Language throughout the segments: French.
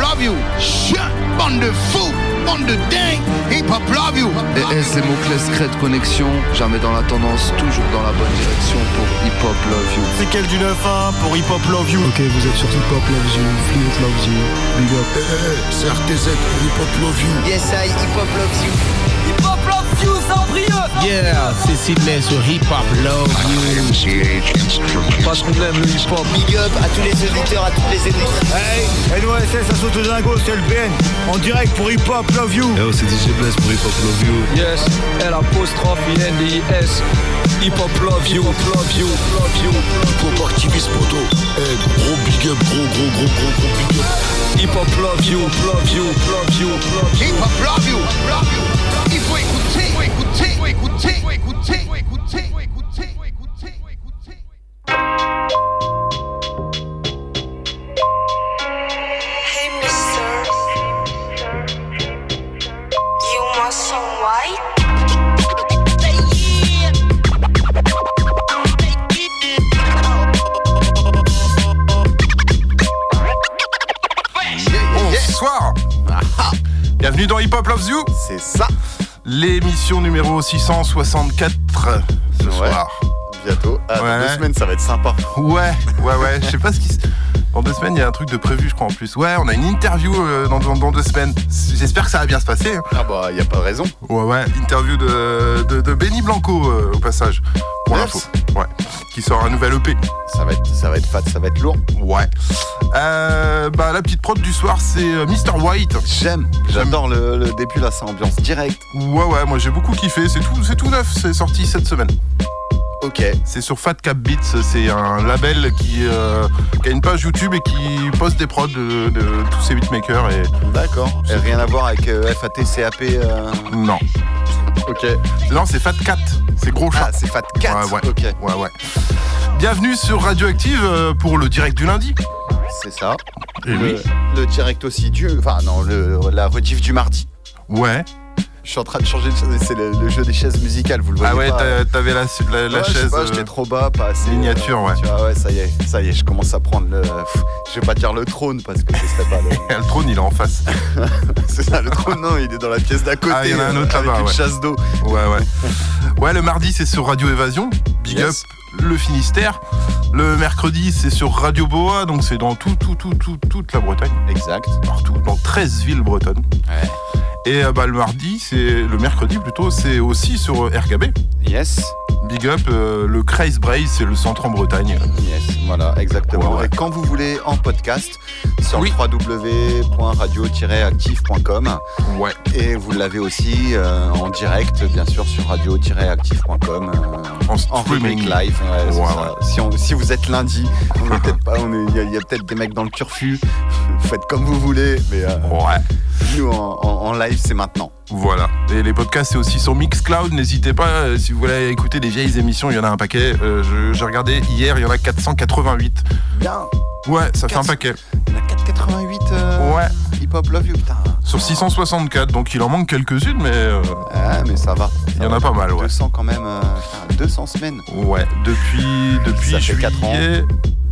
love you. Shit, bande de fous, bande de dingue. Hip hop love you. Et S, les mots-clés secrets de connexion. Jamais dans la tendance, toujours dans la bonne direction pour Hip Hop Love You. C'est quel du 9-1 pour Hip Hop Love You? Ok, vous êtes sur Hip Hop Loves You, Fleet Loves You, Big Up. c'est RTZ pour Hip hop love you. Yes, I hip hop loves you. Hip Hop Love You, Cendrilleux Yeah, c'est Sydney sur Hip Hop Love You. Patron de l'aime, le hip hop. Big up à tous les auditeurs, à toutes les éditrices. Hey, NOSS, ça saute au dingo, c'est le BN. En direct pour Hip Hop Love You. Yo, c'est DJ Bless pour Hip Hop Love You. Yes, L apostrophe N D S. Hip Hop Love You, Love You, Love You. Hip hop activiste poto. Eh, gros big up, gros, gros, gros, gros, gros big up. Hip Hop Love You, Love You, Love You, Love You. Hip hop love you, love you. Il faut écouter, faut écouter, faut écouter, faut écouter, faut écouter, faut écouter, Bienvenue dans Hip Hop Loves You C'est ça. L'émission numéro 664 ce Ouais. soir. Bientôt. Ah, dans Ouais. deux semaines, ça va être sympa. Ouais, ouais, ouais, je sais pas ce qui se... Dans deux semaines, il y a un truc de prévu, je crois, en plus. Ouais, on a une interview euh, dans, dans- dans deux semaines. J'espère que ça va bien se passer. hein. Ah bah, y a pas de raison. Ouais, ouais, interview de, de, de Benny Blanco, euh, au passage, pour l'info. Ouais, qui sort un nouvel EP. Ça va être, ça va être fat, ça va être lourd. Ouais. Euh, bah, la petite prod du soir, c'est euh, Mr. White. J'aime. J'adore le, le début là, ça ambiance direct. Ouais, ouais, moi j'ai beaucoup kiffé. C'est tout, c'est tout neuf, c'est sorti cette semaine. Ok. C'est sur Fat Cap Beats, c'est un label qui, euh, qui a une page YouTube et qui poste des prods de, de tous ces beatmakers et D'accord. Et rien à voir avec euh, FAT, CAP. euh, non. Ok. Non, c'est Fat Cat, c'est gros chat. Ah, c'est Fat 4. Ouais, ouais. Ok. Ouais, ouais. Bienvenue sur Radioactive euh, pour le direct du lundi. C'est ça. Et le, oui. le direct aussi du. Enfin, non, le, la rediff du mardi. Ouais. Je suis en train de changer de. C'est le, le jeu des chaises musicales, vous le voyez Ah ouais, pas t'as- t'avais la, la, la Ouais, chaise. euh, j'étais trop bas, pas assez. miniature, ouais. Tu vois, ouais, ça y est, ça y est, je commence à prendre le. pff, Je vais pas dire le trône parce que ce serait pas le. le trône, il est en face. C'est ça, le trône, non, il est dans la pièce d'à côté. Ah, il y en a un euh, autre avec là-bas, une ouais. chasse d'eau. Ouais, ouais. Ouais, le mardi, c'est sur Radio Évasion. Big Yes. Up, le Finistère. Le mercredi, c'est sur Radio Boa, donc c'est dans tout, tout, tout, tout, toute la Bretagne. Exact. Partout, dans 13 villes bretonnes. Ouais. Et euh, bah, le mardi, c'est le mercredi plutôt, c'est aussi sur euh, RKB. Yes. Big Up, euh, le Craze c'est le centre en Bretagne. Yes, voilà, exactement. Ouais, ouais. Et quand vous voulez en podcast, sur Oui. www.radio-actif.com. Ouais. Et vous l'avez aussi euh, en direct, bien sûr, sur radio-actif.com. euh, En en live. ouais. Si, on- si vous êtes lundi, il y a, peut-être des mecs dans le turfu. Faites comme vous voulez, mais Ouais. nous en, en- en live, c'est maintenant. Voilà. Et les podcasts, c'est aussi sur Mixcloud. N'hésitez pas, euh, si vous voulez écouter des vieilles émissions, il y en a un paquet. Euh, J'ai regardé hier, il y en a 488. Bien. Ouais, ça fait un 400. paquet. Il y en a 488 euh, Ouais. hip hop love you, putain. Sur 664, donc il en manque quelques-unes, mais euh, Ah, mais ça va. il y en a pas mal, ouais. 200 quand même, euh, putain, 200 semaines. Ouais, depuis, depuis Ça fait quatre juillet,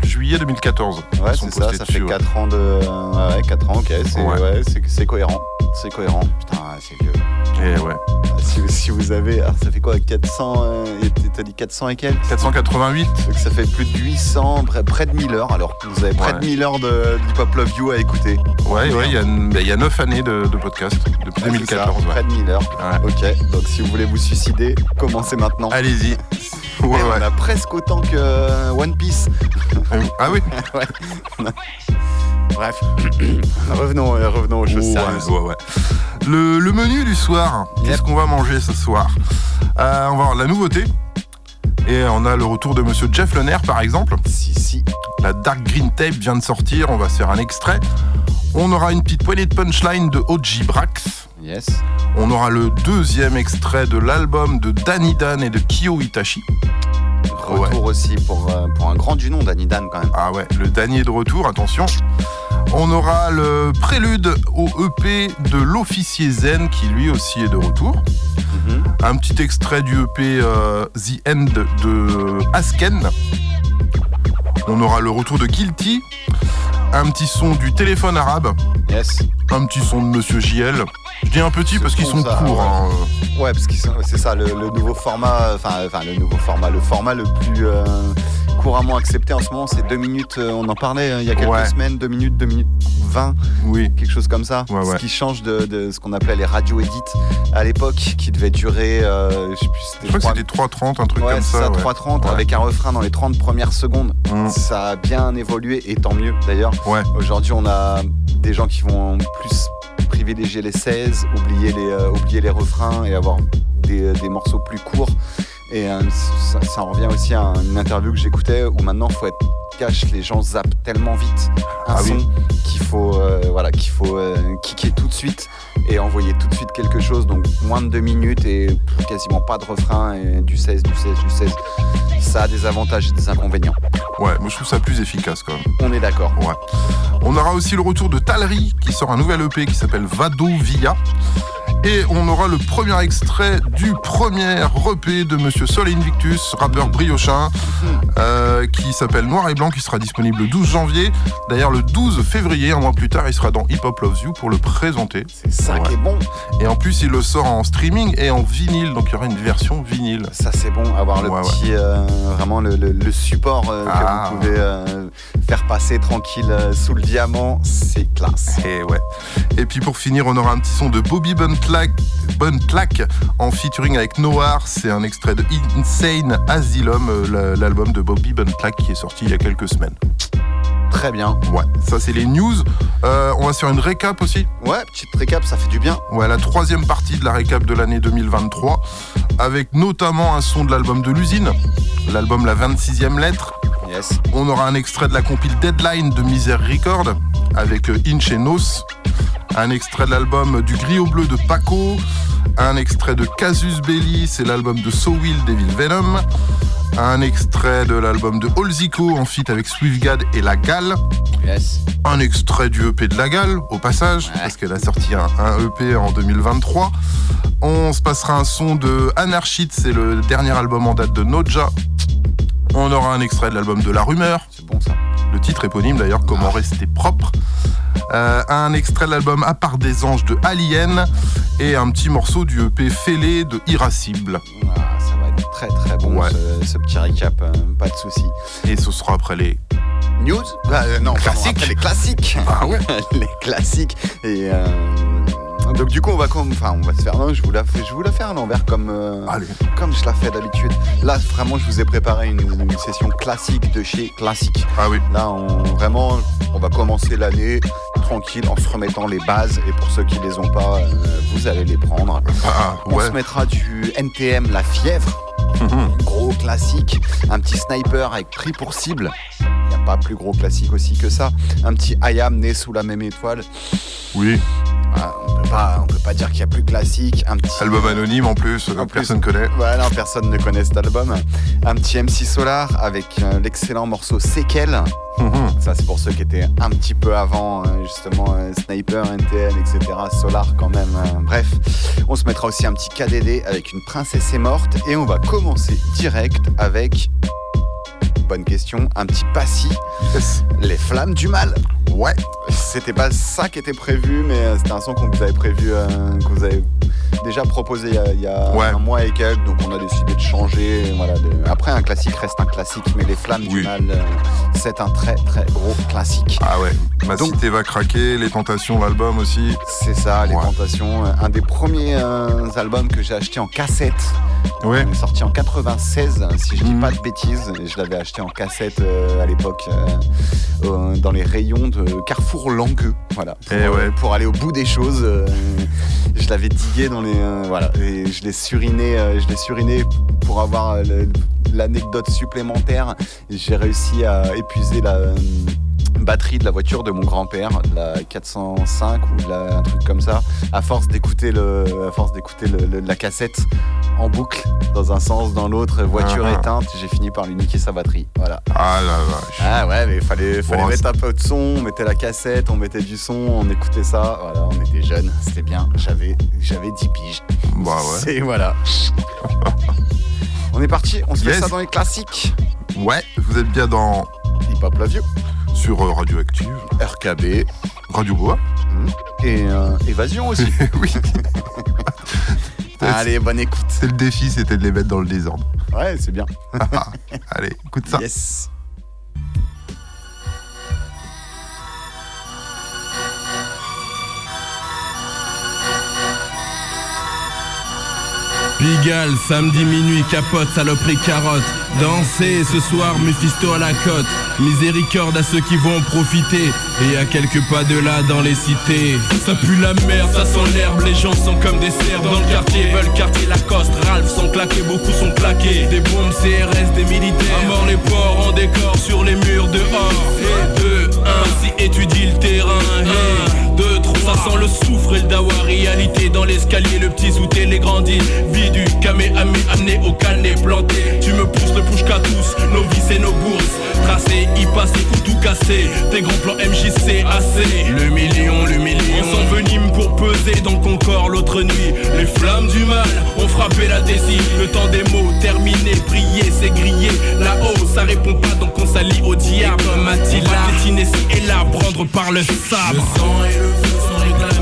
juillet 2014. Ouais, c'est ça, ça dessus, fait ouais. 4 ans de. Ouais, 4 ans, ok, c'est Ouais. ouais, c'est- c'est cohérent. C'est cohérent. Putain, c'est vieux. Et ouais. Si, si vous avez. Alors, ça fait quoi 400. euh, T'as dit 400 et quelques 488 Donc ça fait plus de 800, près, près de 1000 heures. Alors vous avez près Ouais. de 1000 heures de Hip Hop Love You à écouter. Ouais, ouais, il y a, bah, il y a 9 années de, de podcast, depuis Ouais, c'est 2014. ça, ouais. Près de 1000 heures. Ouais. Ok, donc si vous voulez vous suicider, commencez maintenant. Allez-y. Ouais, ouais. On a presque autant que euh, One Piece. Ah oui Bref, revenons, euh, revenons aux choses Ouais, sérieuses. ouais, ouais. Le, le menu du soir, qu'est-ce qu'on va manger ce soir Euh, On va avoir la nouveauté. Et on a le retour de monsieur Jeff Lener par exemple. Si, si. La Dark Green Tape vient de sortir, on va se faire un extrait. On aura une petite poignée de punchline de OG Brax. Yes. On aura le deuxième extrait de l'album de Danny Dan et de Kyo Itachi. Retour aussi pour, euh, pour un grand du nom, Danny Dan quand même. Ah ouais, le Danny est de retour, attention. On aura le prélude au EP de l'officier Zen qui lui aussi est de retour. Mhm. Un petit extrait du EP euh, The End de Asken. On aura le retour de Guilty. un petit son du téléphone arabe, Yes. un petit son de Monsieur JL. Je dis un petit parce qu'ils sont ça, courts. ouais. hein. Ouais, parce que c'est ça, le, le nouveau format, enfin, enfin, le nouveau format, le format le plus euh, couramment accepté en ce moment, c'est 2 minutes, euh, on en parlait euh, il y a quelques Ouais. semaines, 2 minutes, 2 minutes 20, Oui. quelque chose comme ça. Ouais, ce ouais. qui change de, de ce qu'on appelait les radio edits à l'époque, qui devait durer, euh, je sais plus, Je crois que trois- c'était 3.30, un truc comme ça. ça, ouais. 3.30 Ouais. avec un refrain dans les 30 premières secondes. Mm. Ça a bien évolué et tant mieux d'ailleurs. Aujourd'hui, on a des gens qui vont plus privilégier les 16, oublier les, euh, oublier les refrains et avoir des, euh, des morceaux plus courts. Et euh, ça, ça en revient aussi à une interview que j'écoutais où maintenant, faut être cash, les gens zappent tellement vite un Ah son oui. qu'il faut, euh, voilà, qu'il faut euh, kicker tout de suite et envoyer tout de suite quelque chose. Donc moins de deux minutes et quasiment pas de refrain et du 16, du 16, du 16. Ça a des avantages et des inconvénients. Ouais, moi je trouve ça plus efficace quand même. On est d'accord. Ouais. On aura aussi le retour de Talry qui sort un nouvel EP qui s'appelle Vado Via. Et on aura le premier extrait du premier EP de Monsieur Sol Invictus, rappeur briochin, euh, qui s'appelle Noir et Blanc, qui sera disponible le 12 janvier. D'ailleurs, le 12 février, un mois plus tard, il sera dans Hip Hop Loves You pour le présenter. C'est ça Ouais. qui est bon. Et en plus, il le sort en streaming et en vinyle, donc il y aura une version vinyle. Ça c'est bon, avoir le Ouais, petit, euh, vraiment le, le- le support euh, que Ah. vous pouvez euh, faire passer tranquille sous le diamant, c'est classe. Et ouais. Et puis pour finir, on aura un petit son de Bobby Buntlack, Buntlack en featuring avec Noir. C'est un extrait de Insane Asylum, euh, la- l'album de Bobby Buntlack qui est sorti il y a quelques semaines. Très bien. Ouais, ça c'est les news. Euh, on va se faire une récap aussi. Ouais, petite récap, ça fait du bien. Ouais, la troisième partie de la récap de l'année 2023, avec notamment un son de l'album de l'usine, l'album La 26e lettre. Yes. On aura un extrait de la compile Deadline de Misère Record avec euh, Inch et Nos. Un extrait de l'album Du Gris au Bleu de Paco. Un extrait de Casus Belli, c'est l'album de So Will Devil Venom. Un extrait de l'album de Holzico en feat avec Swiftgad et La Gale. Yes. Un extrait du EP de La Gale, au passage, Ouais. parce qu'elle a sorti un, un EP en 2023. On se passera un son de Anarchite, c'est le dernier album en date de Noja. On aura un extrait de l'album de La Rumeur, C'est bon ça. le titre éponyme d'ailleurs, Comment Ah. rester propre. Euh, un extrait de l'album À part des anges de Alien et un petit morceau du EP Fêlé de Irascible. Ah, ça va être très très bon Ouais. ce, ce petit recap, euh, pas de souci. Et ce sera après les. News? Bah, euh, Non, pardon, Classique. après les classiques. Ah ouais les classiques. Et euh, donc du coup, on va comme, enfin, on va se faire. Non, je vous la fais, je vous la fais à l'envers comme. euh, comme je la fais d'habitude. Là, vraiment, je vous ai préparé une, une session classique de chez Classique. Ah oui. Là, on, vraiment, on va commencer l'année tranquille en se remettant les bases. Et pour ceux qui les ont pas, euh, vous allez les prendre. Ah, On ouais. se mettra du NTM La Fièvre, Mhm. gros classique. Un petit sniper avec prix pour cible. Il n'y a pas plus gros classique aussi que ça. Un petit IAM né sous la même étoile. Oui. On peut pas, on peut pas dire qu'il y a plus classique. Un petit Album anonyme en plus, personne connaît. Voilà, personne ne connaît cet album. Un petit MC Solar avec euh, l'excellent morceau Séquelles. Mhm. Ça, c'est pour ceux qui étaient un petit peu avant, euh, justement, euh, Sniper, NTM, etc. Solar, quand même. bref, on se mettra aussi un petit KDD avec une princesse est morte. Et on va commencer direct avec. Bonne question, un petit passy, Yes. les flammes du mal. Ouais. C'était pas ça qui était prévu, mais euh, c'était un son qu'on vous avait prévu, euh, vous déjà proposé il y a, il y a Ouais. un mois et quelques, donc on a décidé de changer. Voilà, de- Après, un classique reste un classique, mais Les Flammes du Oui. Mal, euh, c'est un très très gros classique. Ah ouais. Ma Donc- cité va craquer, les tentations, l'album aussi. C'est ça, Les Ouais. Tentations, euh, un des premiers euh, albums que j'ai acheté en cassette. Ouais. Est sorti en 96, si je dis Mhm. pas de bêtises. Et je l'avais acheté en cassette euh, à l'époque euh, dans les rayons de Carrefour Langueux. Voilà. Pour, Eh ouais. pour aller au bout des choses. je l'avais digué dans les. Euh, voilà. Et je l'ai suriné, euh, je l'ai suriné pour avoir euh, l'anecdote supplémentaire. J'ai réussi à épuiser la. Batterie de la voiture de mon grand-père, de la 405 ou de la- un truc comme ça, à force d'écouter le, à force d'écouter le- le- la cassette en boucle dans un sens, dans l'autre, voiture Ah. éteinte, j'ai fini par lui niquer sa batterie. Voilà. Ah la vache. Ah ouais, mais il fallait, fallait Bon, mettre un peu de son, on mettait la cassette, on mettait du son, on écoutait ça. Voilà, on était jeunes, c'était bien. J'avais, j'avais 10 piges. Bah ouais. C'est voilà. on est parti, on se fait ça dans les classiques. Ouais, vous êtes bien dans Hip Hop Love You. Sur euh, Radioactive, RKB Radio Bois. et euh, Évasion aussi. oui, Allez, bonne écoute. c'est le défi, c'était de les mettre dans le désordre. Ouais, c'est bien. Allez, écoute ça. Yes. Pigalle, samedi minuit, capote, saloperie, carotte. Danser ce soir, Mephisto à la côte. Miséricorde à ceux qui vont profiter. Et à quelques pas de là dans les cités. Ça pue la merde, ça sent l'herbe. Les gens sont comme des cerfs dans le quartier. Veulent quartier Lacoste, Ralph sont claqués, beaucoup sont plaqués. Des bombes CRS, des militaires. À mort les porcs en décor sur les murs dehors. Et 2, 1, si étudie le terrain. Et 2, 3, ça sent le soufre et le dawa. Réalité dans l'escalier, le petit sous les grandit. Vie du camé amené au calné planté. Tu me pousses le push qu'à tous, nos vies et nos bourses. Tracé, y passer ou tout casser. Tes grands plans MJC assez. Le million, le million. On s'envenime pour peser dans le Concorde l'autre nuit. Les flammes du mal ont frappé la désir. Le temps des mots terminé, prier, c'est grillé. Là-haut, ça répond pas donc on s'allie au diable. Comme Attila, piétiner ci et là, prendre par le sabre. Le sang et le feu sont réclamés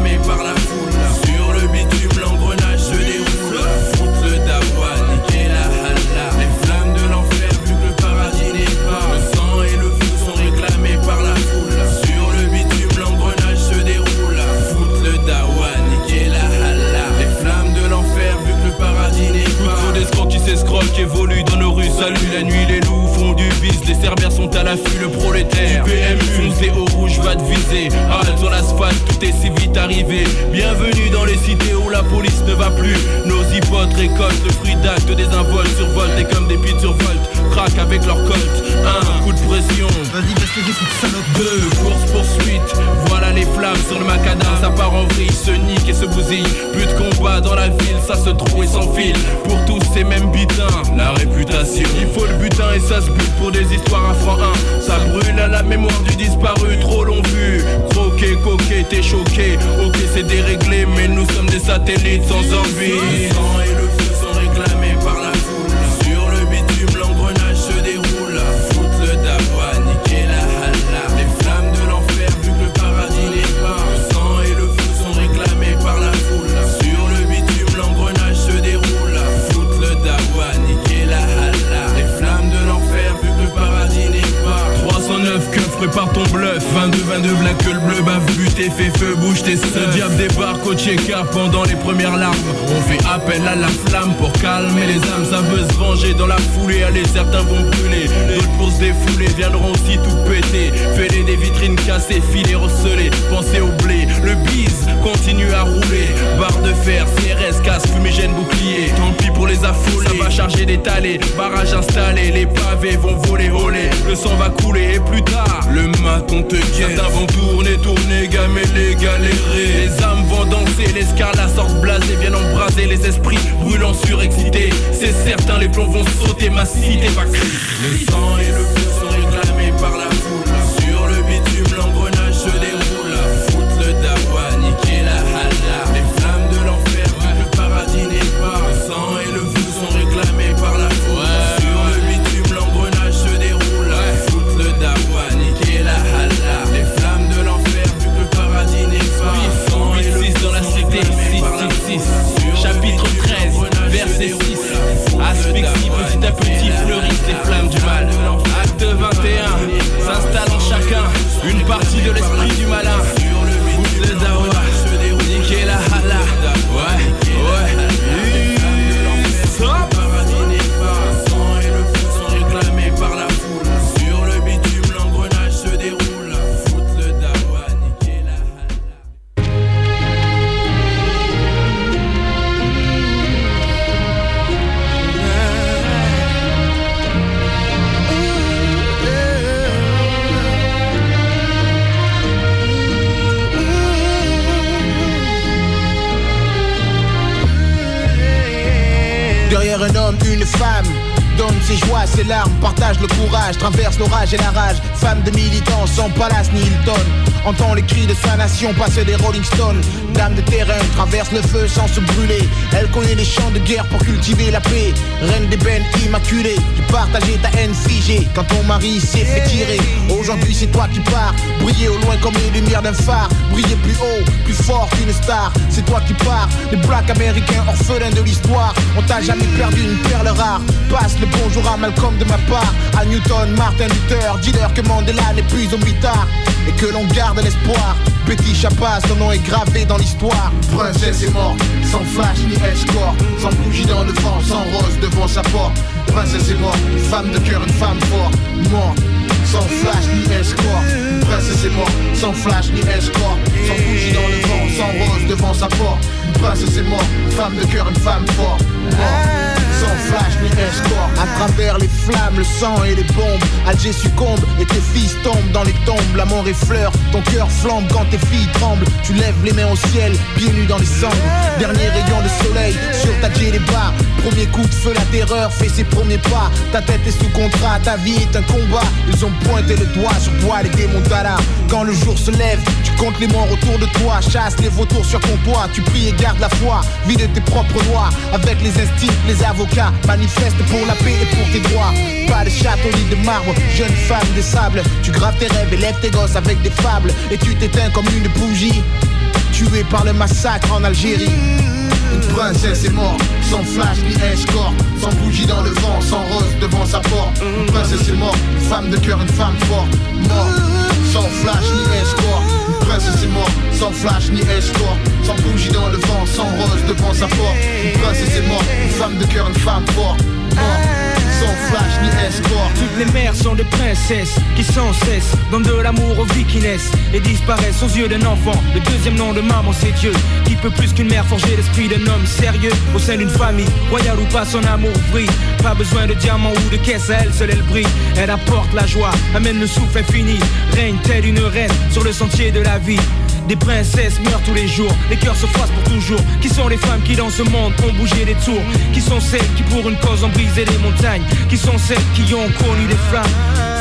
cerbères sont à l'affût, le prolétaire. PMU, foncé au rouge va te viser. Halte sur l'asphalte, tout est si vite arrivé. Bienvenue dans les cités où la police ne va plus. Nos hypotes récoltent le fruit d'actes désinvoltes, survoltent et comme des pieds survoltent. Craquent avec leur colt. Un coup de pression. Vas-y, baisse les écoutes, salope. Deux, course poursuite. Voilà les flammes sur le macadam. Ça part en vrille, se nique et se bousille. Plus de combat dans la ville, ça se trouve et s'enfile. Pour tous ces mêmes butins, la réputation. Il faut le butin et ça se bute pour des histoires à franc 1. Ça brûle à la mémoire du disparu, trop long vu. Croqué, coqué, t'es choqué. Ok, c'est déréglé, mais nous sommes des satellites sans envie. Buté, fait feu, bouge tes. Le diable débarque au checker pendant les premières larmes. On fait appel à la flamme pour calmer les âmes. Ça veut se venger dans la foulée. Allez, certains vont brûler. D'autres pour se défouler viendront aussi tout péter. Fêler des vitrines cassées, filets recelés. Pensez au blé. Le bise continue à rouler. Barre de fer, CRS, casse, fumigène, bouclier. Tant pis pour les affolés. Ça va charger d'étaler. Barrage installé. Les pavés vont voler, voler. Le sang va couler et plus tard, le maton te guette. Certains vont tourner, tourner, Les âmes vont danser, les scarlats sortent blasés, viennent embraser les esprits brûlants surexcités. C'est certain, les plombs vont sauter, ma cité va. Le sang et le feu larmes, partage le courage, traverse l'orage et la rage. Femme de militants sans palace ni Hilton. Entend les cris de sa nation passer des Rolling Stones. Dame de terrain, traverse le feu sans se brûler. Elle connaît les champs de guerre pour cultiver la paix. Reine des bennes immaculée, tu partageais ta haine figée quand ton mari s'est fait tirer. Aujourd'hui c'est toi qui pars, briller au loin comme les lumières d'un phare. Briller plus haut, plus fort qu'une star. C'est toi qui pars, les blacks américains orphelins de l'histoire. On t'a jamais perdu une perle rare. Passe le bonjour à Malcolm de ma part, à Newton, Martin Luther. Dis-leur que Mandela n'est plus au mitard et que l'on garde l'espoir. Petit Chapas, son nom est gravé dans l'histoire. Princesse est morte, sans flash ni escort, sans bougie dans le vent, sans rose devant sa porte. Princesse est morte, femme de cœur, une femme forte, morte. Sans flash ni escort, princesse est morte, sans flash ni escort, sans bougie dans le vent, sans rose devant sa porte. Princesse est morte, femme de cœur, une femme forte, morte sans flash ni escort. À travers les flammes, le sang et les bombes, Alger succombe et tes fils tombent dans les tombes. La mort effleure, ton cœur flambe quand tes filles tremblent. Tu lèves les mains au ciel, pieds nus dans les cendres. Dernier rayon de soleil sur ta les bas. Premier coup de feu, la terreur fait ses premiers pas. Ta tête est sous contrat, ta vie est un combat. Ils ont pointé le doigt sur toi, les démons d'Allah. Quand le jour se lève, tu comptes les morts autour de toi. Chasse les vautours sur ton toit. Tu pries et gardes la foi. Vide tes propres lois. Avec les instincts, les avocats. Manifeste pour la paix et pour tes droits. Pas de château ni de marbre. Jeune femme des sables. Tu graves tes rêves et lèves tes gosses avec des fables. Et tu t'éteins comme une bougie. Tué par le massacre en Algérie. Une princesse est morte, sans flash ni escort, sans bougie dans le vent, sans rose devant sa porte. Une princesse est morte, femme de cœur, une femme forte, morte, sans flash ni escort. Une princesse est morte, sans flash ni escort, sans bougie dans le vent, sans rose devant sa porte. Princesse est morte, une femme de cœur, une femme forte, morte sans ni escort. Toutes les mères sont des princesses qui sans cesse donnent de l'amour aux vies qui naissent et disparaissent aux yeux d'un enfant. Le deuxième nom de maman, c'est Dieu qui peut plus qu'une mère forger l'esprit d'un homme sérieux au sein d'une famille. Royale ou pas, son amour brille. Pas besoin de diamants ou de caisse, à elle seule elle brille. Elle apporte la joie, amène le souffle infini. Règne telle une reine sur le sentier de la vie? Des princesses meurent tous les jours, les cœurs se froissent pour toujours. Qui sont les femmes qui dans ce monde ont bougé des tours? Qui sont celles qui pour une cause ont brisé les montagnes? Qui sont celles qui ont connu des flammes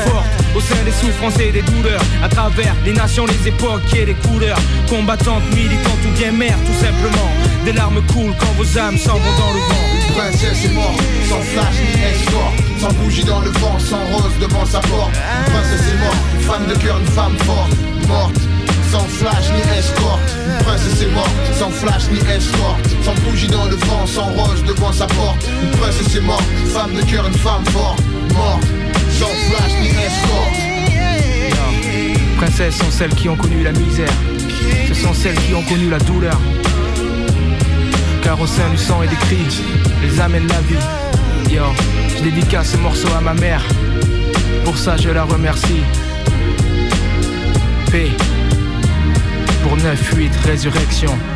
fortes au sein des souffrances et des douleurs? À travers les nations, les époques et les couleurs. Combattantes, militantes ou bien mères tout simplement. Des larmes coulent quand vos âmes s'en vont dans le vent. Une princesse est morte, sans flash ni escort. Sans bougie dans le vent, sans rose devant sa porte. Une princesse est morte, femme de cœur, une femme forte. Morte sans flash ni escorte. Une princesse est morte, sans flash ni escorte. Sans bougie dans le vent, sans rose devant sa porte? Une princesse est morte, femme de cœur, une femme forte. Morte, sans flash ni escorte. Princesses sont celles qui ont connu la misère. Ce sont celles qui ont connu la douleur. Car au sein du sang et des cris Elles amènent la vie. Yo, je dédicace ce morceau à ma mère. Pour ça je la remercie. Paix pour 9-8 résurrection.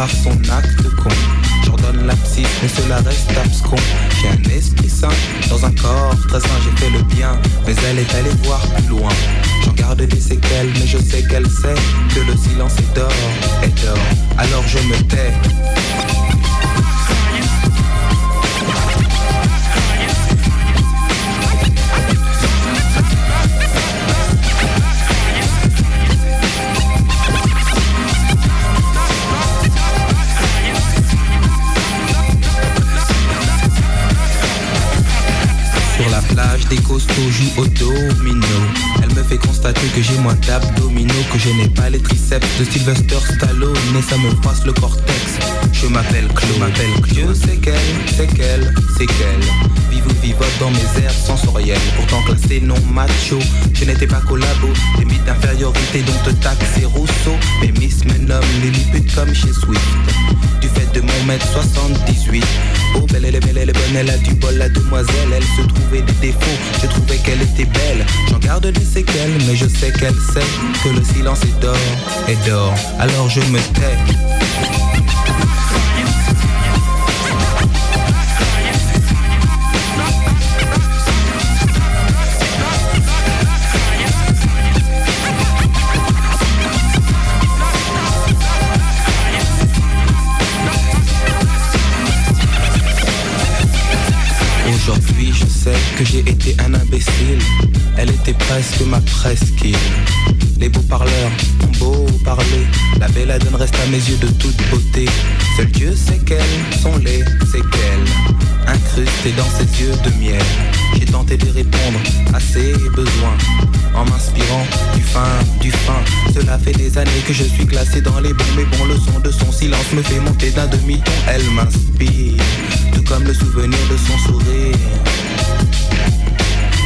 Par son acte con. J'ordonne l'abscisse, mais cela reste abscon. J'ai un esprit sain dans un corps très sain. J'ai fait le bien, mais elle est allée voir plus loin. J'en garde des séquelles, mais je sais qu'elle sait que le silence est d'or, est d'or. Alors je me tais. Des costauds jouent au domino. Elle me fait constater que j'ai moins d'abdominaux, que je n'ai pas les triceps de Sylvester Stallone, et ça me passe le cortex. Je m'appelle Claude, je m'appelle Claude. Je sais qu'elle, c'est qu'elle, c'est qu'elle. Vivote dans mes airs sensoriels. Pourtant classé non macho, je n'étais pas collabo. Des mythes d'infériorité dont te taxe Rousseau. Mais Miss me Lilliput comme chez Swift. Du fait de mon mètre 78. Oh belle elle est belle, elle est bonne, elle a du bol la demoiselle Elle se trouvait des défauts, je trouvais qu'elle était belle J'en garde des séquelles, mais je sais qu'elle sait Que le silence est d'or, est d'or Alors je me tais que j'ai été un imbécile. Elle était presque ma presqu'île. Les beaux parleurs ont beau parler La belladone reste à mes yeux de toute beauté. Seul Dieu sait quelles sont les séquelles. Incrustées dans ses yeux de miel J'ai tenté de répondre à ses besoins. En m'inspirant du fin, du fin. Cela fait des années que je suis classé dans les bons Mais bon le son de son silence me fait monter d'un demi-ton. Elle m'inspire comme le souvenir de son sourire.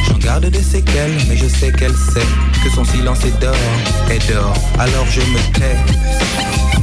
J'en garde des séquelles, mais je sais qu'elle sait que son silence est d'or, est d'or. Alors je me tais.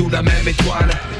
Sous la même étoile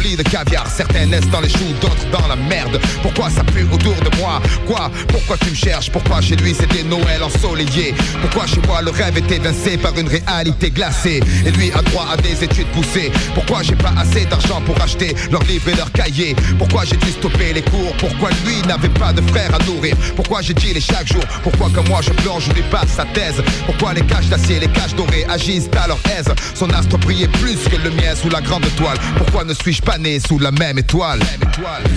de caviar. Certains naissent dans les choux, d'autres dans la merde. Pourquoi ça pue autour de moi? Quoi? Pourquoi tu me cherches? Pourquoi chez lui c'était Noël ensoleillé? Pourquoi chez moi le rêve est évincé par une réalité glacée? Et lui a droit à des études poussées. Pourquoi j'ai pas assez d'argent pour acheter leurs livres et leurs cahiers? Pourquoi j'ai dû stopper les cours? Pourquoi lui n'avait pas de frère à nourrir? Pourquoi j'ai dit chaque jour? Pourquoi comme moi je plonge je lui passe sa thèse? Pourquoi les caches d'acier, les caches dorées agissent à leur aise? Son astre brillait plus que le mien sous la grande toile. Pourquoi ne suis-je pas né sous la même étoile.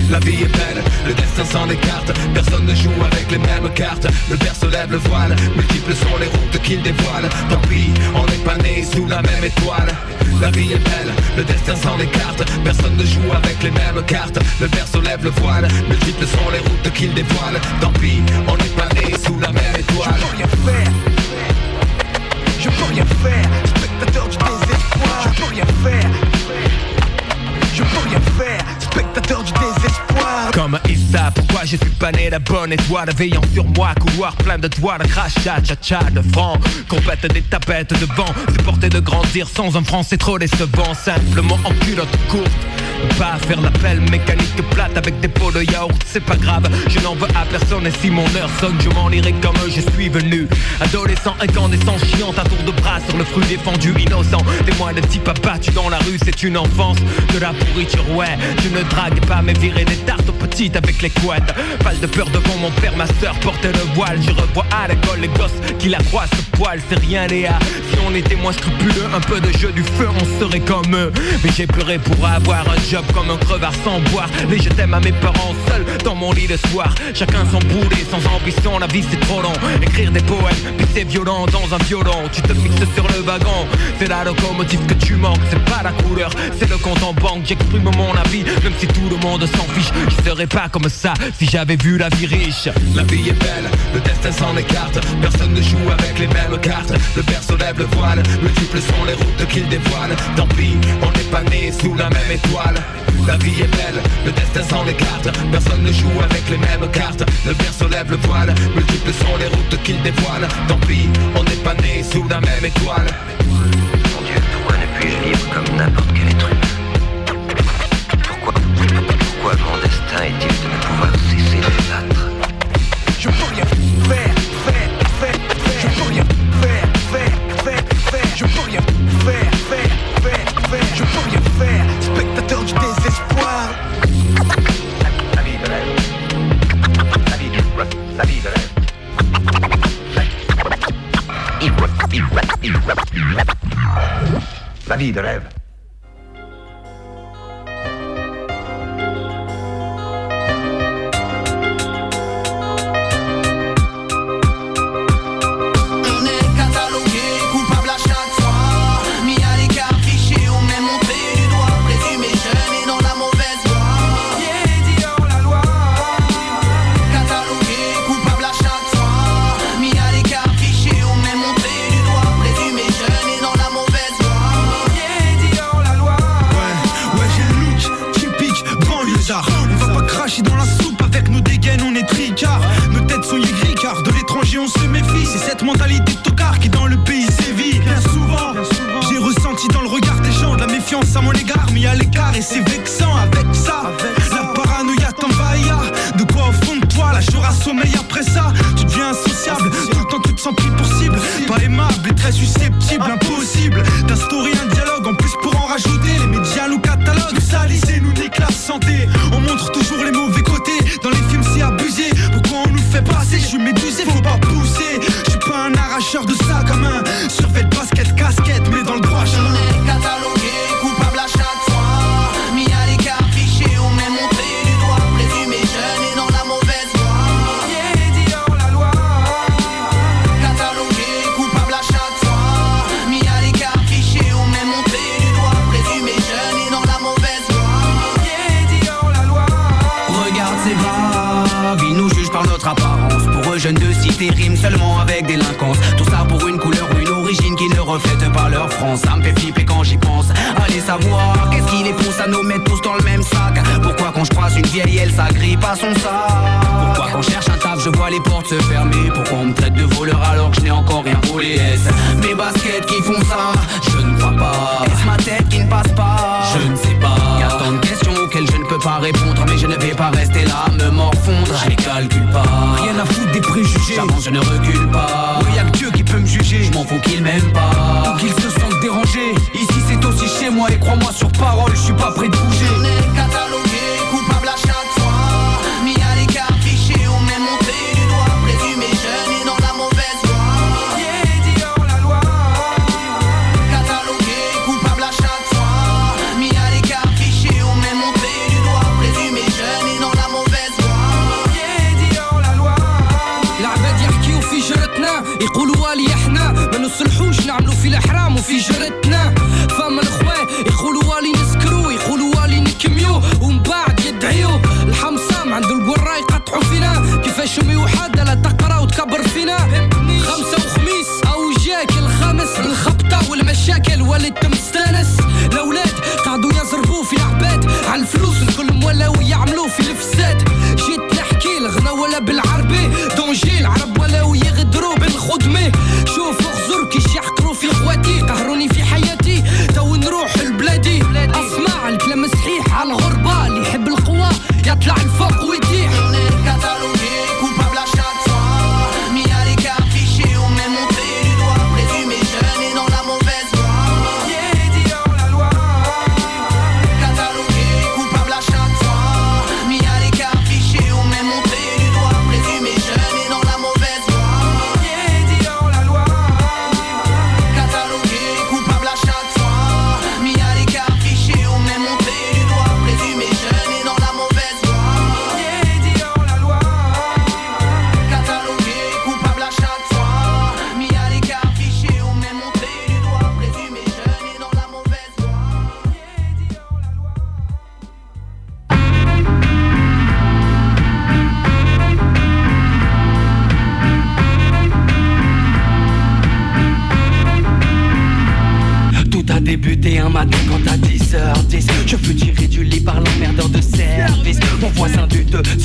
La vie est belle, le destin s'en écarte. Personne ne joue avec les mêmes cartes. Le père se lève le voile Multiples sont les routes qu'il dévoile. Tant pis, on n'est pas né sous la même étoile. La vie est belle, le destin s'en écarte. Personne ne joue avec les mêmes cartes. Le père se lève le voile Multiples sont les routes qu'il dévoile. Tant pis, on n'est pas né sous la même étoile. Je peux rien faire. Je peux rien faire. Spectateur du désespoir. Je peux rien faire Je peux rien faire Spectateur du désespoir. Comme Issa, pourquoi je suis pas né la bonne étoile? Veillant sur moi, couloir plein de doigts, de crachat, cha-cha, de francs Compète des tapettes de vent. Supporter de grandir sans un franc, c'est trop décevant. Simplement en culotte courte. Pas faire l'appel mécanique plate avec des pots de yaourt, c'est pas grave, je n'en veux à personne. Et si mon heure sonne, je m'en irai comme je suis venu. Adolescent incandescent, chiant à tour de bras sur le fruit défendu, innocent. Témoin de type abattu dans la rue, c'est une enfance. De la pourriture, ouais. Je ne drague pas, mais virer des tartes aux petites avec les couettes. Pas de peur devant mon père, ma soeur portait le voile. Je revois à l'école les gosses qui la croient ce poil, c'est rien Léa. Si on était moins scrupuleux, un peu de jeu du feu, on serait comme eux. Mais j'ai pleuré pour avoir un job comme un crevard sans boire Les je t'aime à mes parents seuls dans mon lit le soir Chacun son boulet, sans ambition, la vie c'est trop long Écrire des poèmes, puis c'est violent dans un violon Tu te fixes sur le wagon, c'est la locomotive que tu manques C'est pas la couleur, c'est le compte en banque J'exprime mon avis, si tout le monde s'en fiche Je serais pas comme ça si j'avais vu la vie riche. La vie est belle, le destin s'en écarte. Personne ne joue avec les mêmes cartes. Le berceau lève le voile, multiples sont les routes qu'il dévoile. Tant pis, on n'est pas né sous la même étoile. La vie est belle, le destin s'en écarte. Personne ne joue avec les mêmes cartes. Le berceau lève le voile, multiples sont les routes qu'il dévoile. Tant pis, on n'est pas né sous la même étoile. Mon Dieu, pourquoi ne puis-je vivre comme n'importe quel Pourquoi mon destin est-il de ne pouvoir cesser de battre Je peux rien faire, faire, faire, faire. Je peux rien faire, faire, faire, faire. Je peux rien faire, faire, faire, faire. Je peux rien faire, spectateur du désespoir. La vie de rêve. La vie du rêve. La vie de rêve. La vie de rêve.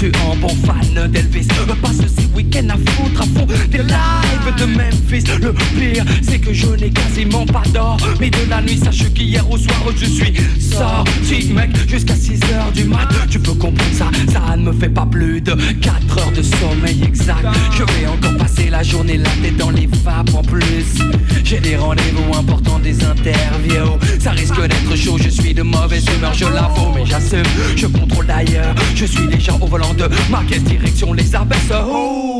Dessus en bon fan d'Elvis Le pire c'est que je n'ai quasiment pas d'or. Mais de la nuit sache qu'hier au soir je suis sorti mec Jusqu'à 6h du mat. Tu peux comprendre ça, ça ne me fait pas plus de 4 heures de sommeil exact. Je vais encore passer la journée la tête dans les vapes. En plus J'ai des rendez-vous importants, des interviews. Ça risque d'être chaud, je suis de mauvaise humeur, je l'avoue Mais j'assume, je contrôle d'ailleurs Je suis déjà au volant de ma caisse direction les abaisse Oh,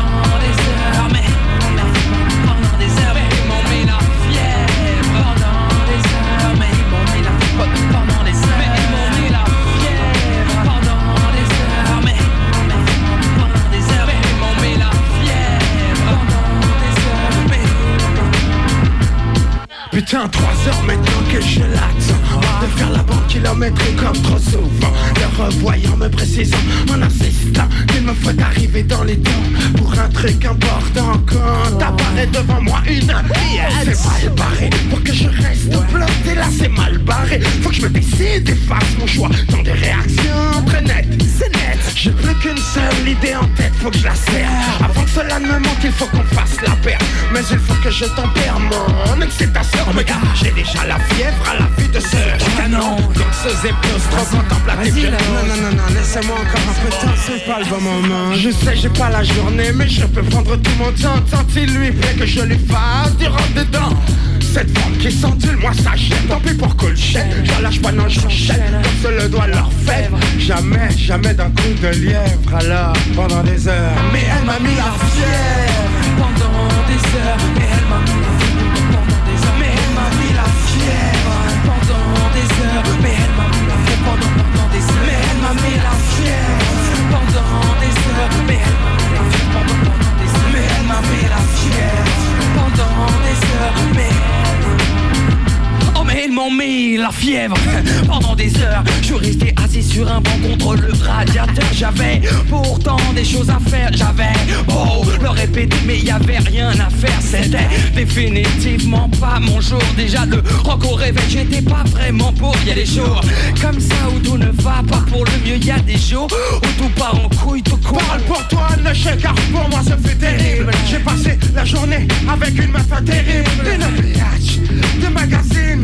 Putain, trois heures maintenant que je l'attends De faire la banque kilométrique comme trop souvent. Le revoyant me précisant en insistant Qu'il me faut arriver dans les temps Pour un truc important Quand apparaît devant moi une pièce. C'est mal barré. Pour que je reste bloqué Là c'est mal barré. Faut que je me décide et fasse mon choix. Dans des réactions très nettes C'est net. J'ai plus qu'une seule idée en tête Faut que je la serre. Avant que cela ne me manque il faut qu'on fasse la paire. Mais il faut que je tempère mon excitation Oh god, j'ai déjà la fièvre à la vue de ce canon. Donc ce zéplos trop contemplatif Vas-y, là, Non, non, non, non, laissez-moi encore un peu de temps, c'est pas le bon moment. Je sais, j'ai pas la journée, mais je peux prendre tout mon temps. Tant il lui plaît que je lui fasse du rentre dedans cette forme qui s'endule, moi ça gêne. Tant pis pour Colchette, je lâche pas, non j'enchaîne Comme se le doit leur fèvre Jamais, jamais d'un coup de lièvre. Alors, pendant des heures. Mais elle m'a mis la fièvre Pendant des heures. Mais elle m'a mis la fièvre Pendant des heures. Mais elle m'a mis la fièvre heures Mais elle m'a mis la fièvre Pendant, pendant des heures. Mais elle m'a mis la fièvre Pendant des heures. Mais elle m'a mis la fièvre Pendant, pendant des heures. Mais elle m'a mis la fièvre Pendant des heures. Mais ils m'ont mis la fièvre. Pendant des heures Je restais assis sur un banc contre le radiateur. J'avais pourtant des choses à faire. J'avais beau le répéter mais y avait rien à faire. C'était définitivement pas mon jour. Déjà le rock au réveil j'étais pas vraiment pour. Y a des jours comme ça où tout ne va pas pour le mieux. Y a des jours où tout part en couille tout court. Parle pour toi, ne car pour moi ça fait terrible. J'ai passé la journée avec une meuf terrible. Une de magazine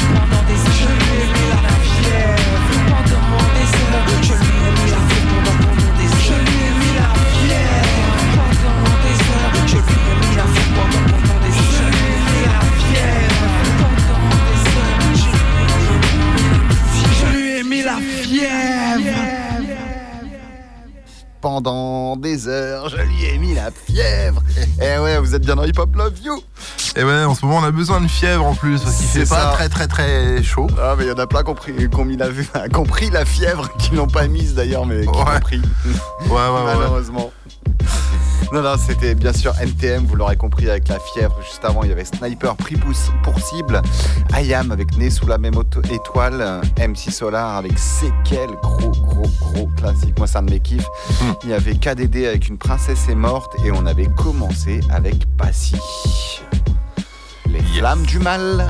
êtes bien dans Hip Hop Love You. Et ouais, en ce moment, on a besoin de fièvre en plus, parce qu'il fait pas très très très chaud. Ah, mais il y en a plein qui ont, pris- la, compris la fièvre, qui l'ont pas mise d'ailleurs, mais qui l'ont pris. Ouais, ouais, ouais. Malheureusement. Non, non, c'était bien sûr NTM, vous l'aurez compris, avec la fièvre. Juste avant, il y avait Sniper pris pour, cible. IAM avec Né sous la même étoile. MC Solar avec Séquel, gros, gros, gros classique. Moi, de mes kiffs. Il y avait KDD avec Une princesse est morte. Et on avait commencé avec Passy. Les flammes du mal.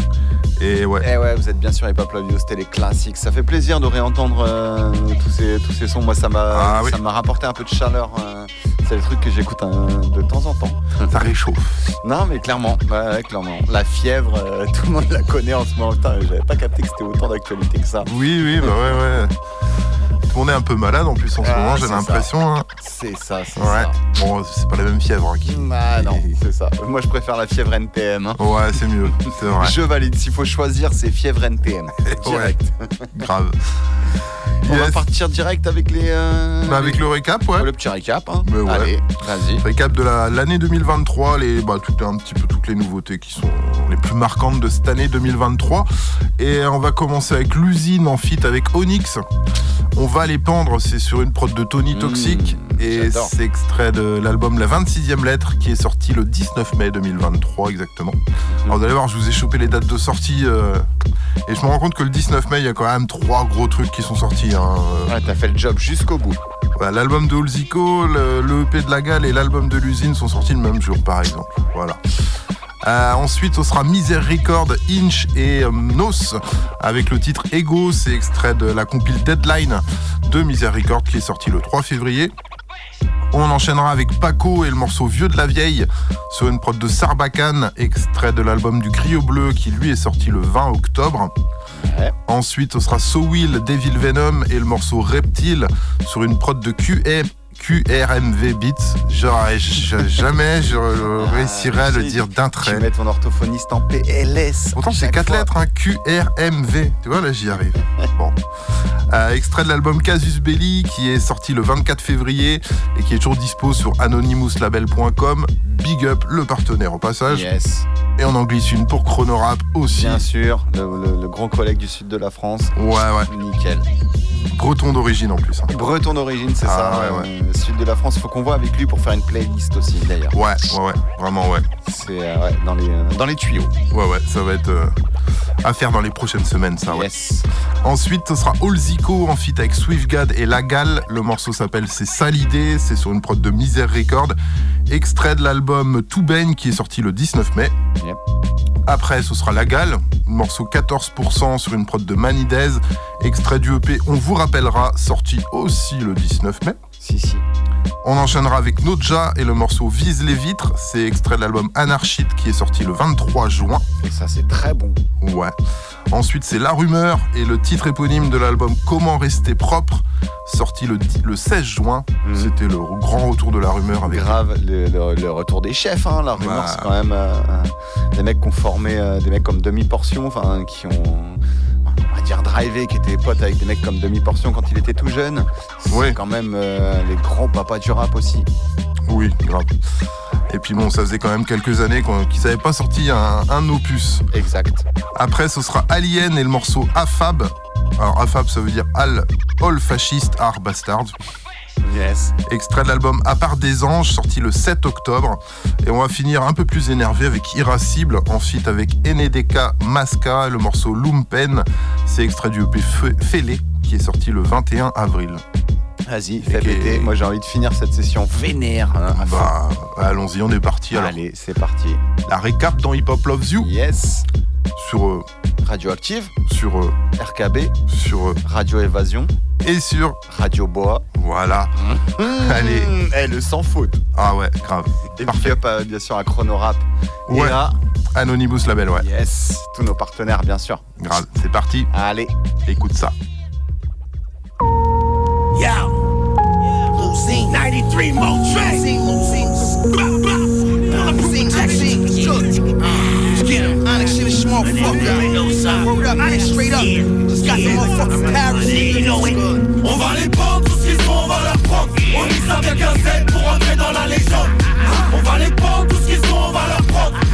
Et ouais. Eh ouais, vous êtes bien sûr Hip Hop Love You, c'était les classiques. Ça fait plaisir de réentendre euh, tous, ces, tous ces sons. Moi, ça m'a Ah oui. ça m'a rapporté un peu de chaleur. euh, c'est le truc que j'écoute euh, de temps en temps. Ça réchauffe. Non, mais clairement, ouais, clairement. La fièvre, euh, tout le monde la connaît en ce moment. Putain, j'avais pas capté que c'était autant d'actualité que ça. Oui, oui, bah ouais, ouais. Tout monde est un peu malade en plus en ce Ah, moment, j'ai l'impression. hein. C'est ça, c'est Ouais. ça. Bon, c'est pas la même fièvre. hein, qui- Ah non, c'est ça. Moi, je préfère la fièvre NPM. hein. Ouais, c'est mieux, c'est vrai. Je valide. S'il faut choisir, c'est fièvre NPM. Direct. Grave. On va partir direct avec les. euh, Bah, avec le récap, ouais. Le petit récap. hein. Mais ouais. Allez, vas-y. Récap de la- l'année 2023, les, bah, toutes, un petit peu toutes les nouveautés qui sont les plus marquantes de cette année 2023. Et on va commencer avec l'usine en fit avec Onyx. On va les pendre, c'est sur une prod de Tony Toxic. et Mmh, c'est extrait de l'album La 26e lettre qui est sorti le 19 mai 2023 exactement. Alors vous allez voir, je vous ai chopé les dates de sortie. euh, et je me rends compte que le 19 mai, il y a quand même trois gros trucs qui sont sortis. hein. Ouais, t'as fait le job jusqu'au bout. Voilà, l'album de Olzico, le, le EP de la Gale et l'album de l'usine sont sortis le même jour, par exemple. Voilà. Euh, ensuite, ce sera Misère Record, Inch et euh, Nos avec le titre Ego. C'est extrait de la compile Deadline de Misère Record qui est sorti le 3 février. On enchaînera avec Paco et le morceau Vieux de la Vieille sur une prod de Sarbacane, extrait de l'album du Griot Bleu qui lui est sorti le 20 octobre. Ensuite, ce sera So Will, Devil Venom et le morceau Reptile sur une prod de QA. QRMV Beats, genre jamais je réussirai à le dire d'un trait. Tu mets ton orthophoniste en PLS. Pourtant, c'est quatre fois. lettres, hein. QRMV. Tu vois, là, j'y arrive. Bon. Euh, extrait de l'album Casus Belli, qui est sorti le 24 février et qui est toujours dispo sur anonymouslabel.com. Big up le partenaire au passage. Yes. Et on en glisse une pour Chronorap aussi. Bien sûr, le, le- le grand collègue du sud de la France. Ouais, ouais. Nickel. Breton d'origine en plus. hein. Breton d'origine, c'est Ah, ça. ouais, ouais. euh, sud de la France. Faut qu'on voit avec lui pour faire une playlist aussi, d'ailleurs. Ouais, ouais, ouais. Vraiment, ouais. C'est euh, ouais, dans, les, euh, dans les tuyaux. Ouais, ouais, ça va être euh, à faire dans les prochaines semaines, ça, ouais. Ensuite, ce sera Olzico en feat avec Swiftgad et Lagal. Le morceau s'appelle C'est ça l'idée, c'est sur une prod de Misère Record. Extrait de l'album Tout Baigne qui est sorti le 19 mai. Yep. Après, ce sera Lagal, morceau 14% sur une prod de Manidez. Extrait du EP On vous rappellera, sorti aussi le 19 mai. Si, si. On enchaînera avec Noja et le morceau Vise les vitres. C'est extrait de l'album Anarchite qui est sorti le 23 juin. Et ça, c'est très bon. Ouais. Ensuite, c'est La Rumeur et le titre éponyme de l'album Comment rester propre, sorti le, dix- le 16 juin. C'était le grand retour de La Rumeur avec. Grave, le, le- le retour des chefs, hein, la rumeur, Bah. c'est quand même euh, des mecs qui ont formé, euh, des mecs comme demi-portion, enfin, qui ont, on va dire, drivé, qui étaient potes avec des mecs comme demi-portion quand il était tout jeune. C'est quand même euh, les grands papas du rap aussi. Oui, grave. Et puis bon, ça faisait quand même quelques années qu'ils n'avaient pas sorti un, un opus. Exact. Après, ce sera Alien et le morceau Afab. Alors, Afab, ça veut dire All, All Fascist Art Bastard. Yes. Extrait de l'album À part des anges, sorti le 7 octobre. Et on va finir un peu plus énervé avec Irascible, en feat avec Enedeka Masca, le morceau Lumpen. C'est extrait du EP Fêlé, qui est sorti le 21 avril. Vas-y, fais péter. Moi, j'ai envie de finir cette session vénère. hein, fond. Bah, allons-y, on est parti. Alors. Allez, c'est parti. La récap dans Hip Hop Loves You. Yes. Sur. euh, Radioactive. sur. euh, RKB. sur. euh, Radio Évasion. et sur. Radio Bois. Voilà. Allez. Eh, le sans faute. Ah ouais, grave. Et puis up, euh, bien sûr, à Chronorap. Ouais. Et là, Anonymous Label, ouais. yes, tous nos partenaires, bien sûr. Grave. C'est parti. Allez. Écoute ça. Yeah. Losing 93 more Onyx shit is small fuck up. Word up, man, straight up. Just got some motherfucking Paris. Good. On va les prendre, tout ce qu'ils on va leur prendre. On ça vient qu'un Z pour entrer dans la légende. On va les prendre,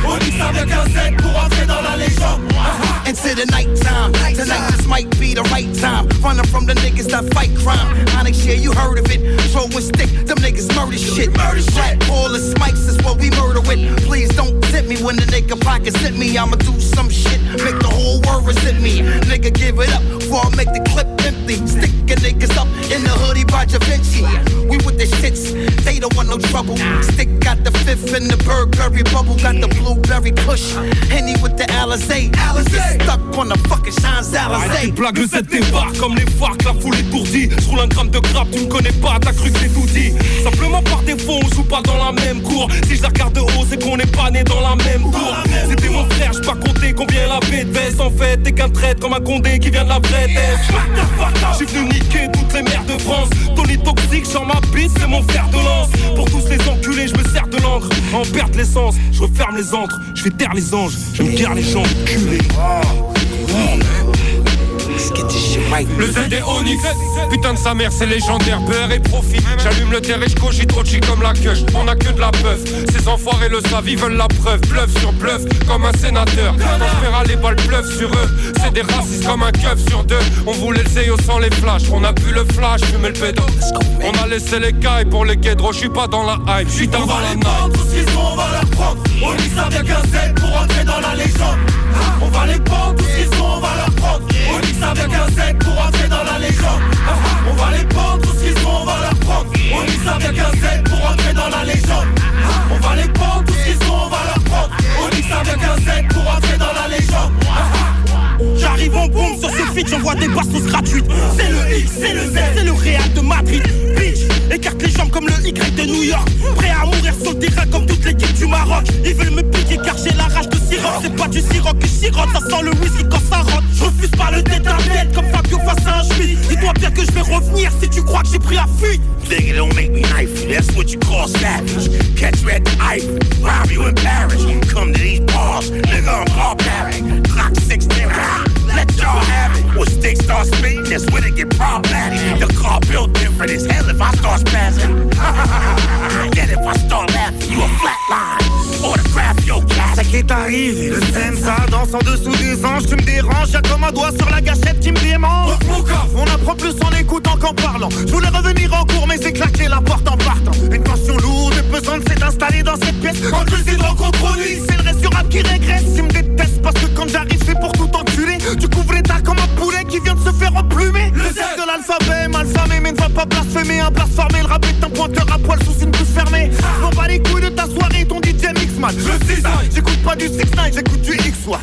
prendre. On dit ça vient qu'un Z pour entrer dans la légende. Uh-huh. Into the nighttime. Tonight this might be the right time. Running from the niggas that fight crime. Onyx, yeah, you heard of it. Throw a stick, them niggas murder shit. Murder shit. All the smikes is what we murder with. Please don't tip me when the nigga pockets hit me. I'ma do some shit, make the whole world resent me. Nigga, give it up before I make the clip empty. Sticking niggas up in the hoodie by Da Vinci. We with the shits, they don't want no trouble. Stick got the fifth in the Burberry bubble, got the blueberry push. Henny with the Alizé. Alizé. Stuck on the fucking Champs Alizé. Blague le 7 débarque comme les farcs, la foule étourdie. Je roule un gramme de grappe, tu me connais pas, t'as cru que j'ai tout dit. Simplement par défaut, on joue pas dans la même cour. Si je la regarde de haut, c'est qu'on n'est pas né dans la même cour. C'était mon frère, pas compter combien il avait de en fait. T'es qu'un traître comme un condé qui vient de la vraie greatest Je suis venu niquer toutes les mères de France Tony toxique, sur ma bise, c'est mon fer de lance Pour tous les enculés, je me sers de l'encre En perte l'essence, je referme les Je fais taire les anges, je me garde les gens culés Le Z des Onyx, putain de sa mère, c'est légendaire. Beurre et profit. J'allume le terre et je cogite Rochi comme la queue. On a que de la peuf. Ces enfoirés le savent, ils veulent la preuve. Bluff sur bluff, comme un sénateur. Quand je les balles bluff sur eux, c'est des racistes comme un keuf sur deux. On voulait le CEO sans les flashs. On a pu le flash, fumer le pédo. On a laissé les cailles pour les guédros. Je suis pas dans la hype, je suis dans la night. Tout ce qu'ils ont, on va leur prendre On dit ça vient qu'un Z pour entrer dans la légende On va les prendre, tout ce qu'ils ont, on va leur prendre On dit ça vient qu'un Z pour entrer dans la légende On va les prendre, tout ce qu'ils ont, on va leur prendre On dit ça vient qu'un Z pour entrer dans la légende On va les prendre, tout ce qu'ils ont, on va leur prendre On dit ça vient qu'un Z pour entrer dans la légende J'arrive en bombe sur ce feat, j'envoie des bastos gratuites. C'est le X, c'est le Z, c'est le Real de Madrid. Bitch, écarte les jambes comme le Y de New York. Prêt à mourir sur le terrain comme toute l'équipe du Maroc. Ils veulent me piquer car j'ai la rage de sirop. C'est pas du sirop je sirote, ça sent le whisky quand ça rentre. Je refuse pas le tête revenir si tu crois que j'ai pris la fuite. Nigga, don't make me knife you. That's what you call savage. Catch you at the Eiffel, rob you in Paris. Come to these bars, nigga, I'm barbaric. Glock 16, let ah. Y'all have it. When sticks start speeding, that's when it get problematic. The car built different as hell if I start spazzing. Yet if I start laughing, you a flatline. Autograph your cat. Ça qui est arrivé, le ça danse en dessous des anges, tu me déranges, y'a comme un doigt sur la gâchette qui me démange. On apprend plus en écoutant qu'en parlant. Je voulais revenir en cours, mais c'est claqué la porte en partant. Une tension lourde et pesante s'est installée dans cette pièce. Quand je suis dans compromis, c'est le reste du rap qui régresse. Ils me détestent parce que quand j'arrive, c'est pour tout enculer. Tu couvres les tas comme un poulet qui vient de se faire emplumer. Le Z de l'alphabet, mal famé, mais ne va pas blasphémer. Un blasphémé, le rap est un pointeur à poil sous une bouche fermée. Non pas les couilles de ta soirée, ton DJ Mixman. Je sais ça, j'écoute pas du 6 9 j'écoute du X-One.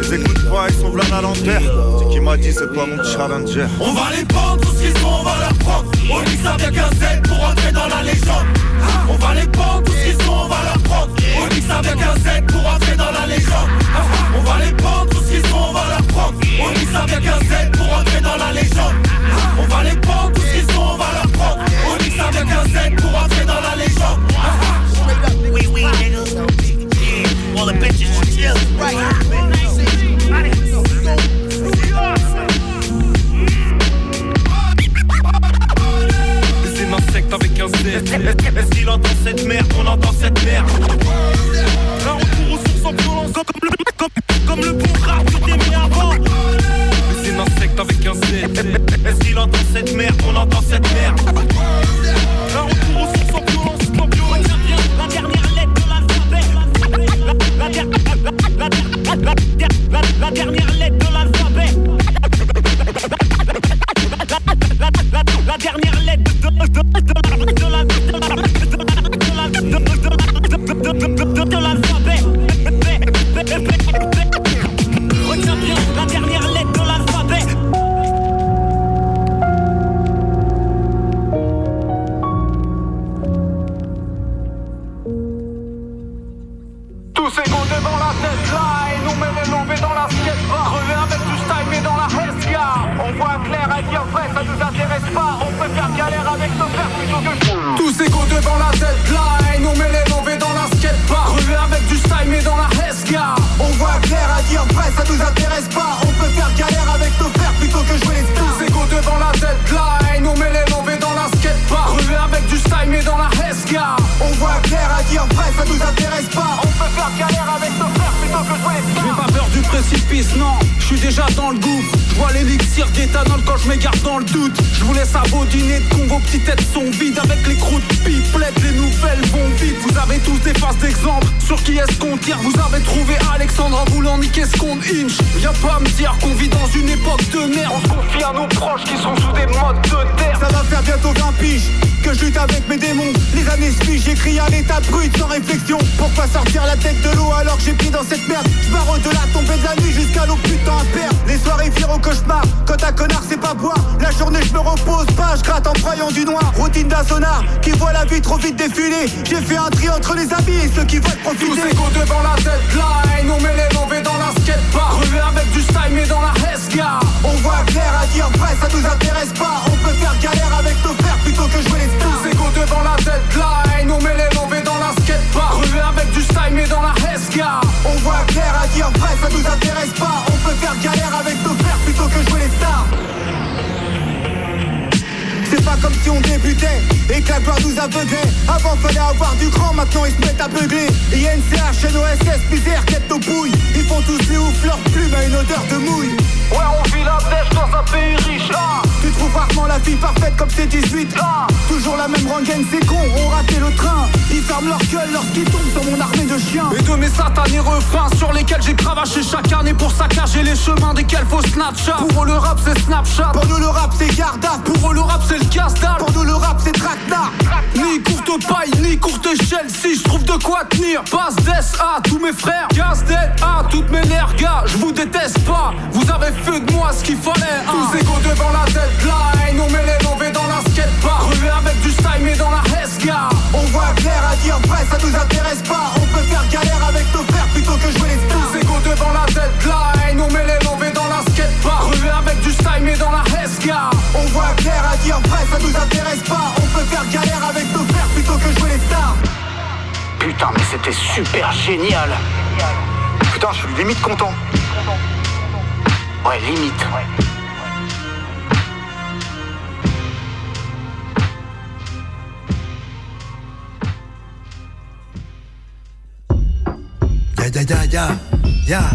Je les écoute pas, ils sont v'là la lanterne. C'est qui m'a dit, c'est pas mon challenger. On va les prendre, tout ce qu'ils sont, on va leur prendre. On vient qu'un Z pour entrer dans la légende. On va les prendre, tout ce qu'ils sont, on va leur prendre. On ça vient qu'un Z pour entrer dans la légende. On va les prendre, on va leur prendre. On ça vient qu'un Z pour entrer dans la légende. On va les prendre, tout ce qu'ils on va leur prendre. On ça vient qu'un Z pour entrer dans la légende. Oui, oui, all the bitches un avec un Z. Est-ce qu'il entend cette merde? On entend cette merde. En violence. Comme, le, comme, comme le bon rap que t'aimais avant. C'est un insecte avec un Z. Est-ce qu'il entend cette merde On entend cette merde. Un retour aux sources en violence. En violence. La dernière lettre de l'alphabet. La, der- la- la- la- la- la- la dernière lettre de l'alphabet. La- la- la- La dernière lettre de, de, de, de, de la- de la- de la- de dire vrai ça nous intéresse pas On peut faire galère avec nos frères plutôt que Tous égaux devant la tête là Et nous met les lomber dans la skatebar Crever avec du style mais dans la Hescar On voit clair à dire vrai ça nous intéresse pas. On peut faire galère avec nos frères plutôt que jouer les stars. Tous égaux devant la tête là Et nous met les lomber dans la skatebar Crever avec du style mais dans la Hescar On voit clair à dire vrai ça nous intéresse pas. On peut faire galère avec nos frères plutôt que jouer les stars. J'ai pas peur du précipice, non, je suis déjà dans le gouffre. Je vois l'élixir d'éthanol quand je m'égare dans le doute. Je vous laisse dîners de con, vos petites têtes sont vides. Avec les croûtes pipelettes, les nouvelles vont vite. Vous avez tous des faces d'exemple. Sur qui est-ce qu'on tire? Vous avez trouvé Alexandre en voulant niquer ce qu'on inch. Viens pas me dire qu'on vit dans une époque de merde. On se confie à nos proches qui sont sous des modes de terre Ça va faire bientôt 20 piges que je lutte avec mes démons. Les années suivent, j'écris à l'état brut sans réflexion. Pourquoi sortir la tête de l'eau alors que j'ai pris dans cette merde? Je de la tombée de la nuit Les soirées virent au cauchemar. Quand un connard c'est pas boire. La journée je me repose pas, je gratte en broyant du noir. Routine d'un sonar qui voit la vie trop vite défiler. J'ai fait un tri entre les amis et ceux qui veulent Tous profiter. égaux devant la tête là Et nous met les lomber dans la skatebar Crever avec du style mais dans la Hescar Avant fallait avoir du grand, maintenant ils se mettent à beugler. INCH, NOSS, misère, quête nos pouilles. Ils font tous les ouf, leur plume à une odeur de mouille. Ouais, on vit la dèche dans un pays riche. Ah. Tu trouves rarement la fille parfaite comme c'est 18 Ah. Toujours la même rengaine, c'est con, on raté le train Ils ferment leur gueule lorsqu'ils tombent sur mon armée de chiens Et de mes satanés refrains sur lesquels j'ai cravaché chaque année pour saccager les chemins desquels faut Snapchat. Pour eux, le rap c'est Snapchat. Pour nous le rap c'est Garda Pour eux, le rap c'est le casse Pour nous le rap c'est Traquenard Ni courte paille, ni courte échelle. Si je trouve de quoi tenir, passe d'S à tous mes frères. Casse d'être à toutes mes nerfs, gars. Je vous déteste pas. Vous avez fait de moi ce qu'il fallait. hein. Tous égaux devant la deadline. On met les lobés dans la skatepark. Relevé avec du style mais dans la Hesca. On voit clair à dire vrai, ça nous intéresse pas On peut faire galère avec nos frères plutôt que jouer les stars Tous égaux devant la deadline. On met les lobés dans la skatepark. Relevé avec du style mais dans la Hesca. On voit clair à dire vrai, ça nous intéresse pas On peut faire galère avec nos frères plutôt que jouer les stars Putain, mais c'était super génial. Putain, je suis limite content. Ouais, limite. Ya ya ya ya ya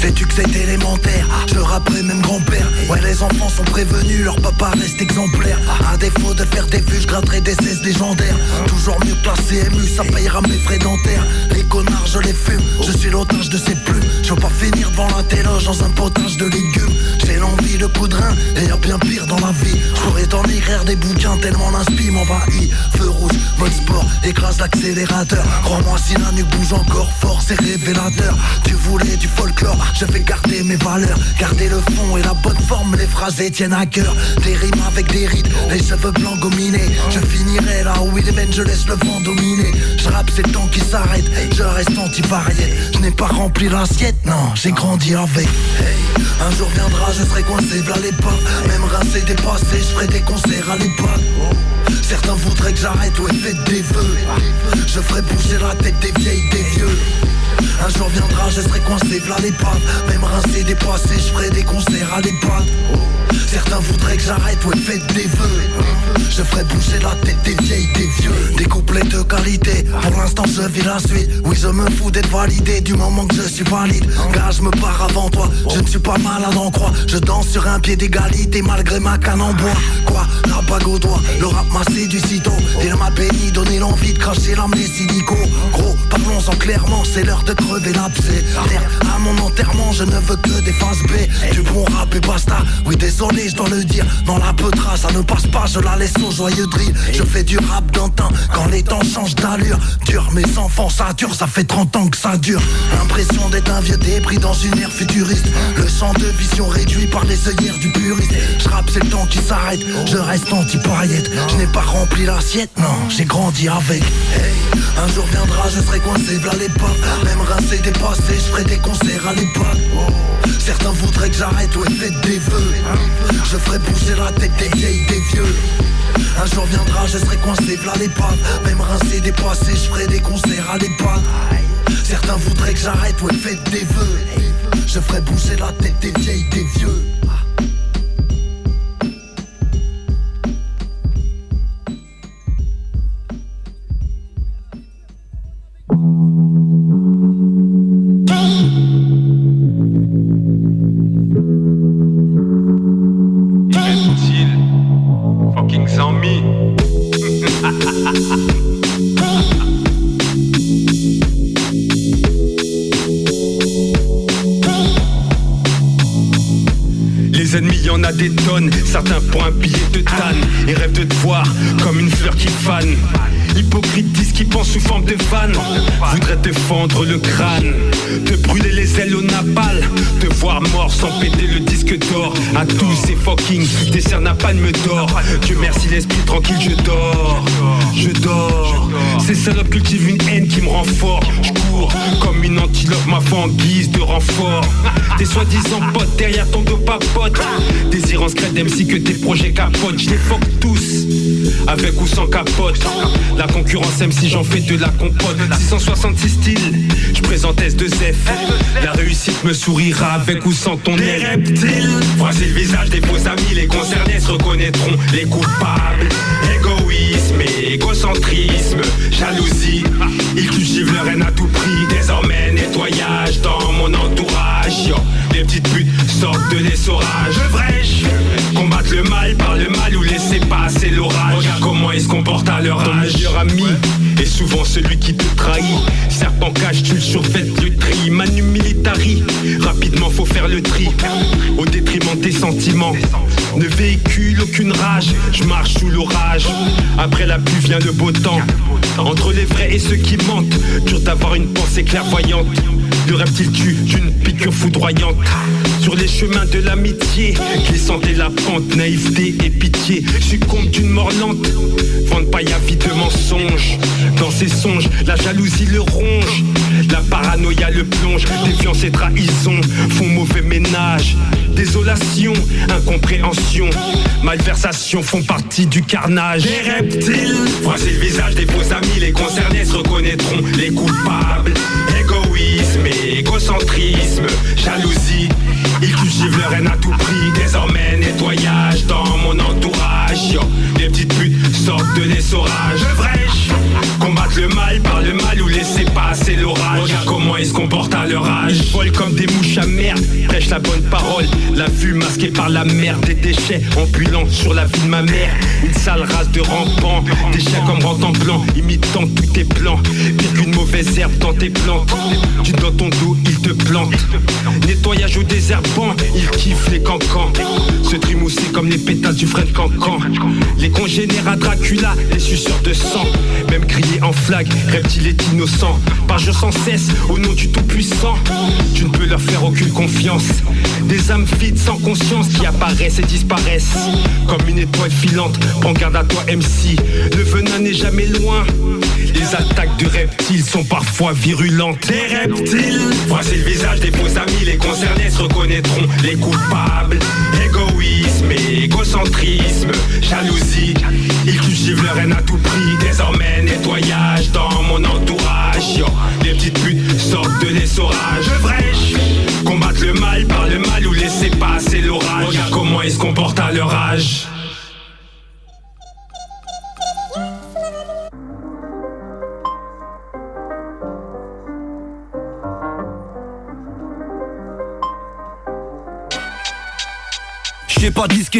Sais-tu que c'est élémentaire. Je le rapperai même grand-père. Ouais les enfants sont prévenus Leur papa reste exemplaire. À défaut de faire des vues Je gratterai des 16 légendaires. Toujours mieux que la CMU Ça payera mes frais dentaires. Les connards je les fume. Je suis l'otage de ces plumes. Je veux pas finir devant la téloge Dans un potage de légumes. J'ai l'envie de coup de rein Et y'a bien pire dans la vie. Je pourrais t'en écrire des bouquins Tellement l'inspi m'envahit. Feu rouge, mode sport Écrase l'accélérateur. Crois-moi si la nuque bouge encore fort C'est révélateur. Tu voulais du folklore. Je vais garder mes valeurs Garder le fond et la bonne forme. Les phrases tiennent à cœur Des rimes avec des rides Les cheveux blancs gominés. Je finirai là où il mène Je laisse le vent dominer. Je rappe c'est le temps qui s'arrête Je reste anti-variette. Je n'ai pas rempli l'assiette Non j'ai grandi avec. Hey un jour viendra je serai coincé v'là les pas. Même rincé dépassé Je ferai des concerts à l'époque. Certains voudraient que j'arrête ouais faites des vœux. Je ferai bouger la tête des vieilles des vieux. Un jour viendra, je serai coincé v'là les pattes Même rincé, dépassé, je ferai des concerts à l'EHPAD Certains voudraient que j'arrête, ouais faites des vœux. Je ferai bouger la tête des vieilles, des vieux. Des couplets de qualité, pour l'instant je vis la suite. Oui je me fous d'être validé du moment que je suis valide. Car je me pars avant toi, je ne suis pas malade en croix. Je danse sur un pied d'égalité malgré ma canne en bois. Quoi, la bague au doigt, le rap m'a séduit sitôt Il m'a béni, donné l'envie de cracher l'amnésie d'Ico Gros, parlons-en clairement, c'est l'heure de crever l'abcès à mon enterrement, je ne veux que des phases B. Du bon rap et basta, oui désolé je dois le dire. Dans la peutra, ça ne passe pas, je la laisse au joyeux drill. Je fais du rap d'antin, quand les temps changent d'allure. Dur, mes enfants, ça dure, ça fait 30 ans que ça dure. L'impression d'être un vieux débris dans une ère futuriste. Le champ de vision réduit par les œillères du puriste. Je rappe, c'est le temps qui s'arrête, je reste anti-paillette. Je n'ai pas rempli l'assiette, non, j'ai grandi avec. Hey, un jour viendra, je serai coincé. V'là les pas Même rincé, dépassé, je ferai des Certains voudraient que j'arrête, ouais faites des vœux. Je ferai bouger la tête des vieilles, des vieux. Un jour viendra, je serai coincé v'là les pas. Même rincé, dépassé, je ferai des concerts à l'époque. Certains voudraient que j'arrête, ouais faites des vœux. Je ferai bouger la tête des vieilles, des vieux certains pour un billet de tanne. Ils rêvent de te voir comme une fleur qui fane. Hypocrite disent qui pensent sous forme de fan Voudrait te fendre le crâne Te brûler les ailes au napal Te voir mort sans péter le disque d'or. À tous ces fucking Des napalm me dort Dieu merci l'esprit tranquille je dors. Je dors. Ces salopes cultivent une haine qui me rend fort Comme une antilope ma foi en guise de renfort. Tes soi-disant potes derrière ton dos papote. Désirant secret MC que tes projets capotent. Je les fuck tous Avec ou sans capote. La concurrence MC j'en fais de la compote. 666 styles Je présente S2F La réussite me sourira avec ou sans ton Les reptiles. Voici le visage des faux amis Les concernés se reconnaîtront. Les coupables Égoïsme et égocentrisme Jalousie. Ils cultivent leur haine à tout prix Désormais nettoyage dans mon entourage. Yo, Les petites putes sortent de l'essorage. Vrai-je Combattre le mal par le mal ou laisser passer l'orage. Regarde comment ils se comportent à leur Ton âge. meilleur ami est souvent celui qui te trahit. Serpent cache, tu le surfaites le tri. Manu militari, rapidement faut faire le tri. Au détriment des sentiments. Ne véhicule aucune rage, je marche sous l'orage. Après la pluie vient le beau temps. Entre les vrais et ceux qui mentent. Dur d'avoir une pensée clairvoyante Le reptile tue d'une piqûre foudroyante Sur les chemins de l'amitié Glissant et la pente, naïveté et pitié Succombe d'une mort lente Vente paille à vie de mensonges. Dans ses songes, la jalousie le ronge La paranoïa le plonge Défiance et trahison font mauvais ménage. Désolation, incompréhension Malversation font partie du carnage. Des reptiles. Voici le visage des faux amis Les concernés se reconnaîtront Les coupables Égocentrisme Jalousie. Ils cultivent leur haine à tout prix Désormais nettoyage dans mon entourage Les petites putes sortent de l'essorage Vrai-je Combattre le mal par le mal ou laisser passer l'orage Regarde comment ils se comportent à leur âge Ils volent comme des mouches à merde, prêchent la bonne parole. La vue masquée par la merde, des déchets ambulants sur la vie de ma mère. Une sale race de rampants, déchets comme en blanc, imitant tous tes plans. Pire qu'une mauvaise herbe dans tes plantes. Tu dans ton dos, ils te plantent. Nettoyage au désherbant, ils kiffent les cancans. Se trimousser comme les pétasses du frère cancan. Les congénères à Dracula, les suceurs de sang. Même crier en flag, reptile est innocent. Par sans cesse, au nom du Tout-Puissant. Tu ne peux leur faire aucune confiance. Des âmes vides sans conscience qui apparaissent et disparaissent. Comme une étoile filante, prends garde à toi MC. Le venin n'est jamais loin. Les attaques de reptiles sont parfois virulentes. Des reptiles Voici le visage des faux amis Les concernés se reconnaîtront Les coupables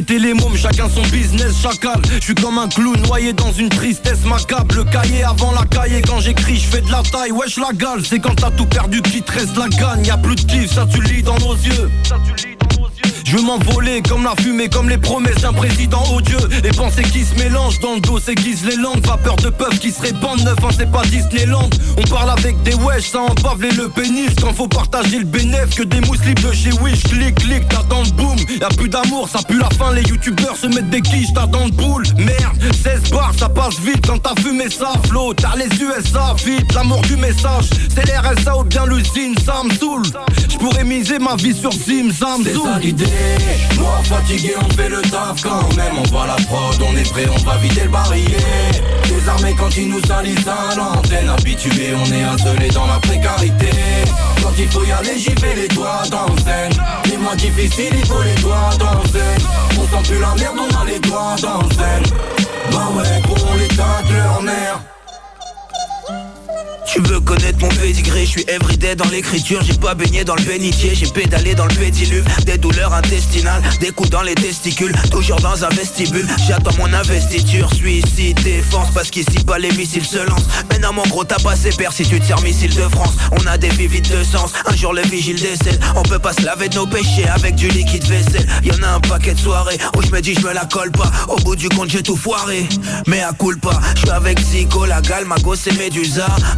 disqueter les mômes, chacun son business, chacal. Je suis comme un clou noyé dans une tristesse macabre. Le cahier avant la cahier, quand j'écris, je fais de la taille. Wesh la gale, c'est quand t'as tout perdu qu'il te reste la gagne. Y plus de kiff, ça tu lis dans nos yeux. Je veux m'envoler comme la fumée, comme les promesses d'un président odieux. Les pensées qui se mélangent dans le dos s'aiguisent les langues. Vapeur de peuple qui se répandent, neuf ans c'est pas Disneyland. On parle avec des wesh, ça embave les le pénis. Quand faut partager le bénéf, que des mousses libres de chez Wish. Clic, clic, t'attends le boom. Y'a plus d'amour, ça pue la fin. Les youtubeurs se mettent des quiches, t'attends le boule. Merde, 16 bars, ça passe vite quand t'as fumé ça. Flow, t'as les USA, vite, l'amour du message. C'est l'RSA ou bien l'usine, ça me saoule. J'pourrais miser ma vie sur Zim, ça me. Moi fatigué on fait le taf quand même. On voit la prod, on est prêt, on va vider le barillet Désarmé quand ils nous salissent à l'antenne Habitué, on est isolé dans la précarité. Quand il faut y aller, j'y vais les doigts dans le zen. Les mois difficiles, il faut les doigts dans le zen. On sent plus la merde, on a les doigts dans le zen. Bah ouais, gros, on les tacle leur mère Tu veux connaître mon pédigré, je suis everyday dans l'écriture J'ai pas baigné dans le bénitier, j'ai pédalé dans le pédiluve Des douleurs intestinales, des coups dans les testicules Toujours dans un vestibule, j'attends mon investiture Suis ici, défense, parce qu'ici pas les missiles se lancent. Maintenant mon gros t'as passé père si tu te sers missile de France. On a des vies vides de sens, un jour le vigile décède On peut pas se laver de nos péchés avec du liquide vaisselle. Y'en a un paquet de soirées où je me dis je me la colle pas. Au bout du compte j'ai tout foiré, mais à coule pas. Je suis avec Zico, la gale, ma gosse et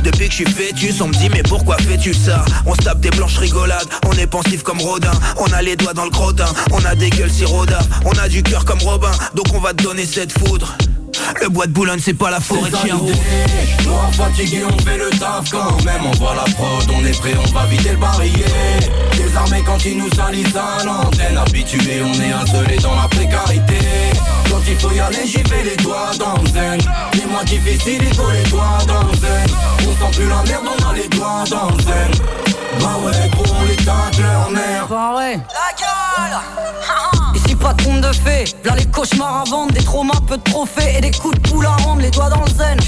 Depuis que je suis fœtus, on me dit mais pourquoi fais-tu ça? On se tape des blanches rigolades, on est pensif comme Rodin. On a les doigts dans le crottin, on a des gueules siroda On a du cœur comme Robin, donc on va te donner cette foudre le bois de Boulogne c'est pas la forêt de Cherbourg Noir fatigué, on fait le taf quand même. On voit la prod, on est prêt, on va vider le barillet. Désarmés quand ils nous salissent à l'antenne Habitués, on est isolés dans la précarité. Quand il faut y aller, j'y vais les doigts dans le zen. Les moins difficiles, il faut les doigts dans le zen. On sent plus la merde, on a les doigts dans le zen. Bah ouais, gros, on les tacle leur mère. Bah ouais. La gueule pas de de fées, là les cauchemars à vendre, des traumas, peu de trophées et des coups de poule à rendre, les doigts dans le zen.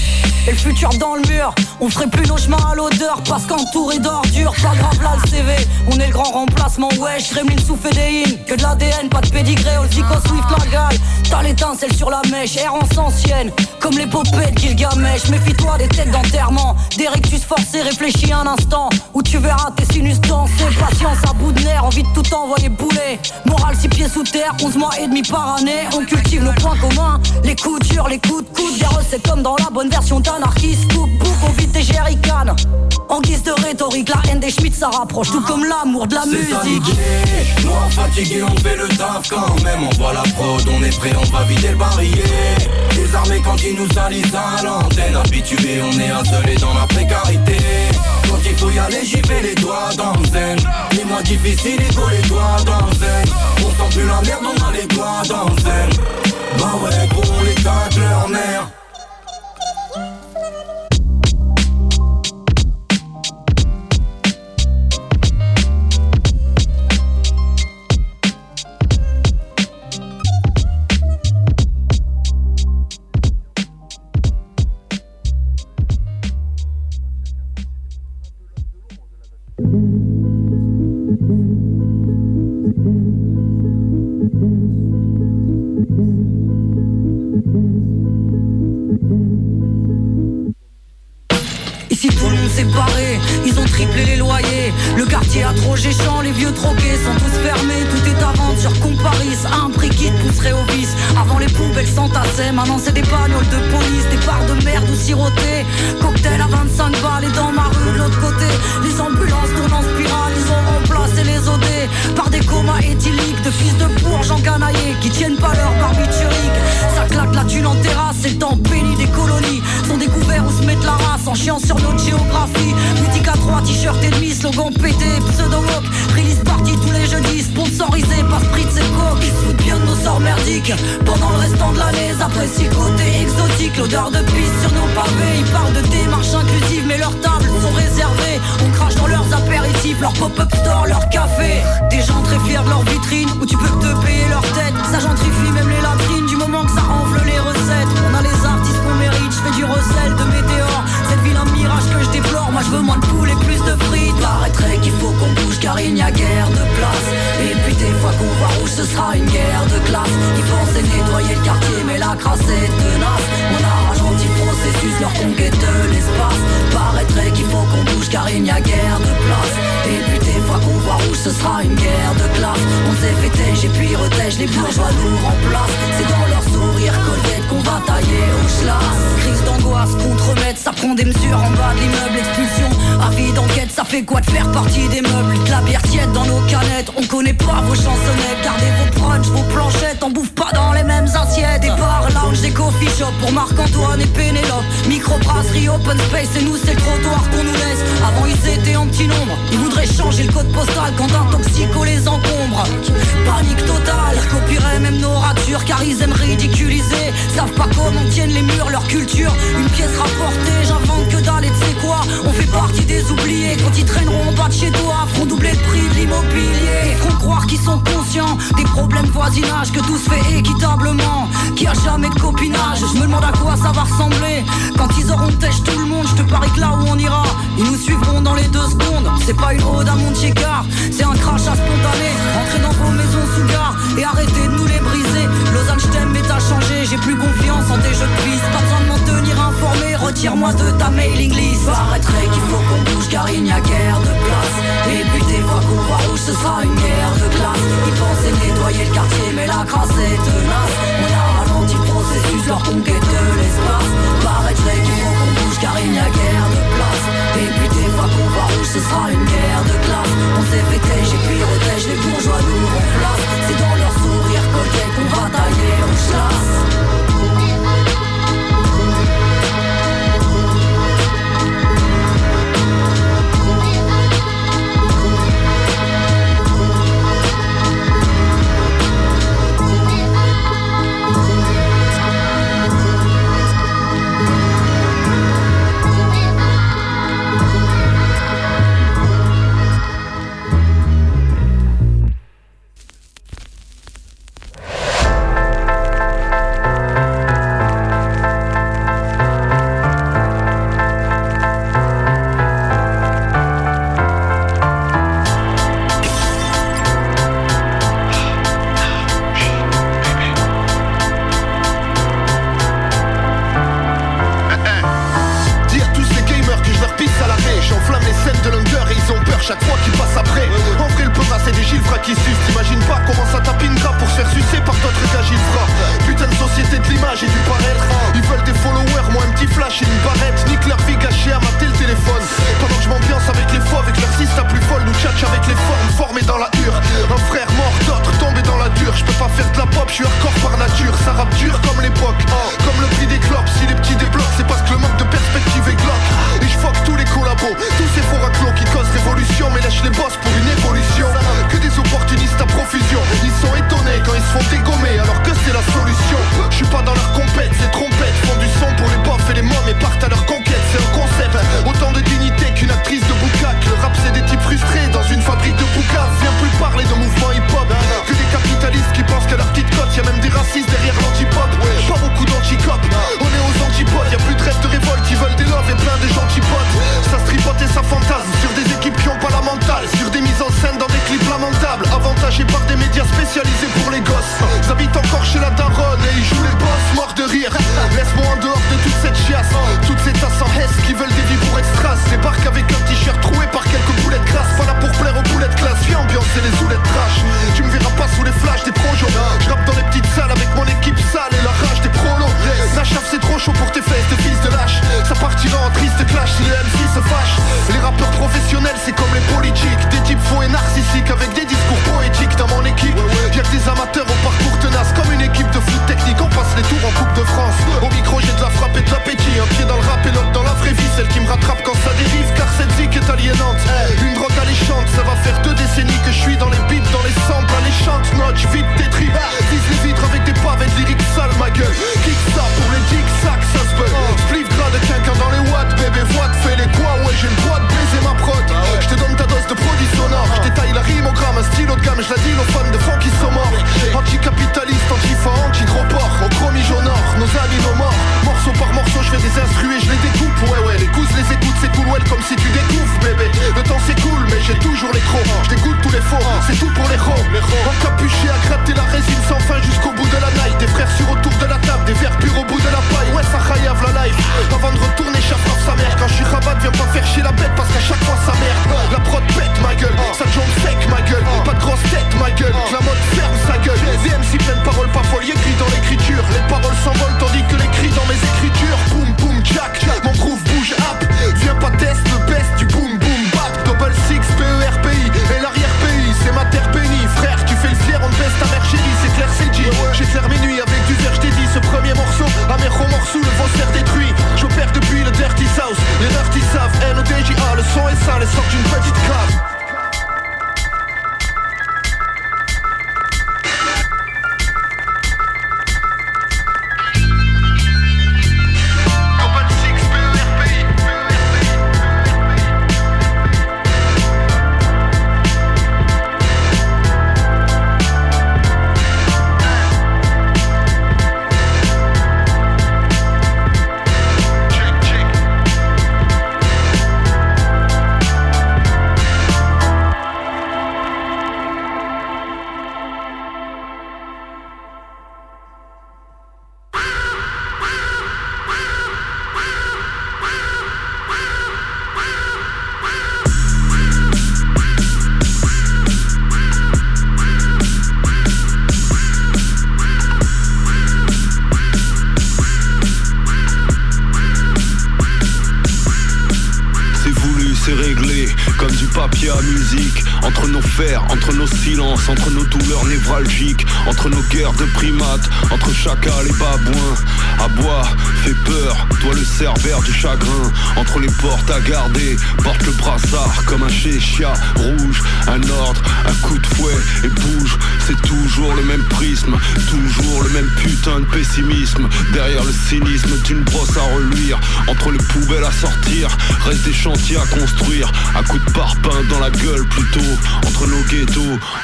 Et le futur dans le mur, on ferait plus nos chemins à l'odeur parce qu'entouré d'ordures, pas grave là le CV. On est le grand remplacement, wesh, Gremlin sous fédéine, que de l'ADN, pas de pédigré, au Swift la gale. T'as l'étincelle sur la mèche, errance ancienne, comme l'épopée de Gilgamesh. Méfie-toi des têtes d'enterrement, des rectus forcés, réfléchis un instant, où tu verras tes sinus danser. Patience à bout de nerfs, envie de tout envoyer bouler. Morale six pieds sous terre, 11 mois et demi par année, on cultive nos points communs. Les coups durs, les coups de coude, des recettes comme dans la bonne version d'anarchiste. Bouffe, on vide des jerrycans. En guise de rhétorique, la haine des Schmitt ça rapproche, tout comme l'amour de la musique. Noir fatigué, on fait le taf quand même On voit la prod, on est prêt, on va vider le barillet Désarmés quand ils nous salissent à l'antenne Habitués, on est isolés dans la précarité Quand il faut y aller, j'y vais les doigts dans le zen Les moins difficiles, il faut les doigts dans le zen On sent plus la merde, on a les doigts dans le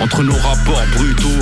entre nos rapports brutaux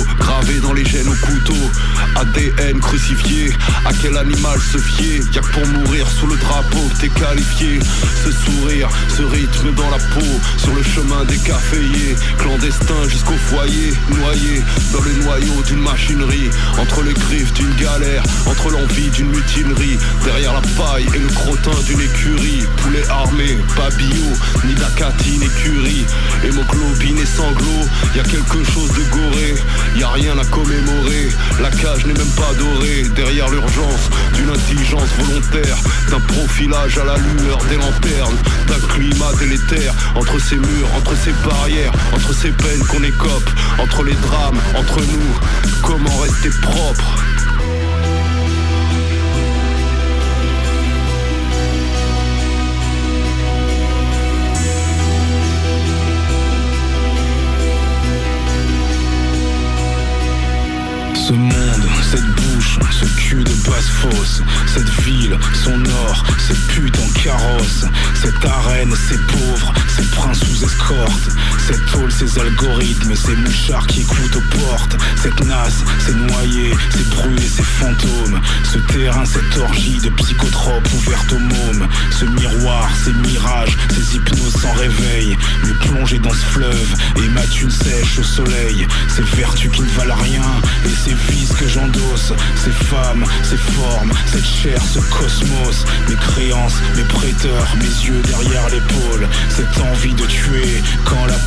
Animal se fier. Y'a que pour mourir sous le drapeau que t'es qualifié. Ce sourire, ce rythme dans la peau Sur le chemin des caféiers. Clandestin jusqu'au foyer Noyé dans le noyau d'une machinerie. Entre les griffes d'une galère Entre l'envie d'une mutinerie. Derrière la paille et le crottin d'une écurie. Poulet armé, pas bio, ni d'acatine écurie Hémoglobine et sanglots, y a quelque chose de goré Y a rien à commémorer, la cage n'est même pas dorée. Derrière l'urgence d'une intelligence volontaire D'un profilage à la lueur des lanternes D'un climat délétère. Entre ces murs, entre ces barrières Entre ces peines qu'on écope, entre les drames, entre nous Comment rester propre? Ce cul de basse fosse. Cette ville, son or, ces putes en carrosse. Cette arène, ces pauvres, ces princes sous escorte Cette tôle, ces algorithmes, ces mouchards qui écoutent aux portes. Cette nasse, ces noyés, ces brûlés, ces fantômes. Ce terrain, cette orgie de psychotropes ouverte aux mômes. Ce miroir, ces mirages, ces hypnoses sans réveil. Me plonger dans ce fleuve et ma thune sèche au soleil. Ces vertus qui ne valent rien et ces vices que j'endosse. Ces femmes, ces formes, cette chair, ce cosmos. Mes créances, mes prêteurs, mes yeux derrière l'épaule. Cette envie de tuer quand la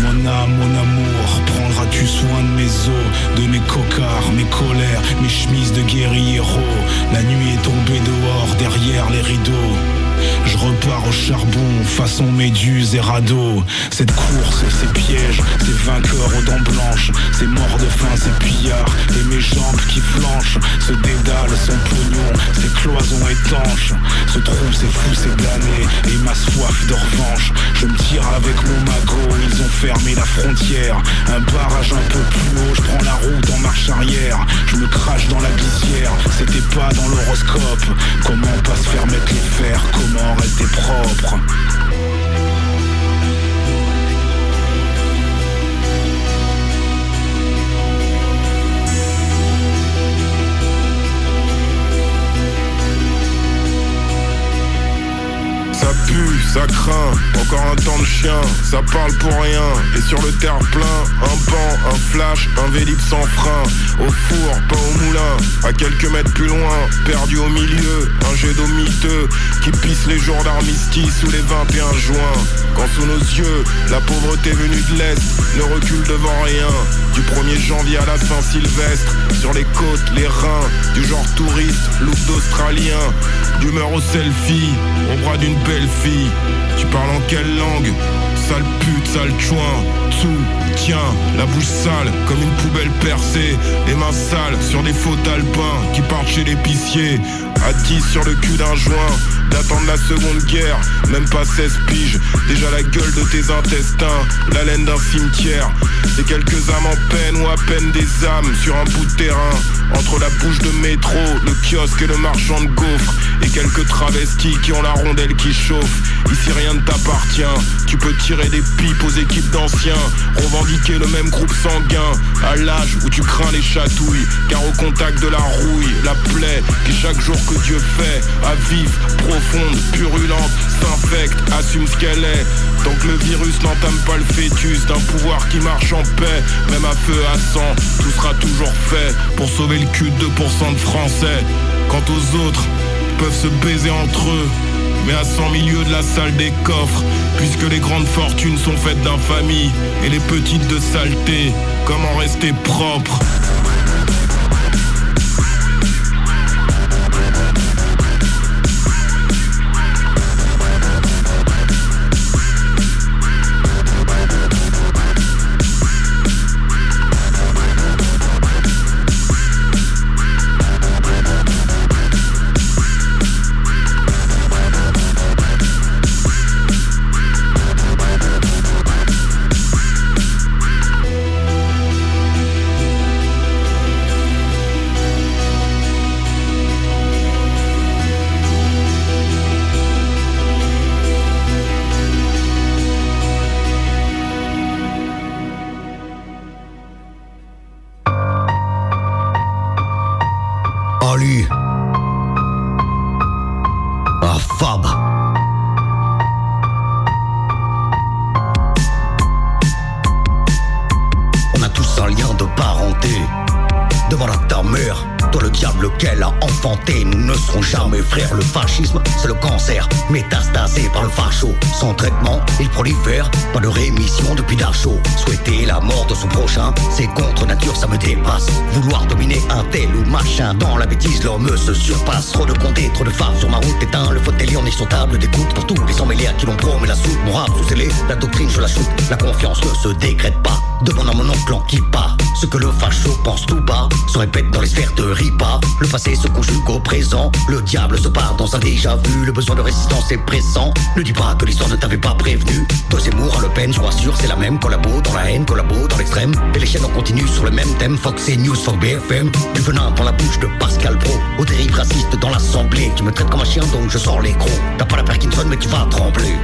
Mon âme, mon amour, prendras-tu soin de mes os De mes cocards, mes colères, mes chemises de guerriero La nuit est tombée dehors derrière les rideaux je repars au charbon, façon méduse et radeau. Cette course, ces pièges, ces vainqueurs aux dents blanches, ces morts de faim, ces pillards, et mes jambes qui flanchent, ce dédale, son pognon, ces cloisons étanches, ce trou, c'est fou, c'est damné, et ma soif de revanche. Je me tire avec mon magot, ils ont fermé la frontière, un barrage un peu plus haut, je prends la route en marche arrière, je me crache dans la glissière, c'était pas dans l'horoscope, ça craint, encore un temps de chien, ça parle pour rien. Et sur le terre-plein, un banc, un flash, un vélib sans frein. Au four, pas au moulin, à quelques mètres plus loin, perdu au milieu, un jet d'eau miteux qui pisse les jours d'armistice sous les 21 juin. Quand sous nos yeux, la pauvreté venue de l'Est ne recule devant rien. Du 1er janvier à la Saint-Sylvestre, sur les côtes, les reins, du genre touriste, look d'Australien, d'humeur au selfie, au bras d'une belle fille. Tu parles en quelle langue? Sale pute, sale chouin, tout, tiens, la bouche sale comme une poubelle percée, les mains sales sur des faux alpins qui partent chez l'épicier, assis sur le cul d'un joint, d'attendre la seconde guerre, même pas 16 piges, déjà la gueule de tes intestins, la laine d'un cimetière, et quelques âmes en peine ou à peine des âmes sur un bout de terrain, entre la bouche de métro, le kiosque et le marchand de gaufres, et quelques travestis qui ont la rondelle qui chauffe, ici rien ne t'appartient, tu peux tirer des pipes aux équipes d'anciens, revendiquer le même groupe sanguin, à l'âge où tu crains les chatouilles, car au contact de la rouille, la plaie qui chaque jour que Dieu fait, à vif, profonde, purulente, s'infecte, assume ce qu'elle est. Tant que le virus n'entame pas le fœtus d'un pouvoir qui marche en paix, même à feu à sang, tout sera toujours fait pour sauver le cul de 2% de Français. Quant aux autres, peuvent se baiser entre eux, mais à 100 milieux de la salle des coffres, puisque les grandes fortunes sont faites d'infamie et les petites de saleté. Comment rester propre? Pas de rémission depuis Dachau. Souhaiter la mort de son prochain, c'est contre nature, ça me dépasse. Vouloir dominer un tel ou machin, dans la bêtise, l'homme se surpasse. Trop de condés, trop de phares sur ma route, éteint le fauteuil en est sur table d'écoute pour tous les emmêlés qui l'on promet la soupe. Mon rap sous la doctrine je la shoot, la confiance ne se décrète pas. Demande à mon oncle en qui pas, ce que le facho pense tout bas, se répète dans les sphères de ripa. Le passé se conjugue au présent, le diable se part dans un déjà vu, le besoin de résistance est pressant. Ne dis pas que l'histoire ne t'avait pas prévenu. Toi Zemmour à Le Pen, je sûr c'est la même collabo dans la haine, collabo dans l'extrême. Et les chaînes en continu sur le même thème, Fox et News, Fox BFM. Du venin dans la bouche de Pascal Pro, aux dérives racistes dans l'assemblée. Tu me traites comme un chien donc je sors les crocs. T'as pas la Parkinson mais tu vas trembler.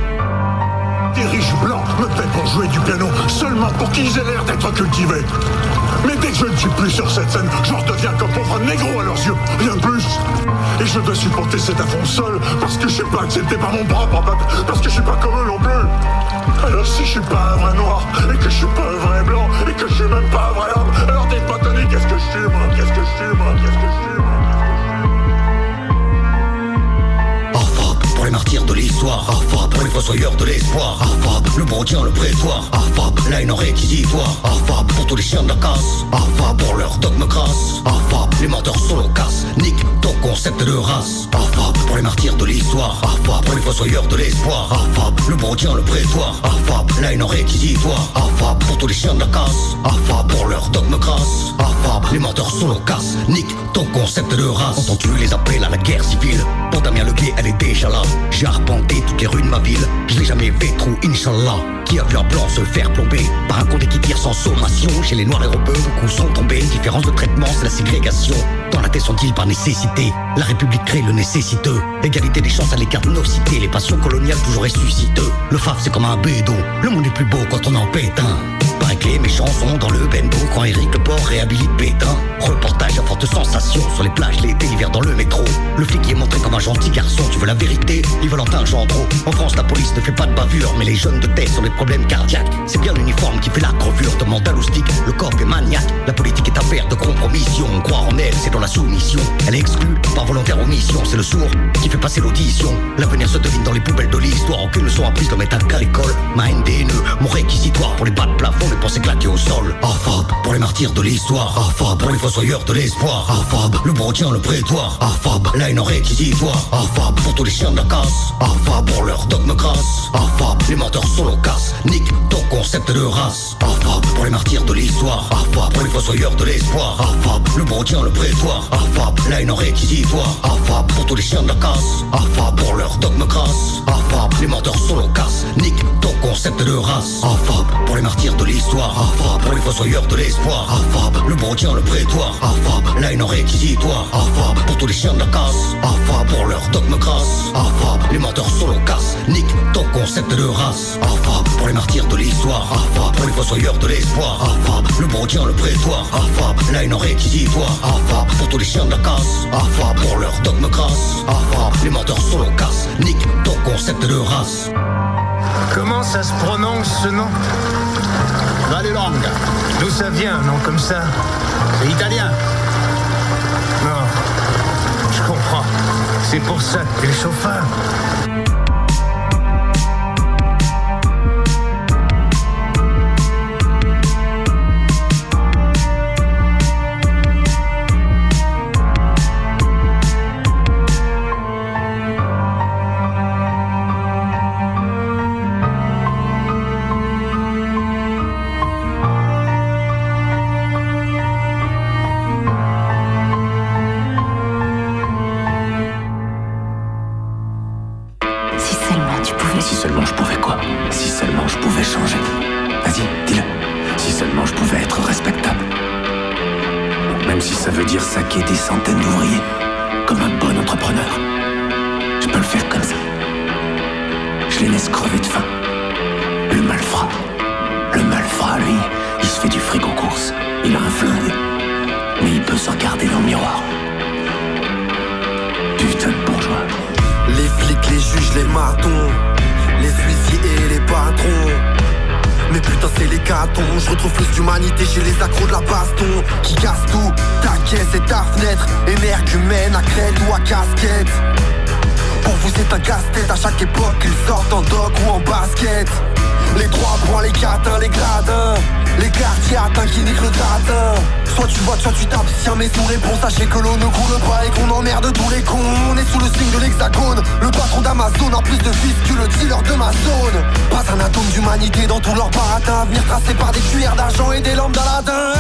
Des riches blancs me paient pour jouer du piano, seulement pour qu'ils aient l'air d'être cultivés. Mais dès que je ne suis plus sur cette scène, je redeviens comme pauvre négro à leurs yeux, rien de plus. Et je dois supporter cet affront seul, parce que je suis pas accepté par mon propre peuple, parce que je suis pas comme eux non plus. Alors si je suis pas un vrai noir, et que je suis pas un vrai blanc, et que je suis même pas un vrai homme, alors tenu, qu'est-ce que je suis moi, qu'est-ce que je suis moi, qu'est-ce que je suis de l'histoire, pour les fossoyeurs de l'espoir, Arfab le brontien, le Arfab la haine en réquisitoire, Arfab pour tous les chiens de la casse, pour leur dogme crasse, Arfab les menteurs sont loquaces, nique ton concept de race, Arfab pour les martyrs de l'histoire, Arfab pour les fossoyeurs de l'espoir, Arfab le brontien, le Arfab la haine en réquisitoire, Arfab pour tous les chiens de la casse, pour leur dogme crasse, Arfab les menteurs sont loquaces, nique ton concept de race, entends-tu les appels à la guerre civile, pour Damien Leguet elle est déjà là, j'ai arpenté toutes les rues de ma ville, je l'ai jamais fait trop, Inch'Allah. Qui a vu un blanc se faire plomber par un condé qui tire sans sommation Chez les noirs et rebeux, beaucoup sont tombés. Différence de traitement, c'est la ségrégation. Dans la tête sont-ils par nécessité? La République crée le nécessiteux. Égalité des chances à l'écart de nos cités. Les passions coloniales toujours ressusciteux. Le faf, c'est comme un bédo. Le monde est plus beau quand on en pète un. Paraît que les méchants sont dans le bendo quand Eric le port réhabilite Pétain. Reportage à forte sensation sur les plages l'été, l'hiver dans le métro. Le flic y est montré comme un gentil garçon. Tu veux la vérité? Il Valentin Gendreau. En France, la police ne fait pas de bavure, mais les jeunes de tête ont des problèmes cardiaques. C'est bien l'uniforme qui fait la crevure. Demande à l'oustique, le corps est maniaque. La politique est affaire de compromission. Croire en elle, c'est dans la soumission. Elle est exclue par volontaire omission. C'est le sourd qui fait passer l'audition. L'avenir se devine dans les poubelles de l'histoire. Aucune leçon apprise comme état qu'à l'école. Ma NDNE, mon réquisitoire pour les bas de plafond, les pensées claquées au sol. Afab pour les martyrs de l'histoire. Afab pour les fossoyeurs de l'espoir. Afab le brontien, le prétoire. Afab la haine en réquisitoire. Afab pour tous les chiens de la casse. Afab pour leur dogme crasse. Afab les menteurs sont loquaces. Nique ton concept de race. Afab pour les martyrs de l'histoire. Afab pour les fossoyeurs de l'espoir. Afab le brontien, le prétoire. Afab la haine en réquisitoire. Afab pour tous les chiens de la casse. Afab pour leur dogme crasse. Afab les menteurs sont loquaces. Nique ton concept de race. Afab pour les martyrs de l'histoire. Afab pour les fossoyeurs de l'espoir. Afab le brontien, le prétoire. Afab la haine en réquisitoire. Afab pour tous les chiens de la casse. Afab pour leur dogme crasse. Afab les menteurs sont loquaces. Nique ton concept de race. Afab pour les martyrs de l'histoire. Afab pour les fossoyeurs de l'espoir. Afab le brontien, le prétoire. Afab la haine réquisitoire. Afab pour tous les chiens de la casse. Afab pour leur dogme crasse. Afab les menteurs sont loquaces. Nique ton concept de race. Comment ça se prononce ce nom Vallelonga. D'où ça vient, un nom comme ça C'est italien Non. Je comprends. C'est pour ça que t'es le chauffeur. Même si ça veut dire saquer des centaines d'ouvriers, comme un bon entrepreneur. Je peux le faire comme ça. Je les laisse crever de faim. Le malfrat. Le malfrat, lui, il se fait du fric aux courses. Il a un flingue. Mais il peut se regarder dans le miroir. Putain de bourgeois. Les flics, les juges, les matons, les huissiers et les patrons. Mais putain c'est les catons Je retrouve plus d'humanité chez les accros de la baston. Qui casse tout, ta caisse et ta fenêtre. Énergumène à crête ou à casquette. Pour vous c'est un casse-tête. À chaque époque Qu'ils sortent en doc ou en basket. Les droits points, les catins, les gradins Les quartiers atteints qui niquent le gratin Soit tu votes, soit tu t'abstiens Mais sous réponse, sachez que l'eau ne coule pas Et qu'on emmerde tous les cons. On est sous le signe de l'hexagone. Le patron d'Amazon en plus de fils que le dealer de ma zone. Pas un atome d'humanité dans tout leur baratin. Venir tracé par des cuillères d'argent et des lampes d'Aladin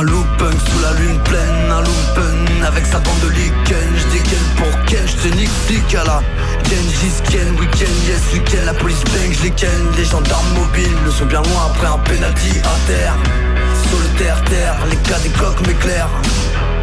un loupunk sous la lune pleine, un lumpen avec sa bande de lichen. J'dégaine pour Ken, j'te nique flic à la Genghis Ken, week-end, yes, week-end, la police bang, j'les ken. Les gendarmes mobiles ne sont bien loin après un penalty à terre. Sur le terre-terre, les cas des coques m'éclairent.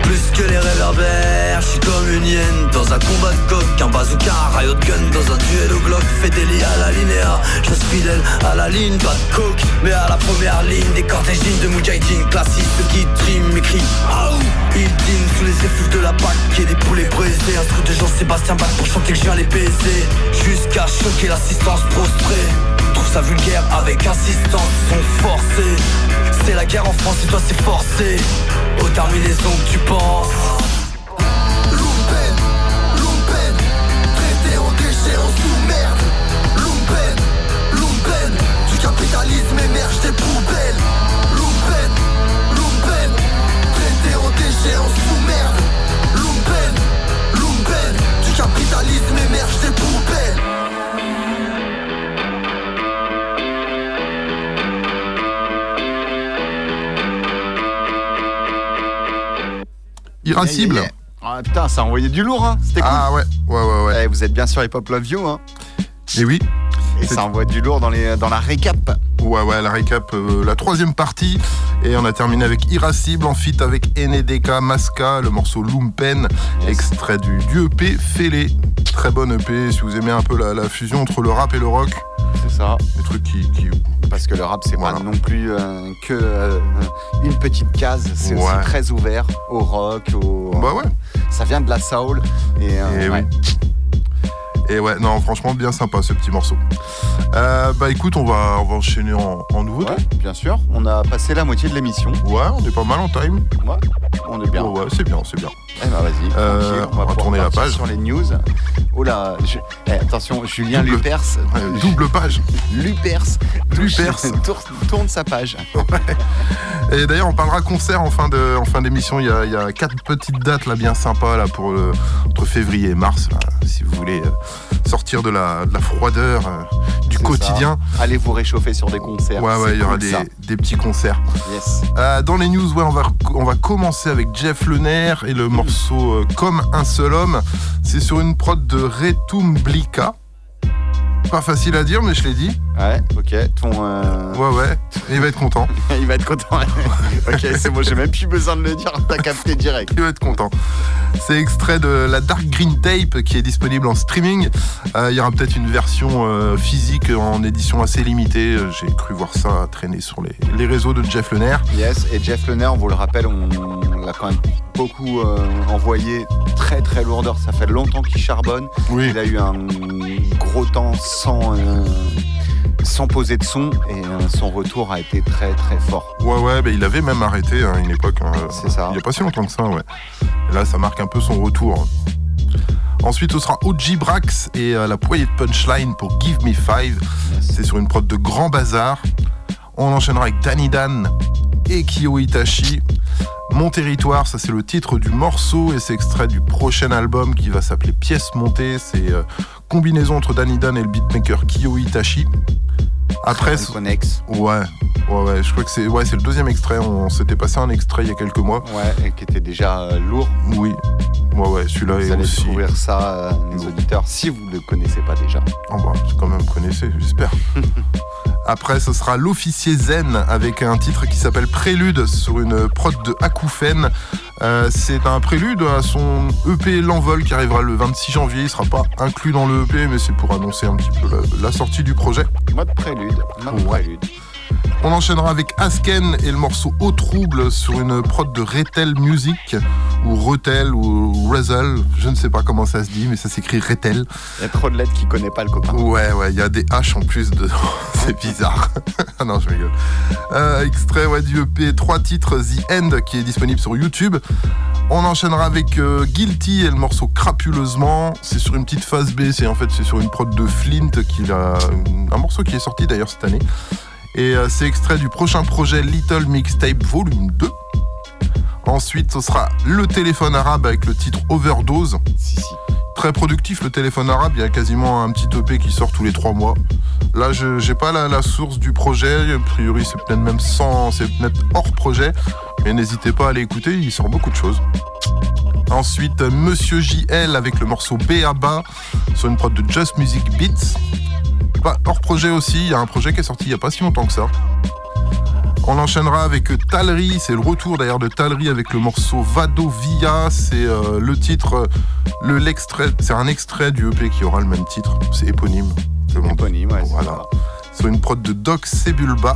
Plus que les réverbères, j'suis comme une hyène Dans un combat de coq, un bazooka, un riot gun Dans un duel au glock, fait des à la linéa Je reste fidèle à la ligne, pas de coke Mais à la première ligne, des cortèges de Moudjahidine Classique, qui trime, m'écrit Aouh Il dîne sous les effluves de la PAC. Et des poulets brisés, un truc de Jean-Sébastien Bach Pour chanter que je viens les baiser Jusqu'à choquer l'assistance prostrée. Trouve ça vulgaire avec insistance, sont forcés. C'est la guerre en France et toi c'est forcé Aux terminaisons que tu penses Irascible. Ah putain, ça a envoyé du lourd, hein. C'était cool. Ah ouais, ouais, ouais, ouais. Eh, vous êtes bien sur Hip Hop Love You, hein. Et oui. Et ça envoie du lourd dans, les, dans la récap. Ouais, ouais, la récap, euh, la troisième partie. Et on a terminé avec Irascible, en feat avec NDK Masca, le morceau Lumpen, extrait du, du EP Fêlé. Très bonne EP, si vous aimez un peu la, la fusion entre le rap et le rock. C'est ça. Des trucs qui. qui... Parce que le rap, c'est pas non plus euh, que euh, une petite case, c'est Ouais. aussi très ouvert au rock, au. Bah ouais. Ça vient de la soul. Et, euh, Et ouais. oui. Et ouais, non, franchement, bien sympa ce petit morceau. Euh, bah écoute, on va, on va enchaîner en, en nouveauté. Ouais, bien sûr. On a passé la moitié de l'émission. Ouais, on est pas mal en time. Ouais, on est bien. Ouais, c'est bien, c'est bien. Eh ben vas-y, Euh, on va tourner la page. sur les news. Oh là, je- eh, attention, Julien Double- Lupers. Ouais, double page. Lupers. Lupers. tourne, tourne sa page. Et d'ailleurs, on parlera concert en fin de, en fin d'émission. Il y, a, il y a quatre petites dates là bien sympas là pour le, entre février et mars. là, si vous voulez euh, sortir de la, de la froideur euh, du quotidien. ça. Allez vous réchauffer sur des concerts. Ouais, ouais, il y aura des, des petits concerts. Yes. Euh, dans les news, ouais, on va, on va commencer avec Jeff Lener et le morceau euh, Comme un seul homme. C'est sur une prod de Retumblika. Pas facile à dire, mais je l'ai dit. Ouais, ok. Ton. euh, Ouais, ouais. Il va être content. Il va être content. ok, c'est bon, j'ai même plus besoin de le dire. T'as capté direct. Il va être content. C'est extrait de la Dark Green Tape qui est disponible en streaming. Euh, Il y aura peut-être une version euh, physique en édition assez limitée. Euh, J'ai cru voir ça traîner sur les, les réseaux de Jeff Lener. Yes, et Jeff Lener, on vous le rappelle, on, on l'a quand même beaucoup envoyé très très lourdeur. Ça fait longtemps qu'il charbonne. Oui. Il a eu un gros temps sans, sans poser de son et euh, son retour a été très très fort. Ouais, ouais, bah, il avait même arrêté à une époque. hein. C'est ça. Il n'y a pas si longtemps que ça, ouais. Et là, ça marque un peu son retour. Ensuite, ce sera OG Brax et euh, la poignée de punchline pour Give Me Five. C'est sur une prod de grand bazar. On enchaînera avec Danny Dan et Kyo Itachi. Mon territoire, ça c'est le titre du morceau et c'est extrait du prochain album qui va s'appeler Pièce montée. C'est euh, combinaison entre Danny Dan et le beatmaker Kyo Itachi. Après, connexe. ouais, ouais, ouais, je crois que c'est ouais, c'est le deuxième extrait. On s'était passé un extrait il y a quelques mois. Ouais, et qui était déjà euh, lourd. Oui, ouais, ouais, celui-là Vous est allez aussi. découvrir ça, euh, les auditeurs, si vous ne le connaissez pas déjà. Oh bah, quand même, vous connaissez, j'espère. Après, ce sera l'officier Zen avec un titre qui s'appelle Prélude sur une prod de Akoufen. Euh, c'est un prélude à son EP L'Envol qui arrivera le 26 janvier. Il sera pas inclus dans le EP, mais c'est pour annoncer un petit peu la, la sortie du projet. Mode prélude. Mode Ouais. prélude. On enchaînera avec Asken et le morceau Au Trouble sur une prod de Retel Music, ou Retel, ou Rezel, je ne sais pas comment ça se dit, mais ça s'écrit Retel. Il y a trop de lettres qui connaît pas le copain. Ouais, ouais, il y a des H en plus dedans, c'est bizarre. ah non, je rigole. Euh, extrait ouais, du EP, trois titres, The End, qui est disponible sur YouTube. On enchaînera avec euh, Guilty et le morceau Crapuleusement. C'est sur une petite phase B, c'est en fait c'est sur une prod de Flint, qui a, un morceau qui est sorti d'ailleurs cette année. Et euh, c'est extrait du prochain projet Little Mixtape Volume 2. Ensuite, ce sera le téléphone arabe avec le titre Overdose. Très productif le téléphone arabe, il y a quasiment un petit EP qui sort tous les trois mois. Là, je j'ai pas la, la source du projet, a priori c'est peut-être même sans, c'est peut-être hors projet, mais n'hésitez pas à aller écouter, il sort beaucoup de choses. Ensuite, Monsieur JL avec le morceau B.A.B.A. sur une prod de Just Music Beats. Hors projet aussi, il y a un projet qui est sorti il y a pas si longtemps que ça. On enchaînera avec Talry, c'est le retour d'ailleurs de Talry avec le morceau Vado Via, c'est euh, le titre, euh, le l'extrait, c'est un extrait du EP qui aura le même titre, c'est éponyme. Éponyme, ouais. Voilà. Sur une prod de Doc Sebulba.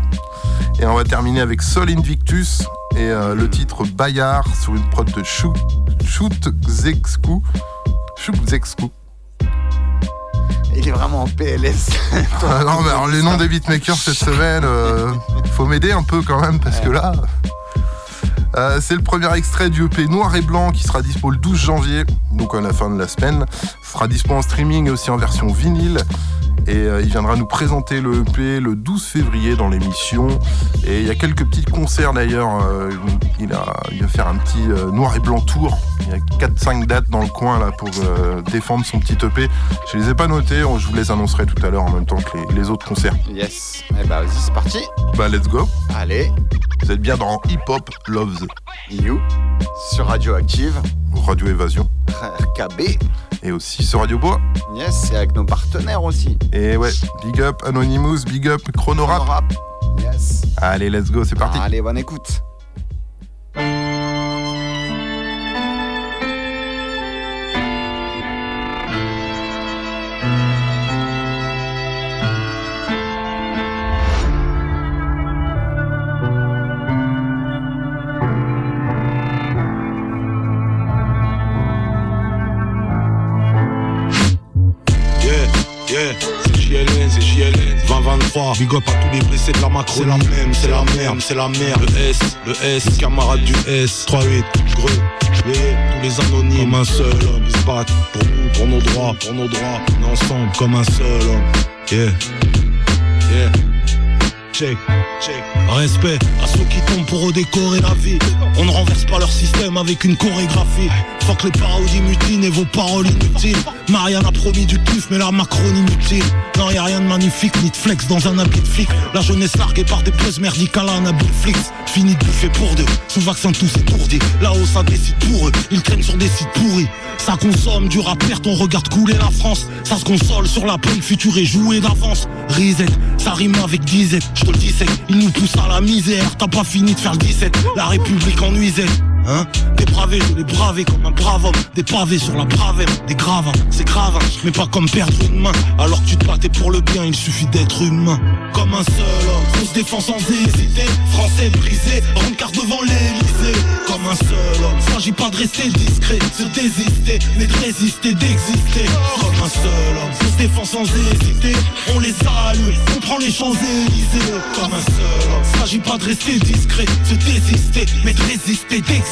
Et on va terminer avec Sol Invictus et euh, le titre Bayard sur une prod de Shoot Shoot Zexku. Shoot Zexku. Il est vraiment en PLS. Ah non, alors les noms des beatmakers cette semaine, euh, faut m'aider un peu quand même parce que là. euh, c'est le premier extrait du EP Noir et Blanc qui sera dispo le 12 janvier, donc à la fin de la semaine. Ce sera dispo en streaming et aussi en version vinyle. Et euh, il viendra nous présenter le EP le 12 février dans l'émission. Et il y a quelques petits concerts d'ailleurs. euh, il, a, il va faire un petit euh, noir et blanc tour. Il y a 4-5 dates dans le coin là pour défendre son petit EP. Je les ai pas notés, on- je vous les annoncerai tout à l'heure en même temps que les, les autres concerts. Yes. Eh bah vas-y, c'est parti. Bah let's go. Allez. Vous êtes bien dans Hip Hop Loves. You. Sur Radioactive. Radio Évasion. RKB. Et aussi sur Radio Bois. Yes, et avec nos partenaires aussi. Et ouais, big up Anonymous, big up Chronorap. Chronorap. Yes. Allez, let's go, c'est parti. Allez, bonne écoute. 2023, big up à tous les blessés de la macro C'est la même, c'est la merde, c'est la merde. Le S, le S, camarade du S. 3-8, greux, tous les anonymes. Comme un seul homme, ils se battent pour nous, pour nos droits, pour nos droits. On est ensemble comme un seul homme. Yeah, yeah Check, check. Respect à ceux qui tombent pour redécorer la vie. On ne renverse pas leur système avec une chorégraphie. Fuck les parodies mutines et vos paroles inutiles. Marianne a promis du kiff, mais la Macron inutile. Non, y a rien de magnifique, ni de flex dans un habit de flic. La jeunesse larguée par des pleuses merdiques à un habit de flics. Fini de bouffer pour deux, sous vaccin tous étourdis. Là-haut, ça décide pour eux, ils traînent sur des sites pourris. Ça consomme du rap on regarde couler la France. Ça se console sur la peine future et jouer d'avance. Reset, ça rime avec disette, je te le disais. Ils nous poussent à la misère, t'as pas fini de faire le 17. La République en. Hein? Dépravé, je l'ai bravé comme un brave homme. Des pavés sur la bravette, des graves. C'est grave, hein. mais pas comme perdre une main. Alors que tu te battais pour le bien, il suffit d'être humain. Comme un seul homme, on se défend sans hésiter. Français brisé, rencard devant l'Elysée Comme un seul homme, s'agit pas de rester discret Se désister, mais de résister, d'exister. Comme un seul homme, on se défend sans hésiter. On les salue, on prend les Champs-Élysées. Comme un seul homme, s'agit pas de rester discret Se désister, mais de résister, d'exister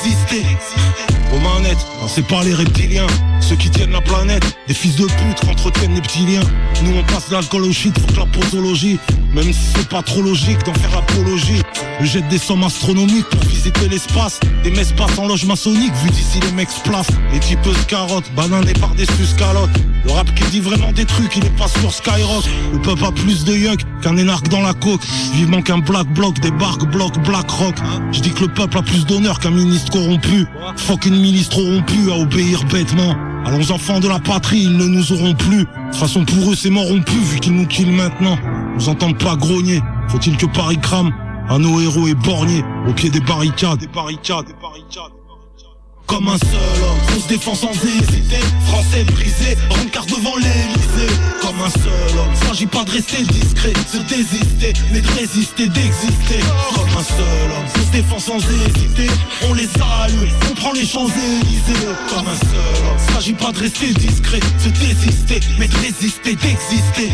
aux manettes, non, c'est pas les reptiliens, ceux qui tiennent la planète, des fils de pute entretiennent les petits liens. Nous on passe l'alcool au shit, faut que la posologie, même si c'est pas trop logique d'en faire l'apologie. Je jette des sommes astronomiques pour visiter l'espace, des messes passent en loge maçonnique, vu d'ici les mecs se placent. Les types se carottes, bananés par des suscalottes. Le rap qui dit vraiment des trucs, il est pas sur Skyrock. Le peuple a plus de yuck qu'un énarque dans la coque. Vivement qu'un black bloc débarque, bloc black rock. Je dis que le peuple a plus d'honneur qu'un ministre corrompu. Fuck une milice trop rompue à obéir bêtement. Allons enfants de la patrie, ils ne nous auront plus. De toute façon pour eux c'est mort plus vu qu'ils nous killent maintenant. Nous entendent pas grogner. Faut-il que Paris crame? À nos héros et borgnés, au pied des barricades, des barricades, des barricades. Comme un seul homme, on se défend sans hésiter. Français brisé, rencard devant l'Elysée Comme un seul homme, s'agit pas de rester discret Se désister, mais de résister, d'exister. Comme un seul homme, on se défend sans hésiter. On les salue, on prend les Champs-Élysées. Comme un seul homme, s'agit pas de rester discret Se désister, mais de résister, d'exister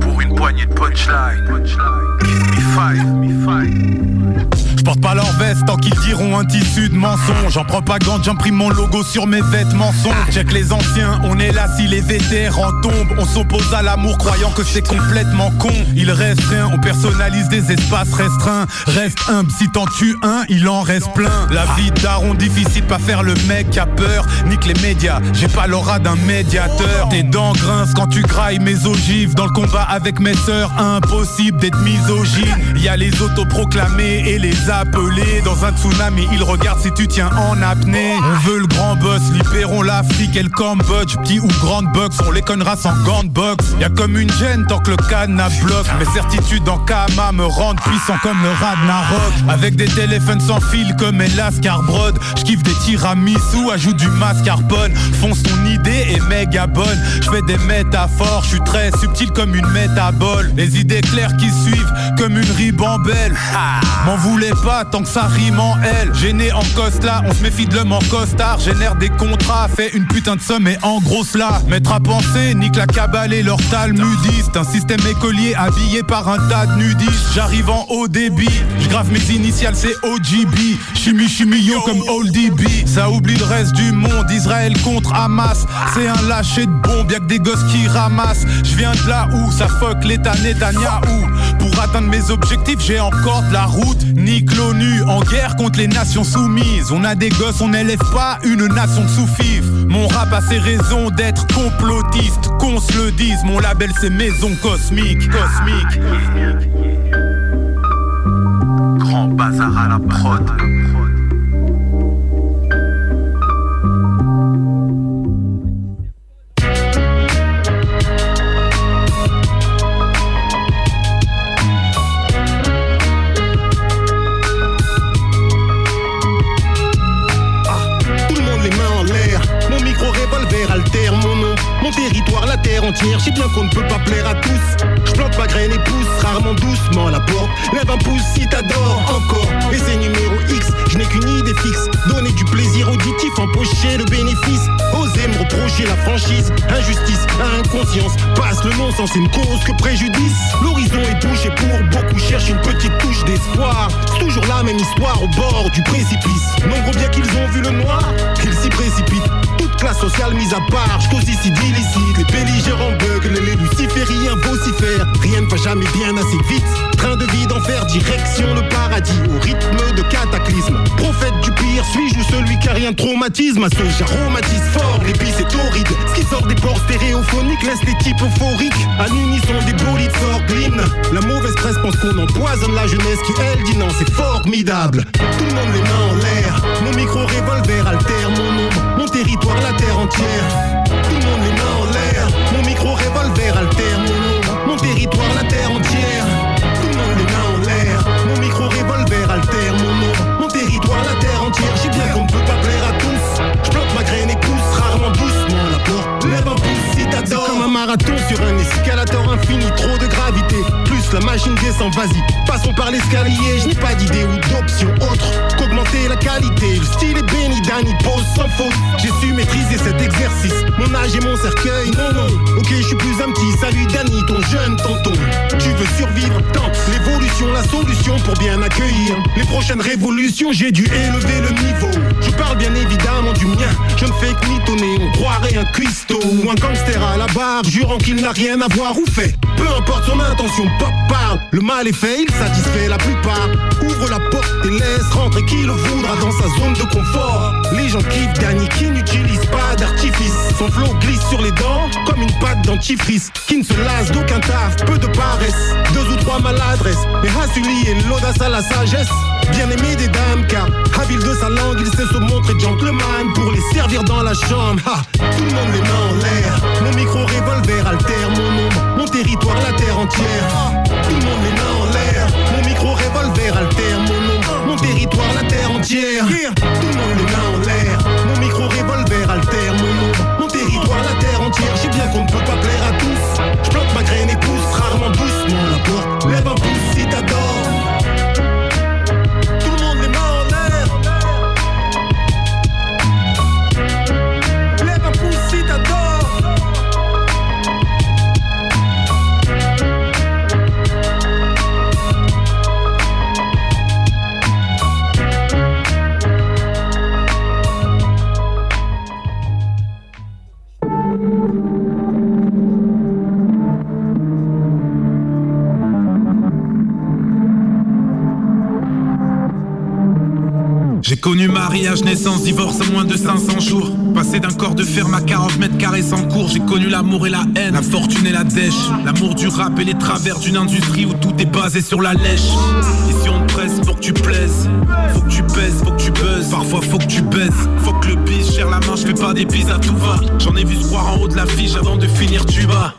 Pour une poignée de punchline. Give me. Tant qu'ils diront un tissu de mensonge J'en propagande, j'imprime mon logo sur mes vêtements. Sombres Check les anciens, on est là si les vétérans tombent. On s'oppose à l'amour croyant que c'est complètement con. Il reste rien, on personnalise des espaces restreints. Reste humble, si t'en tues un, il en reste plein. La vie daron, difficile, pas faire le mec a peur. Nique les médias, j'ai pas l'aura d'un médiateur. Tes dents grincent quand tu grailles mes ogives. Dans le combat avec mes sœurs, impossible d'être misogyne. Y a les autoproclamés et les appelés Dans un tsunami, ils regardent si tu tiens en apnée. On veut le grand boss, libérons l'Afrique et le Cambodge. Petit ou grande box, on les connera sans gants de boxe. Y'a comme une gêne tant que le canap bloque. Mes certitudes en Kama me rendent puissant comme le Ragnarok. Avec des téléphones sans fil comme Elas Carbrod. J'kiffe des tiramisu, ajoute du mascarpone. Fonce ton idée est méga bonne. J'fais des métaphores, j'suis très subtil comme une métabole. Les idées claires qui suivent comme une ribambelle. M'en voulez pas tant que ça rime en elle Gêné en là, on se méfie de l'homme en costard. Génère des contrats, fait une putain de somme et en gros cela. Mettre à penser, nique la cabale et leur talmudiste. Un système écolier habillé par un tas de nudistes. J'arrive en haut débit, j'grave mes initiales c'est OGB chimie yo comme Oldie B. Ça oublie le reste du monde, Israël contre Hamas. C'est un lâcher de bombes, y'a que des gosses qui ramassent. Je viens de là où ça fuck l'état Netanyahou. Pour atteindre mes objectifs j'ai encore de la route. Nique l'ONU en guerre contre les nations soumises. On a des gosses, on n'élève pas une nation de sous-fifs Mon rap a ses raisons d'être complotiste Qu'on se le dise, mon label c'est Maison Cosmique. Cosmique. Grand bazar à la prod. Entière. J'ai bien qu'on ne peut pas plaire à tous. Je plante ma graine et pousse rarement doucement la porte. Lève un pouce si t'adores encore. Et c'est numéro X, je n'ai qu'une idée fixe. Donner du plaisir auditif, empocher le bénéfice. Oser me reprocher la franchise. Injustice, inconscience. Passe le non-sens, c'est une cause que préjudice. L'horizon est touché pour beaucoup. Cherche une petite touche d'espoir. C'est toujours la même histoire au bord du précipice. Nombreux bien qu'ils ont vu le noir, qu'ils s'y précipitent. Classe sociale mise à part, j'cause ici d'illicite. Les belligérants buglent, les lucifériens vocifèrent. Rien ne va jamais bien assez vite. Train de vie d'enfer, direction le paradis. Au rythme de cataclysme. Prophète du pire, suis-je celui qui a rien de traumatisme? À ce j'aromatise fort, l'épice est horrible. Ce qui sort des ports stéréophoniques laisse les types euphoriques. À l'unisson des bolides. La mauvaise presse pense qu'on empoisonne la jeunesse qui elle dit non, c'est formidable. Tout le monde les mains en l'air. Mon micro revolver altère mon ombre. Mon territoire, la terre entière. Tout le monde les mains en l'air. Mon micro revolver altère mon ombre. Mon territoire, la terre entière. Marathon sur un escalator infini, trop de gravité. La machine descend, vas-y. Passons par l'escalier, je n'ai pas d'idée ou d'option autre qu'augmenter la qualité. Le style est béni, Danny pose sans faute. J'ai su maîtriser cet exercice. Mon âge et mon cercueil, non, non. Ok, je suis plus un petit. Salut Danny, ton jeune tonton. Tu veux survivre, tente l'évolution, la solution pour bien accueillir les prochaines révolutions. J'ai dû élever le niveau. Je parle bien évidemment du mien. Je ne fais que mitonner, on croirait un cuistot ou un gangster à la barre, jurant qu'il n'a rien à voir ou fait. Peu importe son intention, pop Le mal est fait, il satisfait la plupart. Ouvre la porte et laisse rentrer qui le voudra dans sa zone de confort. Les gens kiffent Danny qui n'utilise pas d'artifice. Son flow glisse sur les dents comme une pâte dentifrice. Qui ne se lasse d'aucun taf, peu de paresse. Deux ou trois maladresses. Mais Hasuli et l'audace à la sagesse. Bien aimé des dames car habile de sa langue, il sait se montrer gentleman pour les servir dans la chambre. Ha, tout le monde les mains en l'air. Mon micro revolver altère mon ombre, mon territoire, la terre entière. Tout le monde les mains en l'air. Mon micro revolver altère mon ombre, mon territoire, la terre entière. Tout le monde les mains en l'air. Mon micro revolver altère mon ombre, mon territoire, la terre entière. J'ai bien qu'on ne peut pas plaire à tous. Je plante ma graine et pousse rarement doucement la porte. Connu mariage, naissance, divorce en moins de 500 jours. Passé d'un corps de ferme à 40 mètres carrés sans cours. J'ai connu l'amour et la haine, la fortune et la dèche. L'amour du rap et les travers d'une industrie où tout est basé sur la lèche. Ici on te presse pour que tu plaises. Faut que tu pèses, faut que tu buzzes. Parfois faut que tu baises. Faut que le bis gère la main, je fais pas des bises à tout va. J'en ai vu se croire en haut de la fiche avant de finir tu bas.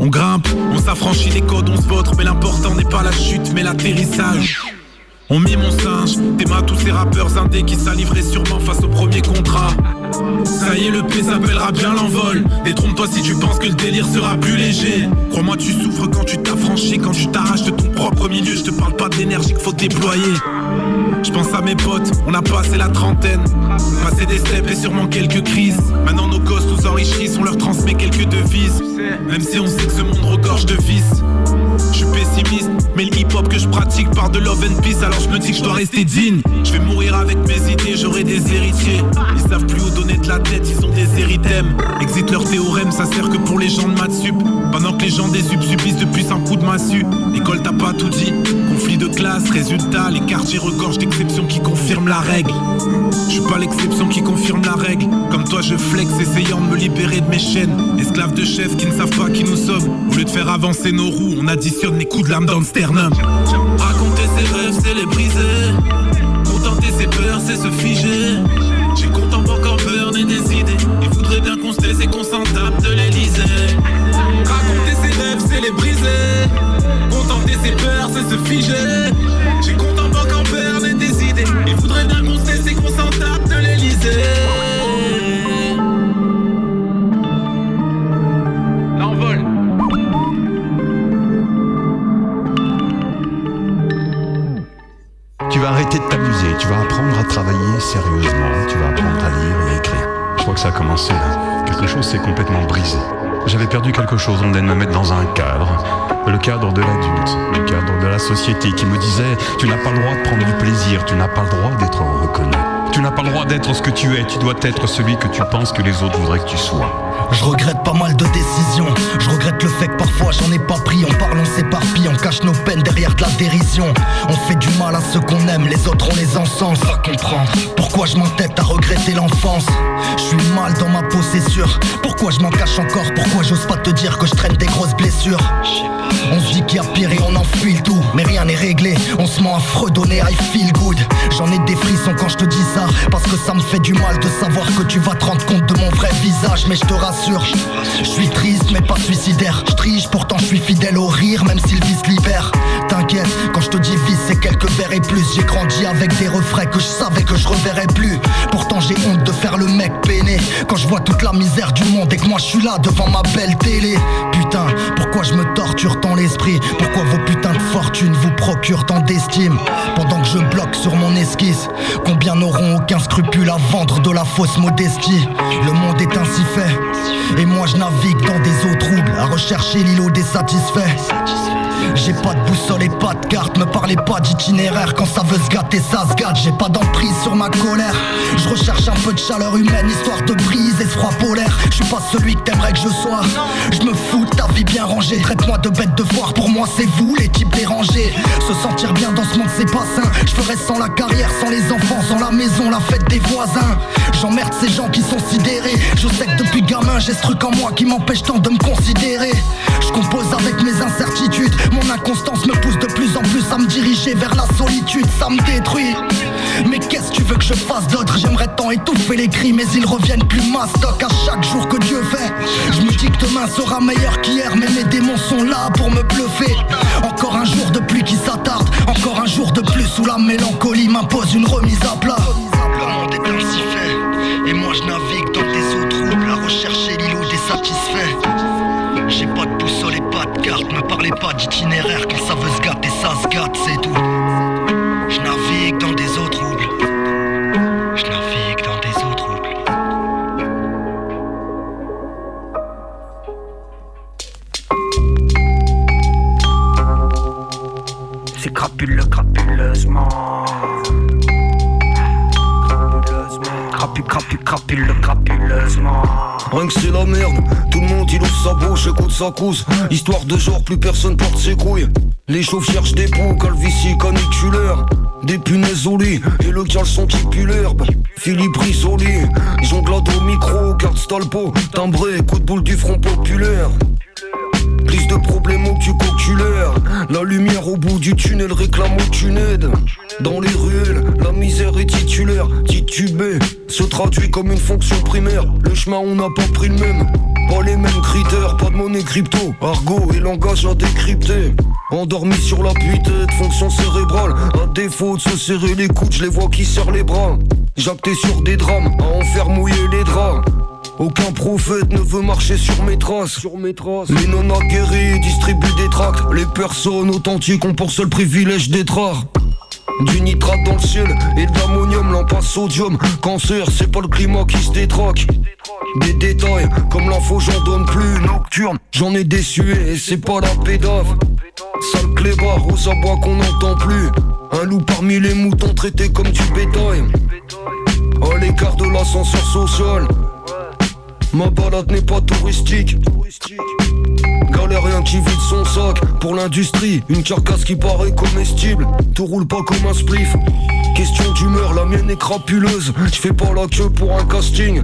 On grimpe, on s'affranchit les codes, on se mais l'important n'est pas la chute, mais l'atterrissage. On mit mon singe, t'aimas tous ces rappeurs indés qui saliveraient sûrement face au premier contrat. Ça y est, le P s'appellera bien l'envol. Détrompe-toi si tu penses que le délire sera plus léger. Crois-moi, tu souffres quand tu t'affranchis, quand tu t'arraches de ton propre milieu. Je te parle pas d'énergie qu'il faut déployer. Je pense à mes potes, on a passé la trentaine. Passé des steps et sûrement quelques crises. Maintenant, nos gosses nous enrichissent, on leur transmet quelques devises. Même si on sait que ce monde regorge de vices. Je suis pessimiste, mais le hip-hop que je pratique part de love and peace, alors je me dis que je dois rester digne. Je vais mourir avec mes idées, j'aurai des héritiers. Ils savent plus où donner de la tête, ils ont des héritèmes. Exit leur théorème, ça sert que pour les gens de maths sup. Pendant que les gens des sup subissent de puissants coups de massue. L'école t'a pas tout dit. Conflit de classe, résultat, les quartiers regorgent d'exceptions qui confirment la règle. Je suis pas l'exception qui confirme la règle. Comme toi, je flex, essayant de me libérer de mes chaînes. Esclaves de chefs qui ne savent pas qui nous sommes. Au lieu de faire avancer nos roues, on additionne les coups de dans le sternum. Raconter ses rêves, c'est les briser. Contenter ses peurs, c'est se figer. J'ai contemple encore peur et des idées. Il faudrait bien qu'on se taise et qu'on s'en tape de l'Elysée. Raconter ses rêves, c'est les briser. Contenter ses peurs, c'est se figer. J'ai contemple encore peur des idées. Il faudrait bien qu'on se taise et qu'on s'en tape de l'Elysée. Travailler sérieusement, tu vas apprendre à lire et à écrire. Je crois que ça a commencé. Quelque chose s'est complètement brisé. J'avais perdu quelque chose, on venait de me mettre dans un cadre. Le cadre de l'adulte, le cadre de la société qui me disait Tu n'as pas le droit de prendre du plaisir, tu n'as pas le droit d'être reconnu. Tu n'as pas le droit d'être ce que tu es, tu dois être celui que tu penses que les autres voudraient que tu sois. Je regrette pas mal de décisions. Je regrette le fait que parfois j'en ai pas pris. En parlant, on s'éparpille, on cache nos peines derrière de la dérision. On fait du mal à ceux qu'on aime, les autres on les encense. À comprendre pourquoi je m'entête à regretter l'enfance? Je suis mal dans ma peau, c'est sûr. Pourquoi je m'en cache encore? Pourquoi j'ose pas te dire que je traîne des grosses blessures? On se dit qu'il y a pire et on enfuit le tout. Mais rien n'est réglé, on se ment à fredonner, I feel good. J'en ai des frissons quand je te dis ça. Parce que ça me fait du mal de savoir que tu vas te rendre compte de mon vrai visage. Mais je te rassure, je suis triste mais pas suicidaire. Je triche, pourtant je suis fidèle au rire, même si le vice libère. T'inquiète, quand je te dis vice, c'est quelques verres et plus. J'ai grandi avec des refrains que je savais que je reverrais plus. Pourtant j'ai honte de faire le mec peiné. Quand je vois toute la misère du monde et que moi je suis là devant ma belle télé. Putain, pourquoi je me torture tant l'esprit? Pourquoi vos putains de fortune vous procurent tant d'estime? Pendant que je bloque sur mon esquisse, combien n'auront aucun scrupule à vendre de la fausse modestie? Le monde est ainsi fait. Et moi je navigue dans des eaux troubles, à rechercher l'îlot des satisfaits. J'ai pas de boussole et pas de carte, me parlez pas d'itinéraire. Quand ça veut se gâter ça se gâte J'ai pas d'emprise sur ma colère. Je recherche un peu de chaleur humaine Histoire de briser ce froid polaire. Je suis pas celui que t'aimerais que je sois. Je me fous de ta vie bien rangée. Traite-moi de bête de foire Pour moi c'est vous les types dérangés. Se sentir bien dans ce monde c'est pas sain. Je ferais sans la carrière, sans les enfants Sans la maison, la fête des voisins. J'emmerde ces gens qui sont sidérés. Je sais que depuis gamin j'ai ce truc en moi Qui m'empêche tant de me considérer. Je compose avec mes incertitudes Mon inconstance me pousse de plus en plus à me diriger vers la solitude Ça me détruit. Mais qu'est-ce que tu veux que je fasse d'autre? J'aimerais tant étouffer les cris Mais ils reviennent plus mastoc à chaque jour que Dieu fait. Je me dis que demain sera meilleur qu'hier Mais mes démons sont là pour me bluffer. Encore un jour de pluie qui s'attarde Encore un jour de plus où la mélancolie m'impose une remise à plat. Le monde est ainsi fait Et moi je navigue dans des eaux troubles À rechercher l'îlot des Me parlez pas d'itinéraire Quand ça veut se gâter ça se gâte c'est tout Je navigue dans des eaux troubles Je navigue dans des eaux troubles C'est crapuleux, crapuleusement. Crapu, crapu, crapuleux, crapuleusement. Rien que c'est la merde, tout le monde il ouvre sa bouche, écoute sa cause Histoire de genre, plus personne porte ses couilles. Les chauves cherchent des poux, calvitie caniculaire. Des punaises au lit, et le caleçon qui pue l'herbe Philippe Risoli, jonglade au micro, carte stalpo. Timbré, coup de boule du front populaire. Prise de problèmes au cul La lumière au bout du tunnel réclame aucune aide Dans les ruelles, la misère est titulaire Titubé, se traduit comme une fonction primaire Le chemin on n'a pas pris le même Pas les mêmes critères, pas de monnaie crypto Argot et langage à décrypter Endormi sur la de fonction cérébrale À défaut de se serrer les coudes, je les vois qui serrent les bras Jacté sur des drames, à en mouiller les draps aucun prophète ne veut marcher sur mes traces. Sur mes traces. Les non aguerris distribuent des tracts. Les personnes authentiques ont pour seul privilège d'être rares. Du nitrate dans le ciel et de l'ammonium, à sodium. Cancer, c'est pas le climat qui se détraque. Des détails, comme l'info j'en donne plus. Nocturne, j'en ai déçu et c'est pas la pédave. Sale clébard aux abois qu'on n'entend plus. Un loup parmi les moutons traités comme du bétail. À l'écart de l'ascenseur social. Ma balade n'est pas touristique. Galérien qui vide son sac pour l'industrie. Une carcasse qui paraît comestible. Tout roule pas comme un spliff. Question d'humeur, la mienne est crapuleuse. Je fais pas la queue pour un casting.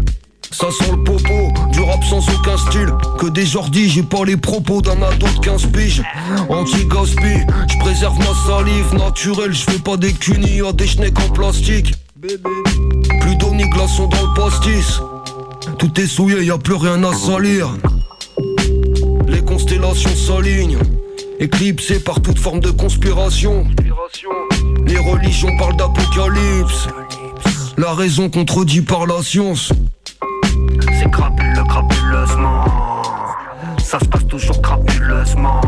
Ça sent le popo, du rap sans aucun style Que des jordis, j'ai pas les propos d'un ado de 15 piges Anti-gaspi, je préserve ma salive naturelle Je fais pas des cunis à des schnecks en plastique Plus ni glaçons dans le pastis Tout est souillé, y a plus rien à salir Les constellations s'alignent Éclipsées par toute forme de conspiration Les religions parlent d'apocalypse La raison contredit par la science C'est crapuleux, crapuleusement. Ça se passe toujours crapuleusement.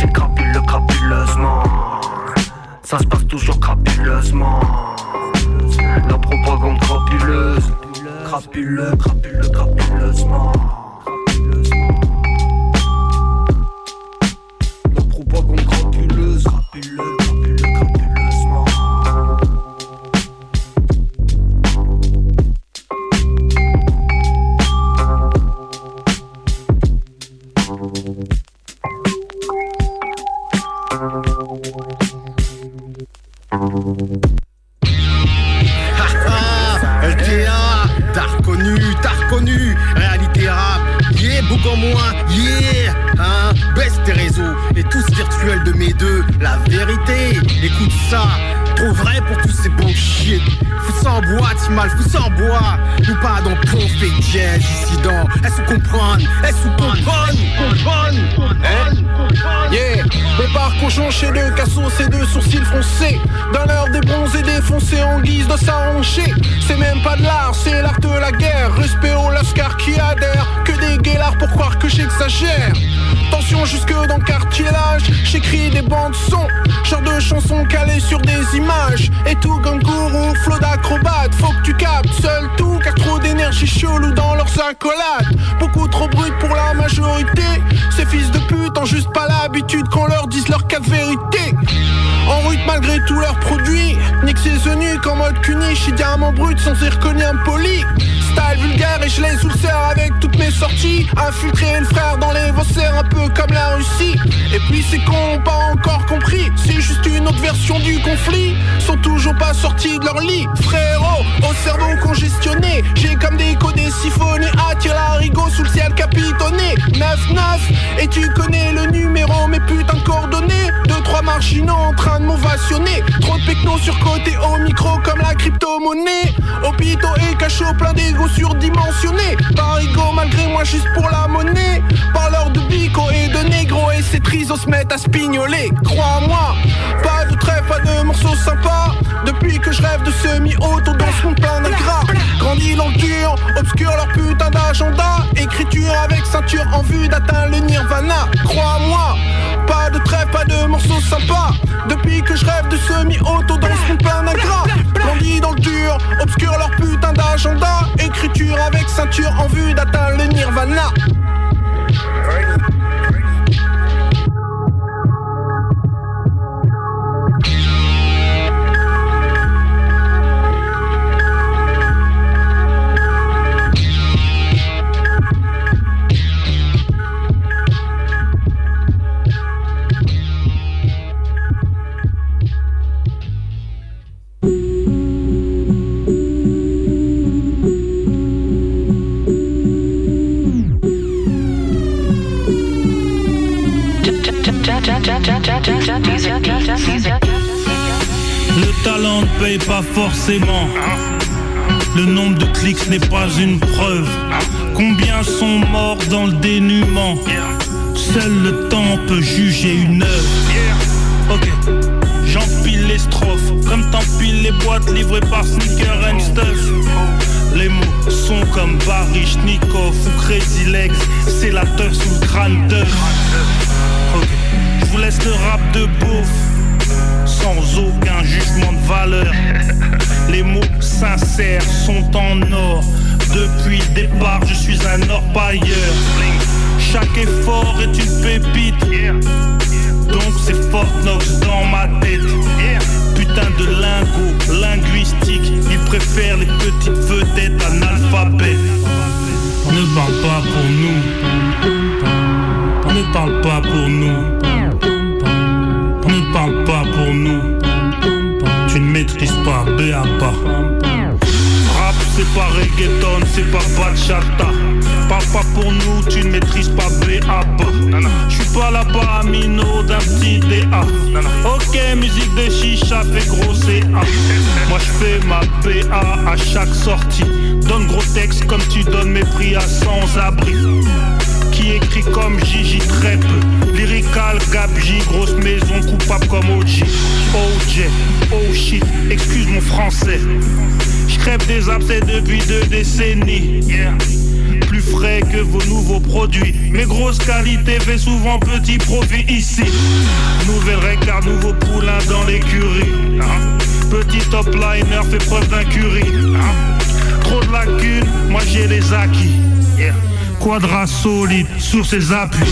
C'est crapuleux, crapuleusement. Ça se passe toujours crapuleusement. La propagande crapuleuse. Crapuleux, crapuleux, crapuleusement. Crapuleuse virtuels de mes deux, la vérité, écoute ça, trop vrai pour tous ces bullshit, fous ça en bois, mal, fous en bois, nous pas dans conf et jazz, dissident, est-ce qu'on comprend, est-ce qu'on comprend, hein, Yeah, mes parcours chez le cassos et deux sourcils froncés Dans l'heure des bronzés défoncés en guise de s'arranger C'est même pas de l'art, c'est l'art de la guerre. Respect au Lascar qui adhère. Que des guélards pour croire que j'exagère Attention jusque dans le cartilage J'écris des bandes son Genre de chansons calées sur des images Et tout comme gourou, flow d'acrobate Faut que tu captes seul tout car trop d'énergie chelou dans leurs accolades. Beaucoup trop brut pour la majorité. Ces fils de pute ont juste pas l'habitude qu'on leur dise leur cas de vérité. En route malgré tous leurs produits. Nique ses eunuques en mode cuniche, diamant brut sans zirconium poli. Style vulgaire et je les ulcère avec toutes mes sorties. Infiltrer le frère dans les vaussaires un peu comme la Russie. Et puis c'est qu'on pas encore compris. C'est juste une autre version du conflit. Sont toujours pas sortis de leur lit. Frérot, au cerveau congestionné. J'ai comme des codés siphonnés. Attire l'arigot sous le ciel capitonné. 9-9, et tu connais le numéro, mes putains de coordonnées. Deux, trois marginaux en train de m'ovationner. Trop de pecnos sur côté au micro comme la crypto-monnaie. Hôpitaux et cachots plein d'ego surdimensionnés. Parigo malgré moi juste pour la monnaie. Parleur de bico et de négro et ces trisos se mettent à spignoler. Crois-moi, pas de trêve, pas de morceaux sympas. Depuis que je rêve de semi-auto dans monde plein d'ingrat. Grandi dans obscur leur putain d'agenda. Écriture avec ceinture en vue d'atteindre le nirvana. Crois-moi, pas de trêve, pas de morceaux sympas. Depuis que je rêve de semi-auto dans monde plein d'ingrat. Grandi dans le dur, obscur leur putain d'agenda. Écriture avec ceinture en vue d'atteindre le nirvana. Pas forcément. Le nombre de clics n'est pas une preuve. Combien sont morts dans le dénuement? Seul le temps peut juger une œuvre. Ok, j'empile les strophes. Comme t'empiles les boîtes livrées par Sneaker and Stuff. Les mots sont comme Baryshnikov ou Crazy Legs. C'est la teuf sous le crâne. Ok, je vous laisse le rap de beauf sans aucun jugement de valeur. Les mots sincères sont en or. Depuis le départ, je suis un orpailleur. Chaque effort est une pépite. Donc c'est Fort Knox dans ma tête. Putain de lingot linguistique. Ils préfèrent les petites vedettes analphabètes. Ne parle pas pour nous. Ne parle pas pour nous. Ne parle pas pour nous. Tu ne maîtrises pas BAPA. Rap, c'est pas reggaeton, c'est pas bachata. Parle pas pour nous, tu ne maîtrises pas BAPA. Je suis pas là-bas, Amino, d'un petit DA. Ok, musique de chicha fait gros CA. Moi je fais ma BA à chaque sortie. Donne gros texte comme tu donnes mes prix à sans-abri écrit comme Gigi très peu. Lyrical, Gab J, grosse maison, coupable comme OG. OJ, oh shit, excuse mon français. Je crève des abcès depuis deux décennies. Plus frais que vos nouveaux produits. Mes grosses qualités fait souvent petit profit ici. Nouvelle récart, nouveau poulain dans l'écurie. Petit top liner fait preuve d'incurie. Trop de lacunes, moi j'ai les acquis. Yeah. Quadra solide sur ses appuis.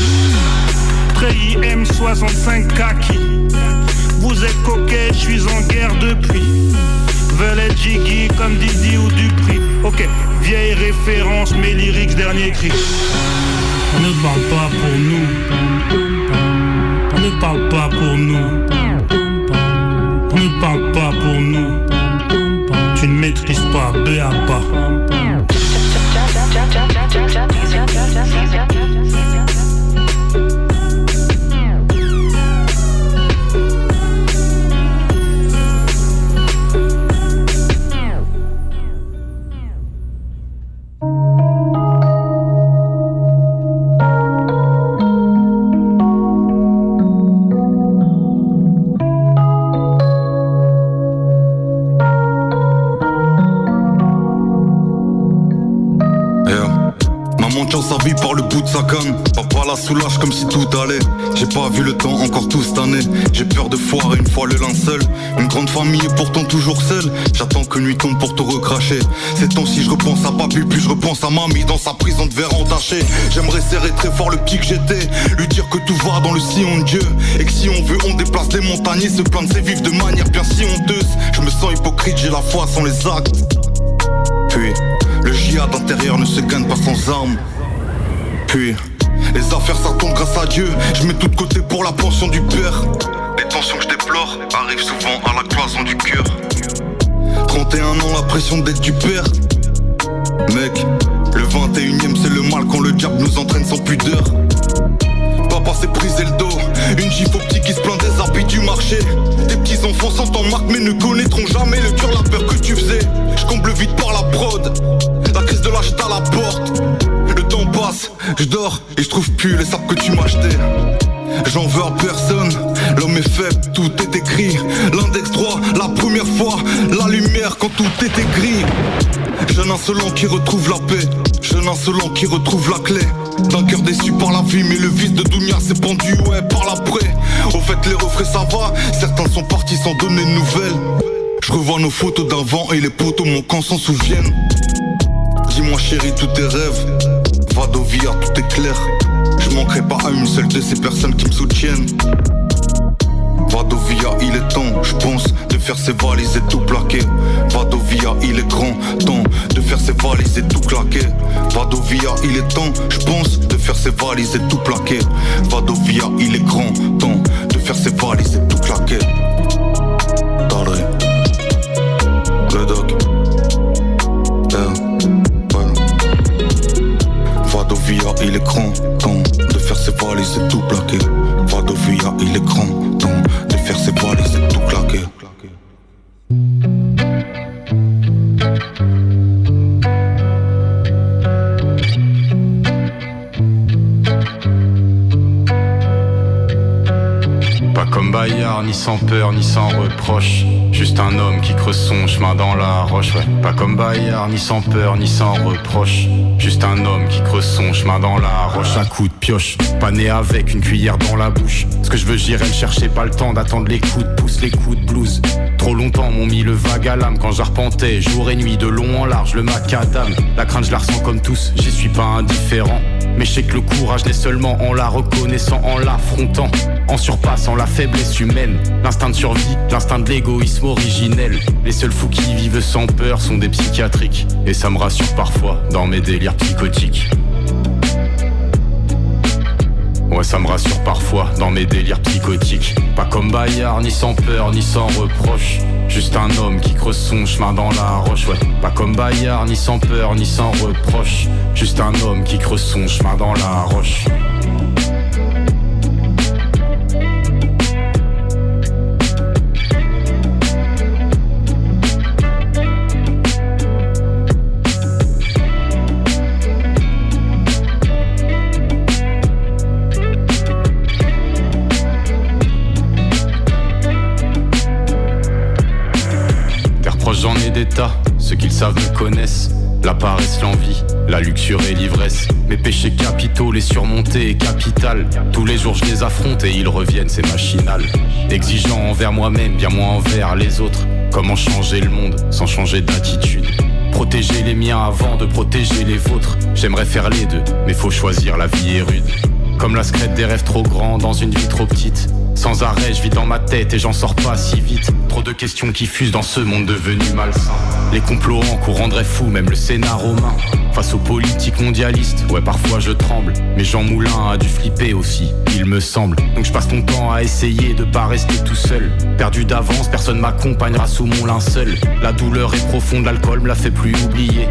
Treillis M65 kaki. Vous êtes coquet, je suis en guerre depuis. Veulent jiggy comme Didi ou Dupri. Ok, vieille référence, mes lyrics, dernier cri. Ne parle pas pour nous. Ne parle pas pour nous. Ne parle pas pour nous. Tu ne maîtrises pas BAPA. Maman Soulage comme si tout allait. J'ai pas vu le temps encore tout cette année. J'ai peur de foirer une fois le linceul. Une grande famille et pourtant toujours seule. J'attends que nuit tombe pour te recracher. Ces temps-ci je repense à papy Puis je repense à mamie dans sa prison de verre entaché. J'aimerais serrer très fort le petit que j'étais. Lui dire que tout va dans le sillon de Dieu. Et que si on veut on déplace les montagnes Se plaindre c'est vivre de manière bien si honteuse Je me sens hypocrite j'ai la foi sans les actes. Puis le jihad intérieur ne se gagne pas sans armes. Puis les affaires ça tombe grâce à Dieu. Je mets tout de côté pour la pension du père. Les tensions que je déplore arrivent souvent à la cloison du cœur. 31 ans la pression d'être du père. Mec, le 21ème c'est le mal quand le diable nous entraîne sans pudeur. Papa s'est brisé le dos. Une gifle au petit qui se plaint des habits du marché. Tes petits enfants sont en marque mais ne connaîtront jamais le dur la peur que tu faisais. Je comble vite par la prod. La crise de l'âge à la porte Je dors et je trouve plus les sables que tu m'achetais J'en veux à personne, l'homme est faible, tout est écrit. L'index droit, la première fois, la lumière quand tout est écrit. Jeune insolent qui retrouve la paix. Jeune insolent qui retrouve la clé. D'un cœur déçu par la vie Mais le vice de Dounia s'est pendu ouais par l'après. Au fait les refrains ça va. Certains sont partis sans donner de nouvelles. Je revois nos photos d'avant Et les potos mon camp s'en souviennent. Dis-moi chérie tous tes rêves Vadovia tout est clair Je manquerai pas à une seule de ces personnes qui me soutiennent Vadovia, il est temps, je pense, de faire ses valises et tout plaquer. Vadovia, il est grand temps de faire ses valises et tout claquer. Vadovia, il est temps, je pense, de faire ses valises et tout plaquer. Vadovia, il est grand temps de faire ses valises et tout claquer. Vadovia, il est grand temps de faire ses valises et tout plaquer. Vadovia, il est grand temps de faire ses valises et tout claquer. Pas comme Bayard, ni sans peur, ni sans reproche. Juste un homme qui creuse son chemin dans la roche. Ouais. Pas comme Bayard, ni sans peur, ni sans reproche. Juste un homme qui creuse son chemin dans la roche à coup de pioche. Pas né avec une cuillère dans la bouche. Ce que je veux, j'irai le chercher, pas le temps d'attendre les coups de pouce, les coups de blues. Trop longtemps m'ont mis le vague à l'âme quand j'arpentais. Jour et nuit, de long en large, le macadam. La crainte, je la ressens comme tous, j'y suis pas indifférent. Mais je sais que le courage n'est seulement en la reconnaissant, en l'affrontant, en surpassant la faiblesse humaine. L'instinct de survie, l'instinct de l'égoïsme originel. Les seuls fous qui vivent sans peur sont des psychiatriques. Et ça me rassure parfois dans mes délires psychotiques. Ouais, ça me rassure parfois dans mes délires psychotiques. Pas comme Bayard, ni sans peur, ni sans reproche. Juste un homme qui creuse son chemin dans la roche, ouais. Pas comme Bayard, ni sans peur, ni sans reproche. Juste un homme qui creuse son chemin dans la roche. Tas. Ceux qui le savent me connaissent. La paresse, l'envie, la luxure et l'ivresse. Mes péchés capitaux, les surmonter est capital. Tous les jours je les affronte et ils reviennent, c'est machinal. Exigeant envers moi-même, bien moins envers les autres. Comment changer le monde sans changer d'attitude? Protéger les miens avant de protéger les vôtres. J'aimerais faire les deux, mais faut choisir, la vie est rude. Comme la secrète des rêves trop grands dans une vie trop petite. Sans arrêt, je vis dans ma tête et j'en sors pas si vite. Trop de questions qui fusent dans ce monde devenu malsain. Les complots en cours rendraient fou même le Sénat romain. Face aux politiques mondialistes, ouais, parfois je tremble. Mais Jean Moulin a dû flipper aussi, il me semble. Donc je passe mon temps à essayer de pas rester tout seul. Perdu d'avance, personne m'accompagnera sous mon linceul. La douleur est profonde, l'alcool me la fait plus oublier.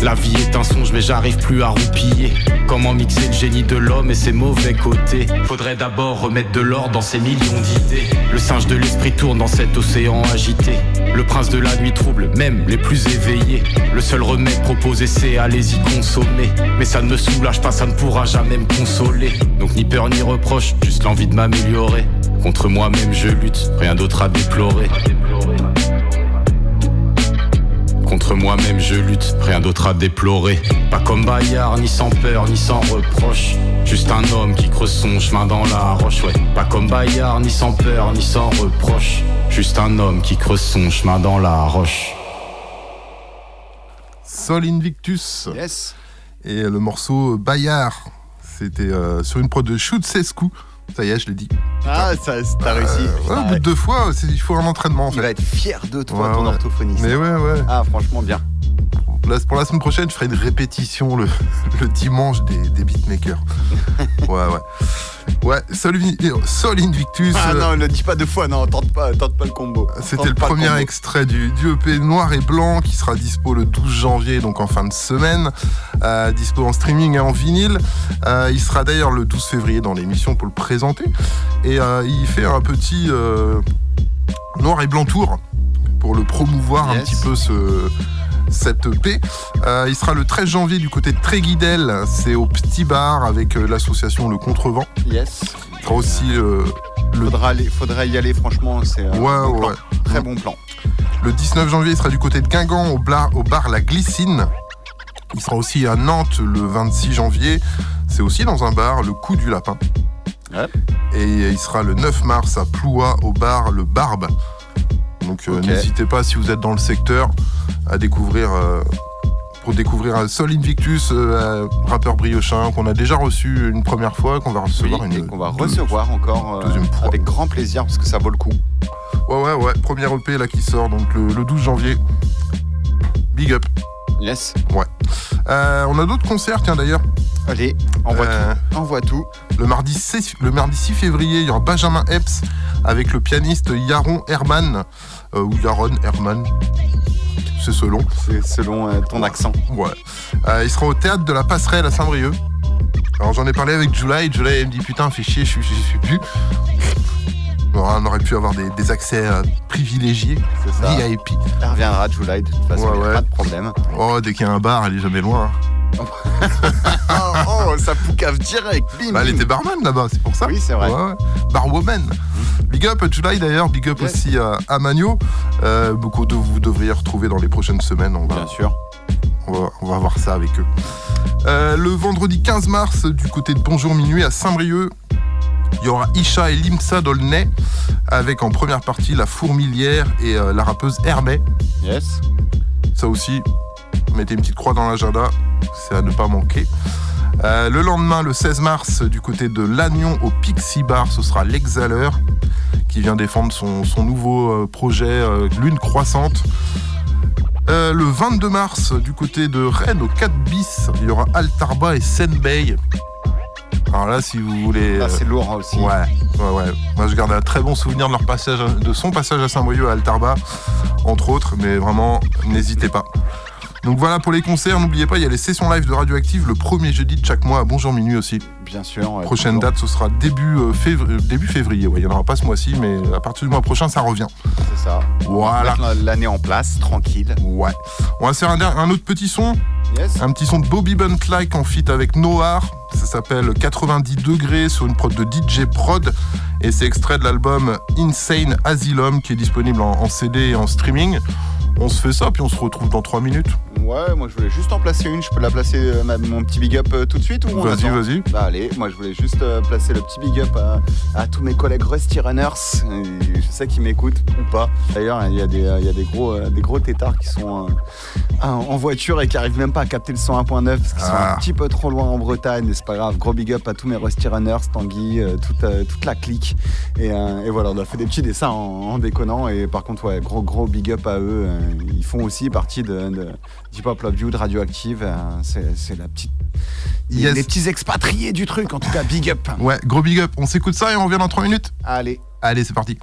La vie est un songe, mais j'arrive plus à roupiller. Comment mixer le génie de l'homme et ses mauvais côtés? Faudrait d'abord remettre de l'ordre dans ces millions d'idées. Le singe de l'esprit tourne dans cet océan Le prince de la nuit trouble, même les plus éveillés. Le seul remède proposé, c'est allez-y consommer. Mais ça ne me soulage pas, ça ne pourra jamais me consoler. Donc ni peur ni reproche, juste l'envie de m'améliorer. Contre moi-même je lutte, rien d'autre à déplorer. Contre moi-même je lutte, rien d'autre à déplorer. Pas comme Bayard, ni sans peur, ni sans reproche. Juste un homme qui creuse son chemin dans la roche, ouais. Pas comme Bayard, ni sans peur, ni sans reproche. Juste un homme qui creuse son chemin dans la roche. Sol Invictus. Yes. Et le morceau Bayard. C'était euh, sur une prod de Shoot Sescu. Ça y est, je l'ai dit. Ah, ça, t'as réussi. Ouais, au bout de deux fois, c'est- il faut un entraînement en Il fait. va être fier de toi, Ouais, ton ouais. orthophoniste. Mais ouais, ouais. Ah, franchement, bien. Pour la semaine prochaine, je ferai une répétition le, le dimanche des, des beatmakers. ouais, ouais. Ouais, Sol, Vi- Sol Invictus. Ah euh, non, ne dis pas deux fois, non, tente pas, tente pas le combo. C'était le premier extrait du, du EP Noir et Blanc qui sera dispo le 12 janvier, donc en fin de semaine. Euh, dispo en streaming et en vinyle. Euh, il sera d'ailleurs le 12 février dans l'émission pour le présenter. Et euh, il fait un petit Noir et Blanc tour pour le promouvoir un petit peu ce, cette EP. Euh, il sera le 13 janvier du côté de Tréguidel, c'est au Petit Bar avec euh, l'association Le Contrevent. Yes. Il sera aussi euh, le Faudra, aller, faudra y aller, franchement, c'est un bon ouais. Très bon plan. Le 19 janvier, il sera du côté de Guingamp au bar, au bar La Glycine. Il sera aussi à Nantes le 26 janvier. C'est aussi dans un bar, le Coup du Lapin. Ouais. Et il sera le 9 mars à Ploua au bar Le Barbe. Donc euh, n'hésitez pas si vous êtes dans le secteur à découvrir. euh, pour découvrir un Sol Invictus, euh, rappeur briochin, qu'on a déjà reçu une première fois, qu'on va recevoir Oui, une et qu'on va deux- recevoir encore euh, deuxième fois. avec grand plaisir parce que ça vaut le coup. Ouais, ouais, ouais. Première EP là qui sort donc le, le 12 janvier. Big up. Yes. Ouais. Euh, on a d'autres concerts, tiens d'ailleurs. Allez, envoie tout. Envoie tout. Le mardi, 6, le mardi 6 février, il y aura Benjamin Epps avec le pianiste Yaron Herman. Euh, ou Yaron Herman. C'est selon. C'est selon euh, ton accent. Ouais. Euh, il sera au théâtre de la Passerelle à Saint-Brieuc. Alors j'en ai parlé avec July. July elle me dit putain, fais chier, je j'y suis plus. Alors, on aurait pu avoir des, des accès euh, privilégiés, C'est ça. VIP. Elle reviendra, July, de toute façon, Ouais, pas de problème. Oh, dès qu'il y a un bar, elle est jamais loin. oh, oh, ça poucave direct. Bim, Bah, elle bim. était barman là-bas, c'est pour ça. Oui, c'est vrai. Ouais, ouais. Barwoman. Big up à July d'ailleurs, big up Yes. aussi à, à Magno. Euh, beaucoup de vous devriez retrouver dans les prochaines semaines. On va, Bien sûr. on va, on va voir ça avec eux. Euh, le vendredi 15 mars, du côté de Bonjour Minuit à Saint-Brieuc, il y aura Isha et Limsa Dolnay, avec en première partie la fourmilière et euh, la rappeuse Hermé. Yes. Ça aussi, mettez une petite croix dans l'agenda, c'est à ne pas manquer. Euh, le lendemain, le 16 mars, du côté de Lannion au Pixie Bar, ce sera l'Exhaleur qui vient défendre son, son nouveau euh, projet euh, Lune croissante. Euh, le 22 mars, du côté de Rennes au 4 bis, il y aura Altarba et Senbei. Alors là, si vous voulez. Là, euh, c'est lourd aussi. Ouais, ouais, ouais. Moi, je garde un très bon souvenir de, leur passage, de son passage à Saint-Brieuc à Altarba, entre autres, mais vraiment, n'hésitez pas. Donc voilà pour les concerts, n'oubliez pas, il y a les sessions live de Radioactive le premier jeudi de chaque mois à Bonjour Minuit aussi. Bien sûr. ouais, Prochaine date, ce sera début, euh, février, euh, début février. Ouais, il n'y en aura pas ce mois-ci, mais à partir du mois prochain, ça revient. C'est ça. Voilà. L'année en place, tranquille. Ouais. On va faire un, autre petit son. Yes. Un petit son de Bobby Bunt-like en feat avec Noir. Ça s'appelle 90 degrés sur une prod de DJ Prod. Et c'est extrait de l'album Insane Asylum qui est disponible en, en CD et en streaming. On se fait ça, puis on se retrouve dans 3 minutes. Ouais, moi je voulais juste en placer une. Je peux la placer, euh, ma- mon petit big up euh, tout de suite ou on Vas-y, attend vas-y. Bah allez, moi je voulais juste euh, placer le petit big up à, à tous mes collègues Rusty Runners. Et Je sais qu'ils m'écoutent ou pas. D'ailleurs, il y a des, euh, il y a des gros, euh, des gros tétards qui sont euh, en en voiture et qui arrivent même pas à capter le 101.9 parce qu'ils sont Ah. un petit peu trop loin en Bretagne. Mais c'est pas grave. Gros big up à tous mes Rusty Runners, Tanguy, euh, toute, euh, toute la clique. Et, euh, et voilà, on a fait des petits dessins en, en déconnant. Et par contre, ouais, gros gros big up à eux. Euh, Ils font aussi partie de, de Hip Hop Love You, de Radioactive. Euh, C'est la petite. Yes. Les petits expatriés du truc, en tout cas, big up. Ouais, gros big up. On s'écoute ça et on revient dans 3 minutes. Allez. Allez, c'est parti.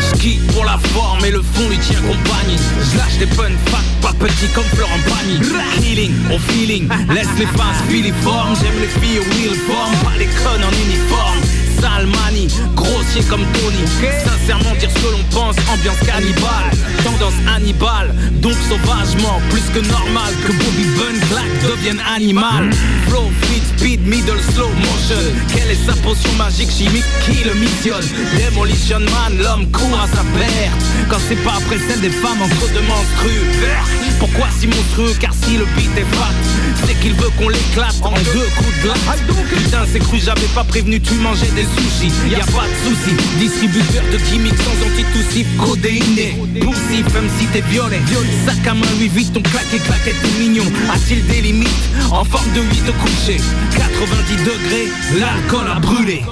Ski pour la forme et le fond lui tient compagnie Je lâche des fat, pas petit comme Florent Pagny. Healing, au feeling, laisse les faces filiformes. J'aime les filles au wheel form, pas les connes en uniforme Salmani, grossier comme Tony. Sincèrement dire ce que l'on pense, ambiance cannibale, tendance Hannibal, donc sauvagement, plus que normal que Bobby Bun Clack devienne animal. Flow, speed, speed, middle, slow motion. Quelle est sa potion magique chimique qui le missionne? Demolition Man, l'homme court à sa perte. Quand c'est pas après celle des femmes entre deux menstrues. Pourquoi si monstrueux? Car si le beat est fat, c'est qu'il veut qu'on l'éclate en deux coups de glace. Putain, c'est cru, j'avais pas prévenu, tu mangeais des sushis. Y a pas de souci, distributeur de gimmicks sans antitoussif, codéiné. Poussif, même si t'es violet. Sac à main, lui vite, ton claquet, claquet, t'es mignon. A-t-il des limites? En forme de 8 au coucher. 90 degrés, l'alcool a brûlé.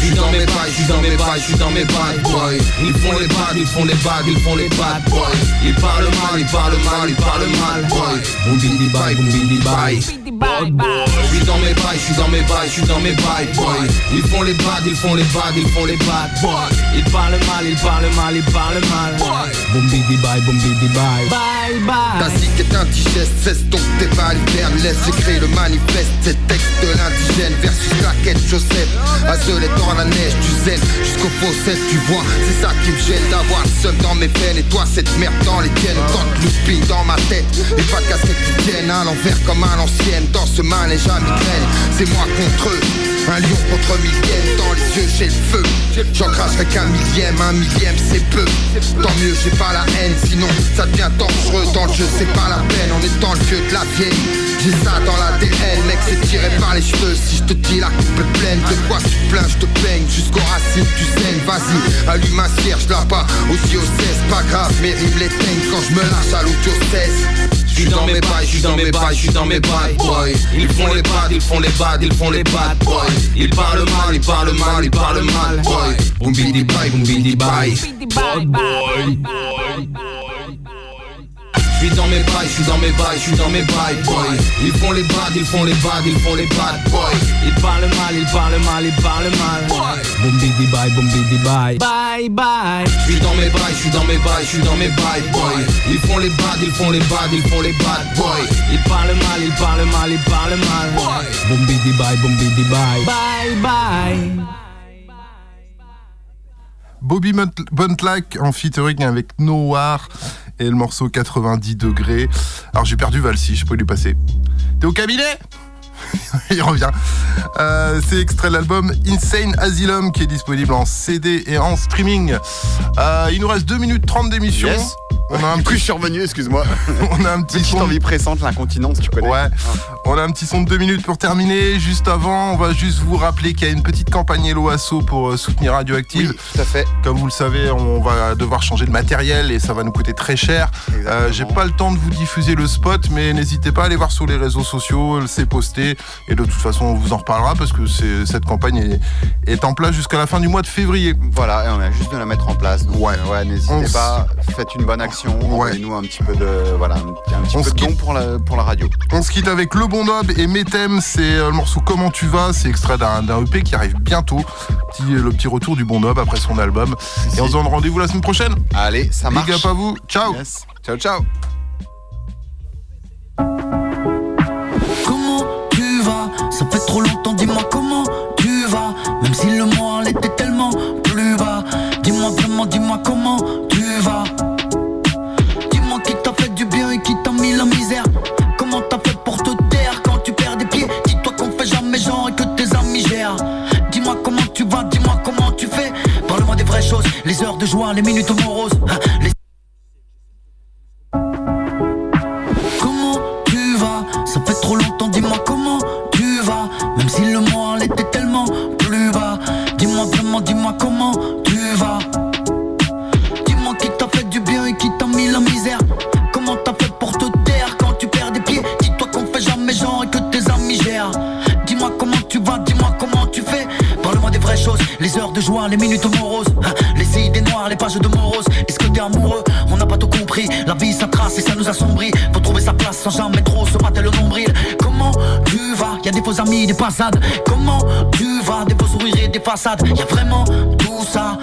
Je suis dans mes bails, je suis dans mes bails, je suis dans mes bad boys. Ils font les bad, ils font les bad, ils font les bad boys. Ils parlent mal, ils parlent mal, ils parlent mal, boy. Boom bidi bye, bidi bye. Je suis dans mes bails, je suis dans mes bails, je suis dans mes bails, boy. Ils font les bad, ils font les bad, ils font les bad boys. Ils parlent mal, ils parlent mal, ils parlent mal. Boom bidi bye, boom bidi bye. Bye bye. Ta zik est indigeste, cesse donc tes valifères Laisse écrire le manifeste, c'est texte de l'indigène Versus la quête Joseph Azel est la neige, tu zen Jusqu'au fossette, tu vois. C'est ça qui me gêne d'avoir le seum dans mes veines. Et toi cette merde dans les tiennes. Tant de looping dans ma tête Et pas de qui tiennent à l'envers comme à l'ancienne. Dans ce manège à migraine C'est moi contre eux. Un lion contre millième, dans les yeux j'ai le feu. J'en cracherai qu'un millième, un millième c'est peu. Tant mieux j'ai pas la haine, sinon ça devient dangereux. Dans le jeu c'est pas la peine, on est dans le vieux de la vieille J'ai ça dans l'ADN, mec c'est tiré par les cheveux Si je te dis la coupe est pleine, de quoi tu plains, je te peigne Jusqu'aux racines tu saignes, vas-y, allume ma cierge là-bas Aussi au 16, pas grave, mes rimes l'éteignent Quand je me lâche à l'audio 16 je suis dans mes bails, je suis dans mes bails, je suis dans mes bails, boy. Ils font les bad, ils font les bad, ils font les bad, boy. Ils parlent mal, ils parlent mal, ils parlent mal, boy. Boom bidi boy. Je suis dans mes bails, je suis dans mes bails, je suis dans mes bails, boy. Ils font les bad, ils font les bad, ils font les bad, boy. Ils parlent mal, ils parlent mal, ils parlent mal. Boom bidi bye, boom bidi bye. Bye bye. Je suis dans mes bails, je suis dans mes bails, je suis dans mes bails, boy. Ils font les bad, ils font les bad, ils font les bad, boy. Ils parlent mal, ils parlent mal, ils parlent mal. Boom bidi bye, boom bidi bye. Bye bye. Bobby Buntlack en featuring avec Noir et le morceau 90 degrés. Alors j'ai perdu Valsi, je peux lui passer. T'es au cabinet? Il revient. Euh, c'est extrait de l'album Insane Asylum qui est disponible en CD et en streaming. Euh, il nous reste 2 minutes 30 d'émission. Yes. On a un du coup, petit... je suis revenu, excuse-moi. On a un petit Petite son. envie pressante, l'incontinence, tu connais. Ouais, on a un petit son de deux minutes pour terminer. Juste avant, on va juste vous rappeler qu'il y a une petite campagne Hello Asso pour euh, soutenir Radioactive. Oui, tout à fait. Comme vous le savez, on va devoir changer de matériel et ça va nous coûter très cher. Euh, J'ai pas le temps de vous diffuser le spot, mais n'hésitez pas à aller voir sur les réseaux sociaux, c'est posté. Et de toute façon, on vous en reparlera parce que cette campagne est, est en place jusqu'à la fin du mois de février. Voilà, et on a juste de la mettre en place. Donc, Ouais. euh, ouais n'hésitez pas, faites une bonne action, envoyez-nous un petit peu de, voilà, un, un petit On peu de don pour la, pour la radio. On se quitte avec Le Bon Nob et Mes thèmes, c'est euh, le morceau Comment tu vas, c'est extrait d'un EP qui arrive bientôt. Petit- le petit retour du Bon Nob après son album. Et on se donne rendez-vous la semaine prochaine. Allez, ça marche. Big up à vous, ciao Yes. Ciao, ciao. De joie, les minutes moroses les heures de joie, les minutes moroses hein, Les idées noires, les pages de morose. Est-ce que t'es amoureux On n'a pas tout compris. La vie ça trace et ça nous assombrit. Faut trouver sa place sans jamais trop se battre le nombril. Comment tu vas Y a des faux amis, des passades. Comment tu vas Des faux sourires des façades. Y a vraiment tout ça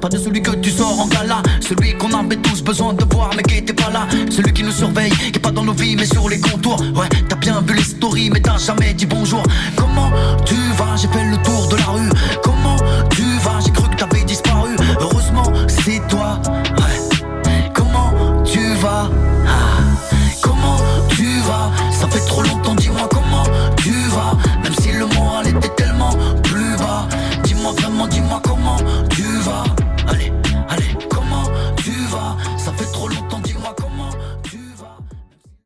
Pas de celui que tu sors en gala. Celui qu'on avait tous besoin de voir mais qui était pas là. Celui qui nous surveille, qui est pas dans nos vies mais sur les contours. Ouais, t'as bien vu les stories mais t'as jamais dit bonjour. Comment tu vas? J'ai fait le tour de la rue.